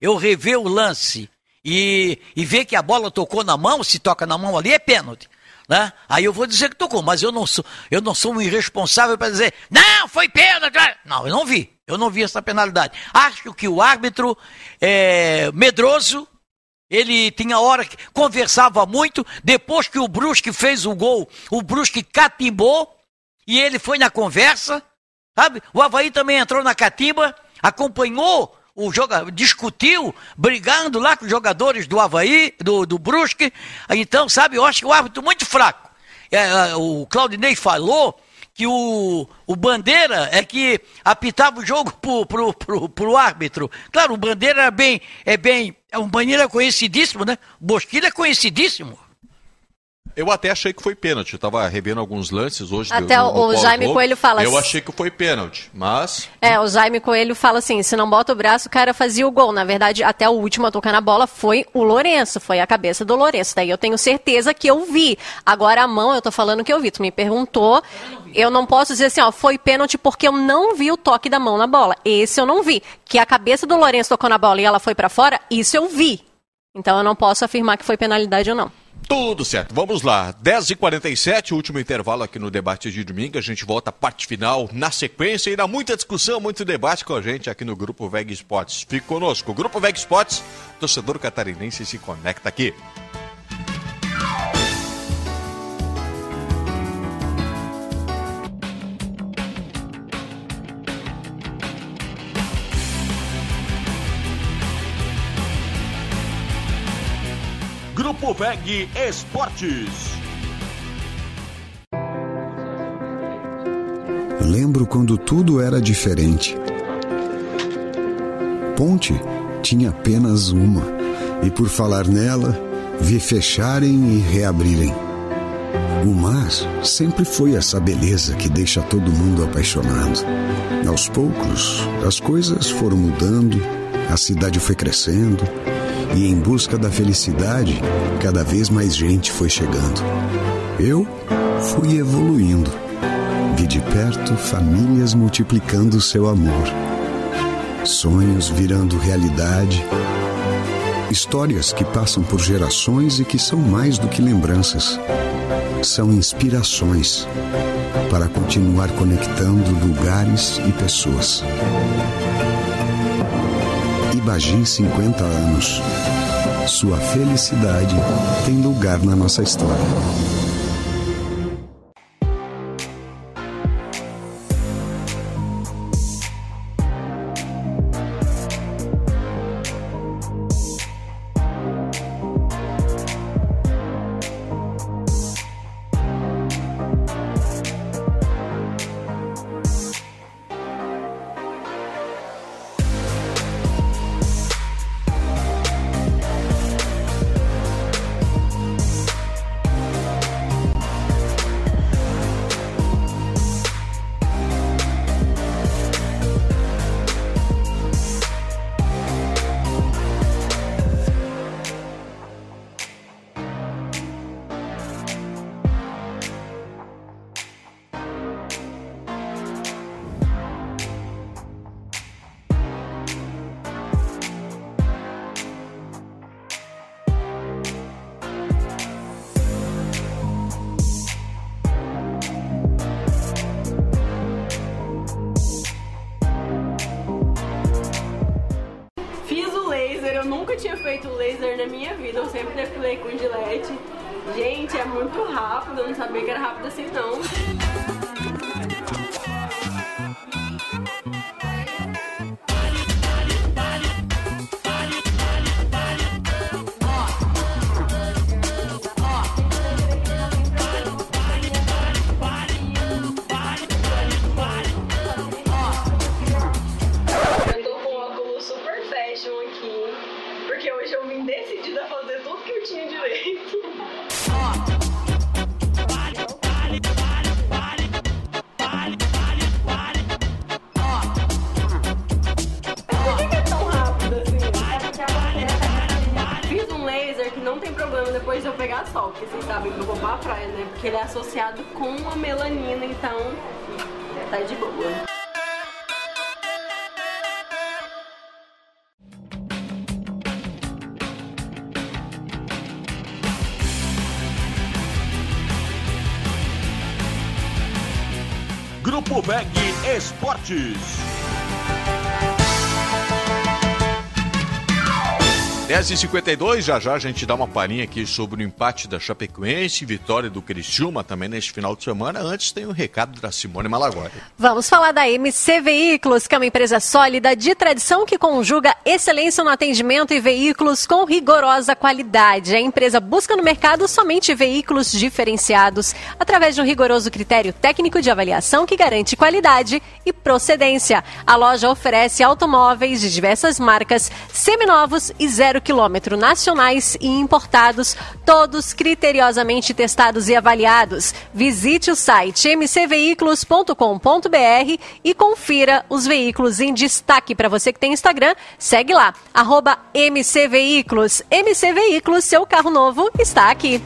eu rever o lance e, e ver que a bola tocou na mão, se toca na mão ali, é pênalti. Né? Aí eu vou dizer que tocou, mas eu não sou, eu não sou um irresponsável para dizer, não, foi pênalti. Não, eu não vi, eu não vi essa penalidade. Acho que o árbitro é medroso, ele tinha hora que conversava muito, depois que o Brusque fez o gol, o Brusque catimbou e ele foi na conversa, sabe? O Havaí também entrou na catimba, acompanhou o jogador discutiu, brigando lá com os jogadores do Havaí, do, do Brusque. Então, sabe, eu acho que o árbitro muito fraco. É, é, o Claudinei falou que o, o Bandeira é que apitava o jogo pro, pro, pro, pro árbitro. Claro, o Bandeira é bem, é bem, é um Bandeira conhecidíssimo, né? Bosquilha é conhecidíssimo. Eu até achei que foi pênalti. Eu tava revendo alguns lances hoje. Até do, o Jaime Coelho fala Eu achei que foi pênalti, mas. É, o Jaime Coelho fala assim: se não bota o braço, o cara fazia o gol. Na verdade, até o último a tocar na bola foi o Lourenço, foi a cabeça do Lourenço. Daí eu tenho certeza que eu vi. Agora a mão, eu tô falando que eu vi. Tu me perguntou. Eu não posso dizer assim, ó, foi pênalti porque eu não vi o toque da mão na bola. Esse eu não vi. Que a cabeça do Lourenço tocou na bola e ela foi para fora, isso eu vi. Então eu não posso afirmar que foi penalidade ou não. Tudo certo, vamos lá. 10h47, último intervalo aqui no debate de domingo. A gente volta à parte final na sequência. Irá muita discussão, muito debate com a gente aqui no Grupo Veg Sports. Fique conosco. Grupo Veg Sports, torcedor catarinense, se conecta aqui. VEG Esportes. Lembro quando tudo era diferente. Ponte tinha apenas uma, e por falar nela, vi fecharem e reabrirem. O mar sempre foi essa beleza que deixa todo mundo apaixonado. Aos poucos, as coisas foram mudando, a cidade foi crescendo e em busca da felicidade, cada vez mais gente foi chegando. Eu fui evoluindo. Vi de perto famílias multiplicando seu amor. Sonhos virando realidade. Histórias que passam por gerações e que são mais do que lembranças. São inspirações para continuar conectando lugares e pessoas. Ibagi 50 anos. Sua felicidade tem lugar na nossa história. 10h52, já já a gente dá uma palhinha aqui sobre o empate da Chapecoense, vitória do Criciúma também neste final de semana. Antes tem um recado da Simone Malagori. Vamos falar da MC Veículos, que é uma empresa sólida de tradição que conjuga excelência no atendimento e veículos com rigorosa qualidade. A empresa busca no mercado somente veículos diferenciados através de um rigoroso critério técnico de avaliação que garante qualidade e procedência. A loja oferece automóveis de diversas marcas, seminovos e zero zero quilômetro nacionais e importados, todos criteriosamente testados e avaliados. Visite o site mcveículos.com.br e confira os veículos em destaque. Para você que tem Instagram, segue lá, arroba mcveículos. MC Veículos, seu carro novo está aqui.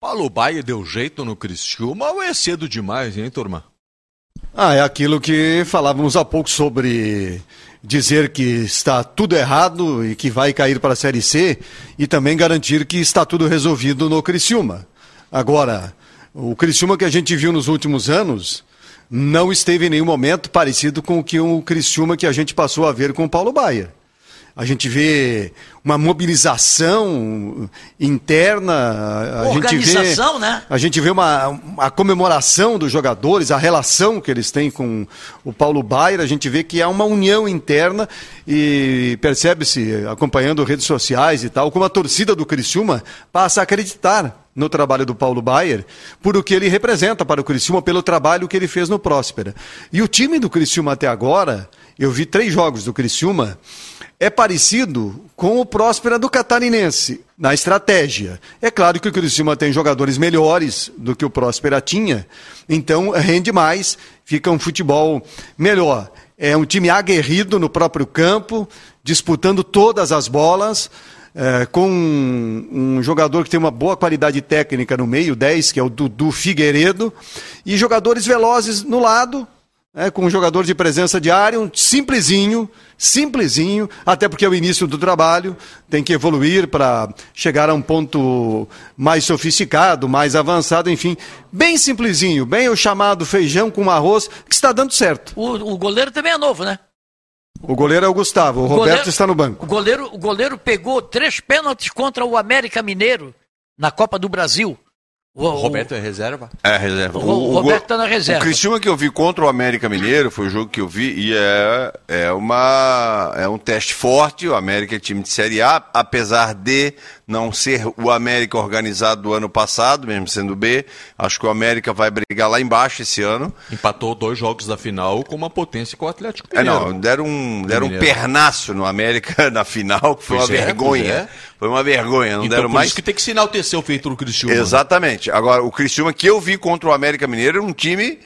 Paulo Baia deu jeito no Criciúma ou é cedo demais, hein, turma? Ah, é aquilo que falávamos há pouco sobre dizer que está tudo errado e que vai cair para a Série C e também garantir que está tudo resolvido no Criciúma. Agora, o Criciúma que a gente viu nos últimos anos não esteve em nenhum momento parecido com o que o Criciúma que a gente passou a ver com o Paulo Baier. A gente vê uma mobilização interna. A Organização, gente vê, né? A gente vê uma, a comemoração dos jogadores, a relação que eles têm com o Paulo Baier. A gente vê que há uma união interna e percebe-se, acompanhando redes sociais e tal, como a torcida do Criciúma passa a acreditar no trabalho do Paulo Baier, por o que ele representa para o Criciúma, pelo trabalho que ele fez no Próspera. E o time do Criciúma até agora, eu vi três jogos do Criciúma, é parecido com o Próspera do Catarinense, na estratégia. É claro que o Criciúma tem jogadores melhores do que o Próspera tinha, então rende mais, fica um futebol melhor. É um time aguerrido no próprio campo, disputando todas as bolas, é, com um, um, jogador que tem uma boa qualidade técnica no meio, 10, que é o Dudu Figueiredo, e jogadores velozes no lado, é, com um jogador de presença diária, um simplesinho, simplesinho, até porque é o início do trabalho, tem que evoluir para chegar a um ponto mais sofisticado, mais avançado, enfim, bem simplesinho, bem o chamado feijão com arroz, que está dando certo. O, o goleiro também é novo, né? O goleiro é o Gustavo, o, o Roberto goleiro, está no banco. O goleiro, o goleiro pegou três pênaltis contra o América Mineiro na Copa do Brasil. O, o Roberto é reserva? É reserva. O, o, o Roberto está na reserva. O Cristiúma que eu vi contra o América Mineiro foi o jogo que eu vi e é, é, uma, é um teste forte. O América é time de Série A, apesar de não ser o América organizado do ano passado, mesmo sendo B. Acho que o América vai brigar lá embaixo esse ano. Empatou dois jogos da final com uma potência com o Atlético Mineiro. É, não, deram um, deram um pernaço no América na final, que foi pois uma é, vergonha. É. Foi uma vergonha, não então, deram por mais. isso que tem que se enaltecer o feito do Criciúma. Exatamente. Agora, o Criciúma que eu vi contra o América Mineiro é um time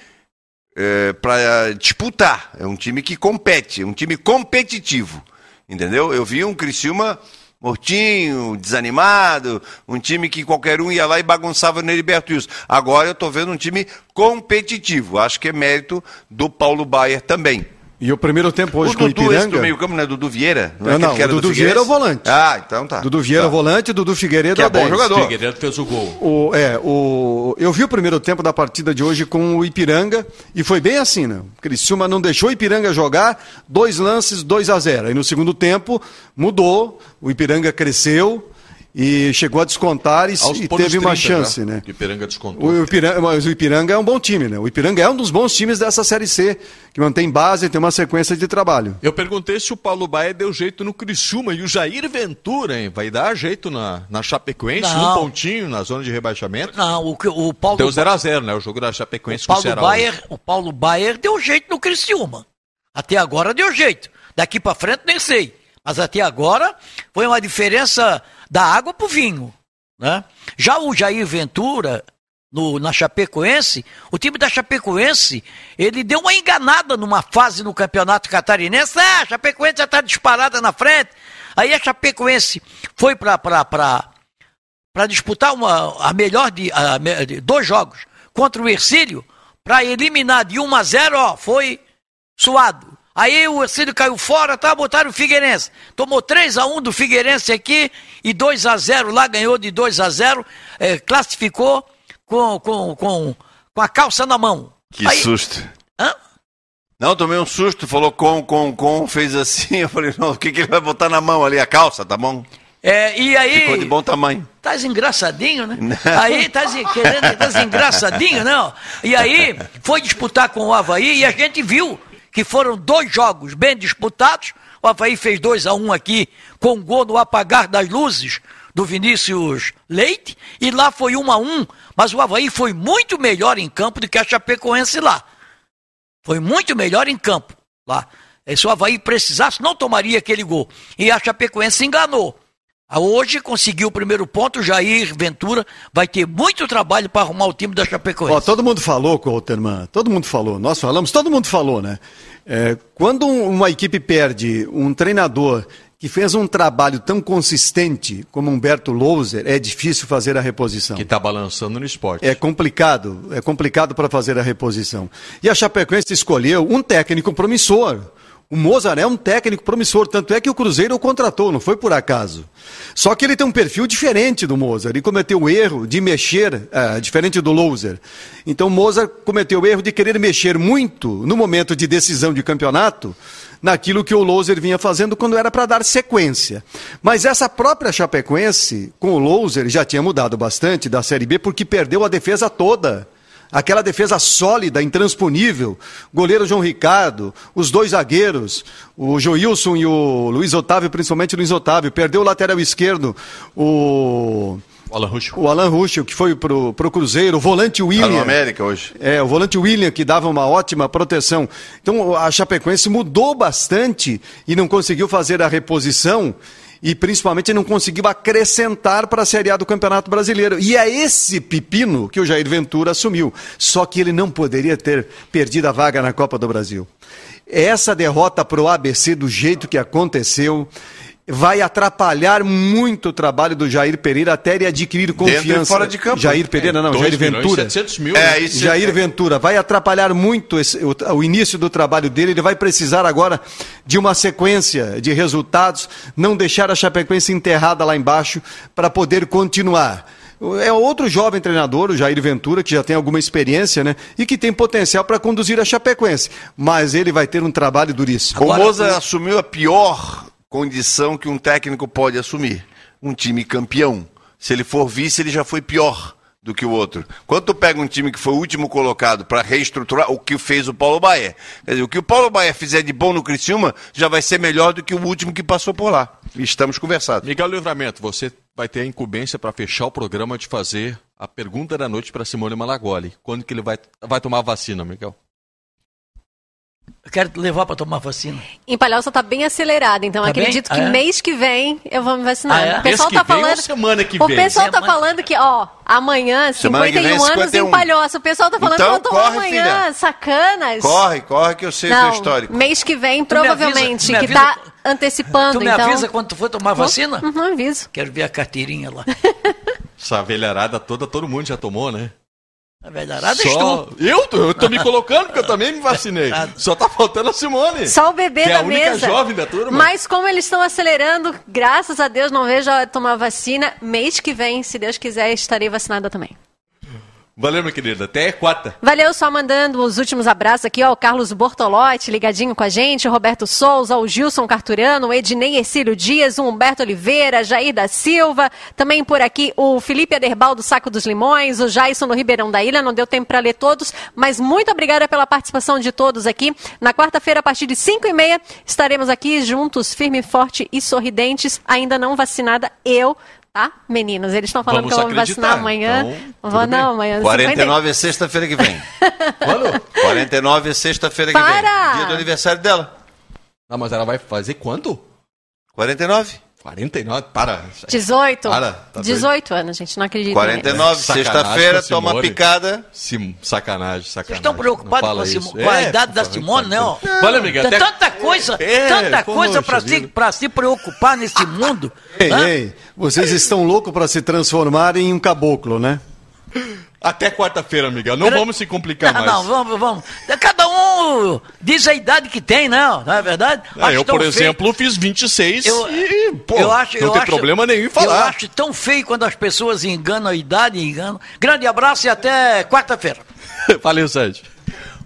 é, para disputar. É um time que compete, é um time competitivo. Entendeu? Eu vi um Criciúma mortinho, desanimado, um time que qualquer um ia lá e bagunçava no Heriberto Wilson. Agora eu estou vendo um time competitivo. Acho que é mérito do Paulo Baier também. E o primeiro tempo hoje o com o Ipiranga... Esse do meio campo não é Dudu Vieira? Não, é não, não o Dudu Vieira é o volante. Ah, então tá. Dudu Vieira é tá. o volante, Dudu Figueiredo que é, é bom 10. jogador. Figueiredo fez o gol. O, é, o, eu vi o primeiro tempo da partida de hoje com o Ipiranga e foi bem assim, né? O Criciúma não deixou o Ipiranga jogar, dois lances, 2 a 0 Aí no segundo tempo mudou, o Ipiranga cresceu e chegou a descontar e, e teve uma chance, né? O Ipiranga descontou. O Ipiranga, mas o Ipiranga é um bom time, né? O Ipiranga é um dos bons times dessa Série C, que mantém base e tem uma sequência de trabalho. Eu perguntei se o Paulo Baia deu jeito no Criciúma e o Jair Ventura, hein? Vai dar jeito na, na Chapecoense, Não. um pontinho na zona de rebaixamento? Não, o, o Paulo... Deu 0x0, né? O jogo da Chapecoense o Paulo com o Ceará. Baier, o Paulo Baier deu jeito no Criciúma. Até agora deu jeito. Daqui para frente nem sei. Mas até agora foi uma diferença da água pro vinho. Né? Já o Jair Ventura, no, na Chapecoense, o time da Chapecoense, ele deu uma enganada numa fase no campeonato catarinense. Ah, a Chapecoense já está disparada na frente. Aí a Chapecoense foi para disputar uma, a melhor de, a, de dois jogos contra o Ercílio, para eliminar de 1 a 0, ó, foi suado. Aí o Ercílio caiu fora, tá? Botaram o Figueirense. Tomou 3 a 1 do Figueirense aqui e 2 a 0 lá, ganhou de 2 a 0 é, classificou com, com, com, com a calça na mão. Que Aí... susto. Hã? Não, tomei um susto, falou com, com, com, fez assim. Eu falei, não, o que, que ele vai botar na mão ali? A calça, tá bom? É, e aí. Ficou de bom tamanho. Tá engraçadinho, né? Aí tá querendo, tá engraçadinho, não? E aí foi disputar com o Havaí e a gente viu que foram dois jogos bem disputados. O Havaí fez 2 a 1 um aqui, com um gol no apagar das luzes do Vinícius Leite, e lá foi 1 um a 1 um, mas o Havaí foi muito melhor em campo do que a Chapecoense lá. Foi muito melhor em campo lá. Se o Havaí precisasse, não tomaria aquele gol. E a Chapecoense se enganou. Hoje conseguiu o primeiro ponto, Jair Ventura vai ter muito trabalho para arrumar o time da Chapecoense. Ó, todo mundo falou, Colterman, todo mundo falou, nós falamos, todo mundo falou, né? É, quando uma equipe perde um treinador que fez um trabalho tão consistente como Humberto Louser, é difícil fazer a reposição. Que está balançando no esporte. É complicado, é complicado para fazer a reposição. E a Chapecoense escolheu um técnico promissor. O Mozart é um técnico promissor, tanto é que o Cruzeiro o contratou, não foi por acaso. Só que ele tem um perfil diferente do Mozart. Ele cometeu o erro de mexer, é, diferente do Louser. Então o Mozart cometeu o erro de querer mexer muito no momento de decisão de campeonato naquilo que o Louser vinha fazendo quando era para dar sequência. Mas essa própria Chapecoense, com o Louser, já tinha mudado bastante da Série B porque perdeu a defesa toda. Aquela defesa sólida, intransponível. Goleiro João Ricardo, os dois zagueiros, o Joilson e o Luiz Otávio, principalmente o Luiz Otávio. Perdeu o lateral esquerdo, o o Alan Ruschel. O Alan Ruschel, que foi pro, pro Cruzeiro, o volante William. Tá no América hoje. É, o volante William, que dava uma ótima proteção. Então a Chapecoense mudou bastante e não conseguiu fazer a reposição e principalmente não conseguiu acrescentar para a Série A do Campeonato Brasileiro. E é esse pepino que o Jair Ventura assumiu. Só que ele não poderia ter perdido a vaga na Copa do Brasil. Essa derrota para o ABC do jeito que aconteceu vai atrapalhar muito o trabalho do Jair Pereira até ele adquirir confiança. fora de campo. Jair Pereira, não, Jair Ventura. Mil, é, né? Jair é... Ventura vai atrapalhar muito esse, o, o, início do trabalho dele. Ele vai precisar agora de uma sequência de resultados, não deixar a Chapecoense enterrada lá embaixo para poder continuar. É outro jovem treinador, o Jair Ventura, que já tem alguma experiência, né? E que tem potencial para conduzir a Chapecoense. Mas ele vai ter um trabalho duríssimo. Agora, o Moza assumiu a pior condição que um técnico pode assumir. Um time campeão. Se ele for vice, ele já foi pior do que o outro. Quando tu pega um time que foi o último colocado para reestruturar, o que fez o Paulo Baia. Quer dizer, o que o Paulo Baia fizer de bom no Criciúma já vai ser melhor do que o último que passou por lá. Estamos conversados. Miguel Livramento, você vai ter a incumbência para fechar o programa de fazer a pergunta da noite para Simone Malagoli. Quando que ele vai, vai tomar a vacina, Miguel? Eu quero levar para tomar vacina. Em Palhoça tá bem acelerado, então tá acredito bem? que ah, é? mês que vem eu vou me vacinar. Ah, é? O pessoal mês tá falando. semana que vem? O pessoal semana... tá falando que, ó, amanhã, semana 51 vem, anos 51. em Palhoça. O pessoal tá falando então, que eu vou tomar corre, amanhã. Filha. Sacanas. Corre, corre que eu sei Não, o teu histórico. Mês que vem, provavelmente, avisa, que tá antecipando. Tu me então... avisa quando tu for tomar vacina? Uhum, aviso. Quero ver a carteirinha lá. Essa velharada toda, todo mundo já tomou, né? Na verdade, Só... tu. Eu tô, eu tô me colocando porque eu também me vacinei. Só tá faltando a Simone. Só o bebê que da é a única mesa. jovem da turma. Mas como eles estão acelerando, graças a Deus não vejo a tomar vacina. Mês que vem, se Deus quiser, estarei vacinada também. Valeu, minha querida. Até quarta. Valeu, só mandando os últimos abraços aqui, ó. O Carlos Bortolotti ligadinho com a gente, o Roberto Souza, o Gilson Carturano, o Ednei Ercílio Dias, o Humberto Oliveira, Jair da Silva, também por aqui o Felipe Aderbal do Saco dos Limões, o Jaison no Ribeirão da Ilha. Não deu tempo para ler todos, mas muito obrigada pela participação de todos aqui. Na quarta-feira, a partir de 5 e meia, estaremos aqui juntos, firme, forte e sorridentes. Ainda não vacinada, eu Tá? Meninos, eles estão falando Vamos que eu vou me vacinar amanhã. Então, vou, não, amanhã. 49 é sexta-feira que vem. Quando? 49 é sexta-feira que vem. Dia do aniversário dela. Não, mas ela vai fazer quanto? 49. 49, para. 18. Para, tá 18 doido? anos, gente, não acredito. 49, sexta-feira, toma picada. Sim, sacanagem, sacanagem. Vocês estão preocupados com a, Sim, com a é, idade da Simone, né? Olha, amiga, Tem até... tanta coisa, é, tanta coisa para se, pra se preocupar nesse mundo. Ei, ei, vocês estão loucos para se transformar em um caboclo, né? Até quarta-feira, Miguel. Não vamos se complicar não, mais. Não, vamos, vamos. Cada diz a idade que tem, não, não é verdade? É, eu, por exemplo, fiz 26 eu, e, pô, eu acho, não tem acho, problema nenhum em falar. Eu acho tão feio quando as pessoas enganam a idade, enganam. Grande abraço e até quarta-feira. Valeu, Sérgio.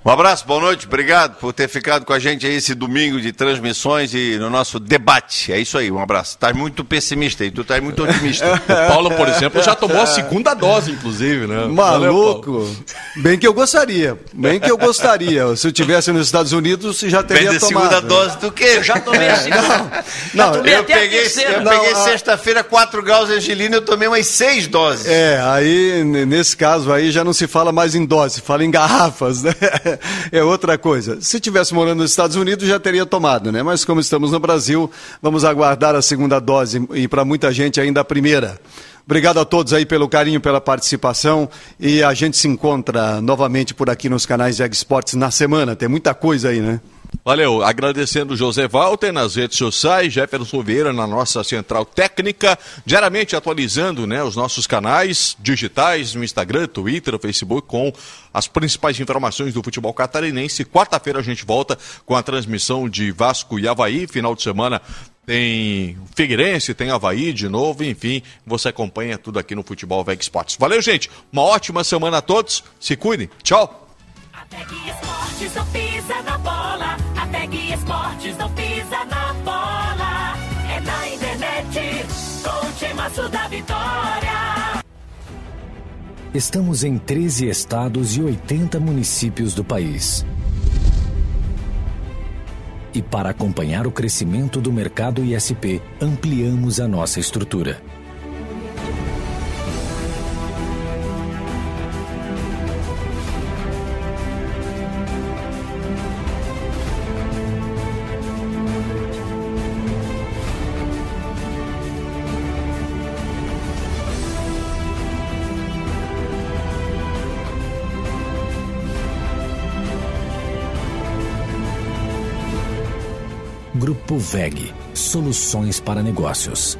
Um abraço, boa noite, obrigado por ter ficado com a gente aí esse domingo de transmissões e no nosso debate. É isso aí, um abraço. Tá muito pessimista e tu tá muito otimista. o Paulo, por exemplo, já tomou a segunda dose, inclusive, né? Maluco! Valeu, bem que eu gostaria, bem que eu gostaria. Se eu tivesse nos Estados Unidos, já teria bem tomado. segunda dose do quê? Eu já tomei a segunda. Não, não eu peguei, eu peguei sexta-feira 4 graus de angelina, eu tomei umas 6 doses. É, aí nesse caso aí já não se fala mais em dose, fala em garrafas, né? é outra coisa. Se tivesse morando nos Estados Unidos, já teria tomado, né? Mas como estamos no Brasil, vamos aguardar a segunda dose e para muita gente ainda a primeira. Obrigado a todos aí pelo carinho, pela participação e a gente se encontra novamente por aqui nos canais de Esportes na semana. Tem muita coisa aí, né? Valeu, agradecendo José Walter nas redes sociais, Jefferson Vieira na nossa central técnica, diariamente atualizando né, os nossos canais digitais no Instagram, Twitter, Facebook, com as principais informações do futebol catarinense. Quarta-feira a gente volta com a transmissão de Vasco e Havaí, final de semana tem Figueirense, tem Havaí de novo, enfim, você acompanha tudo aqui no Futebol Veg Sports. Valeu, gente, uma ótima semana a todos, se cuidem, tchau! Esportes não pisa na bola. É na internet, com o da vitória. Estamos em 13 estados e 80 municípios do país. E para acompanhar o crescimento do mercado ISP, ampliamos a nossa estrutura Grupo VEG Soluções para Negócios.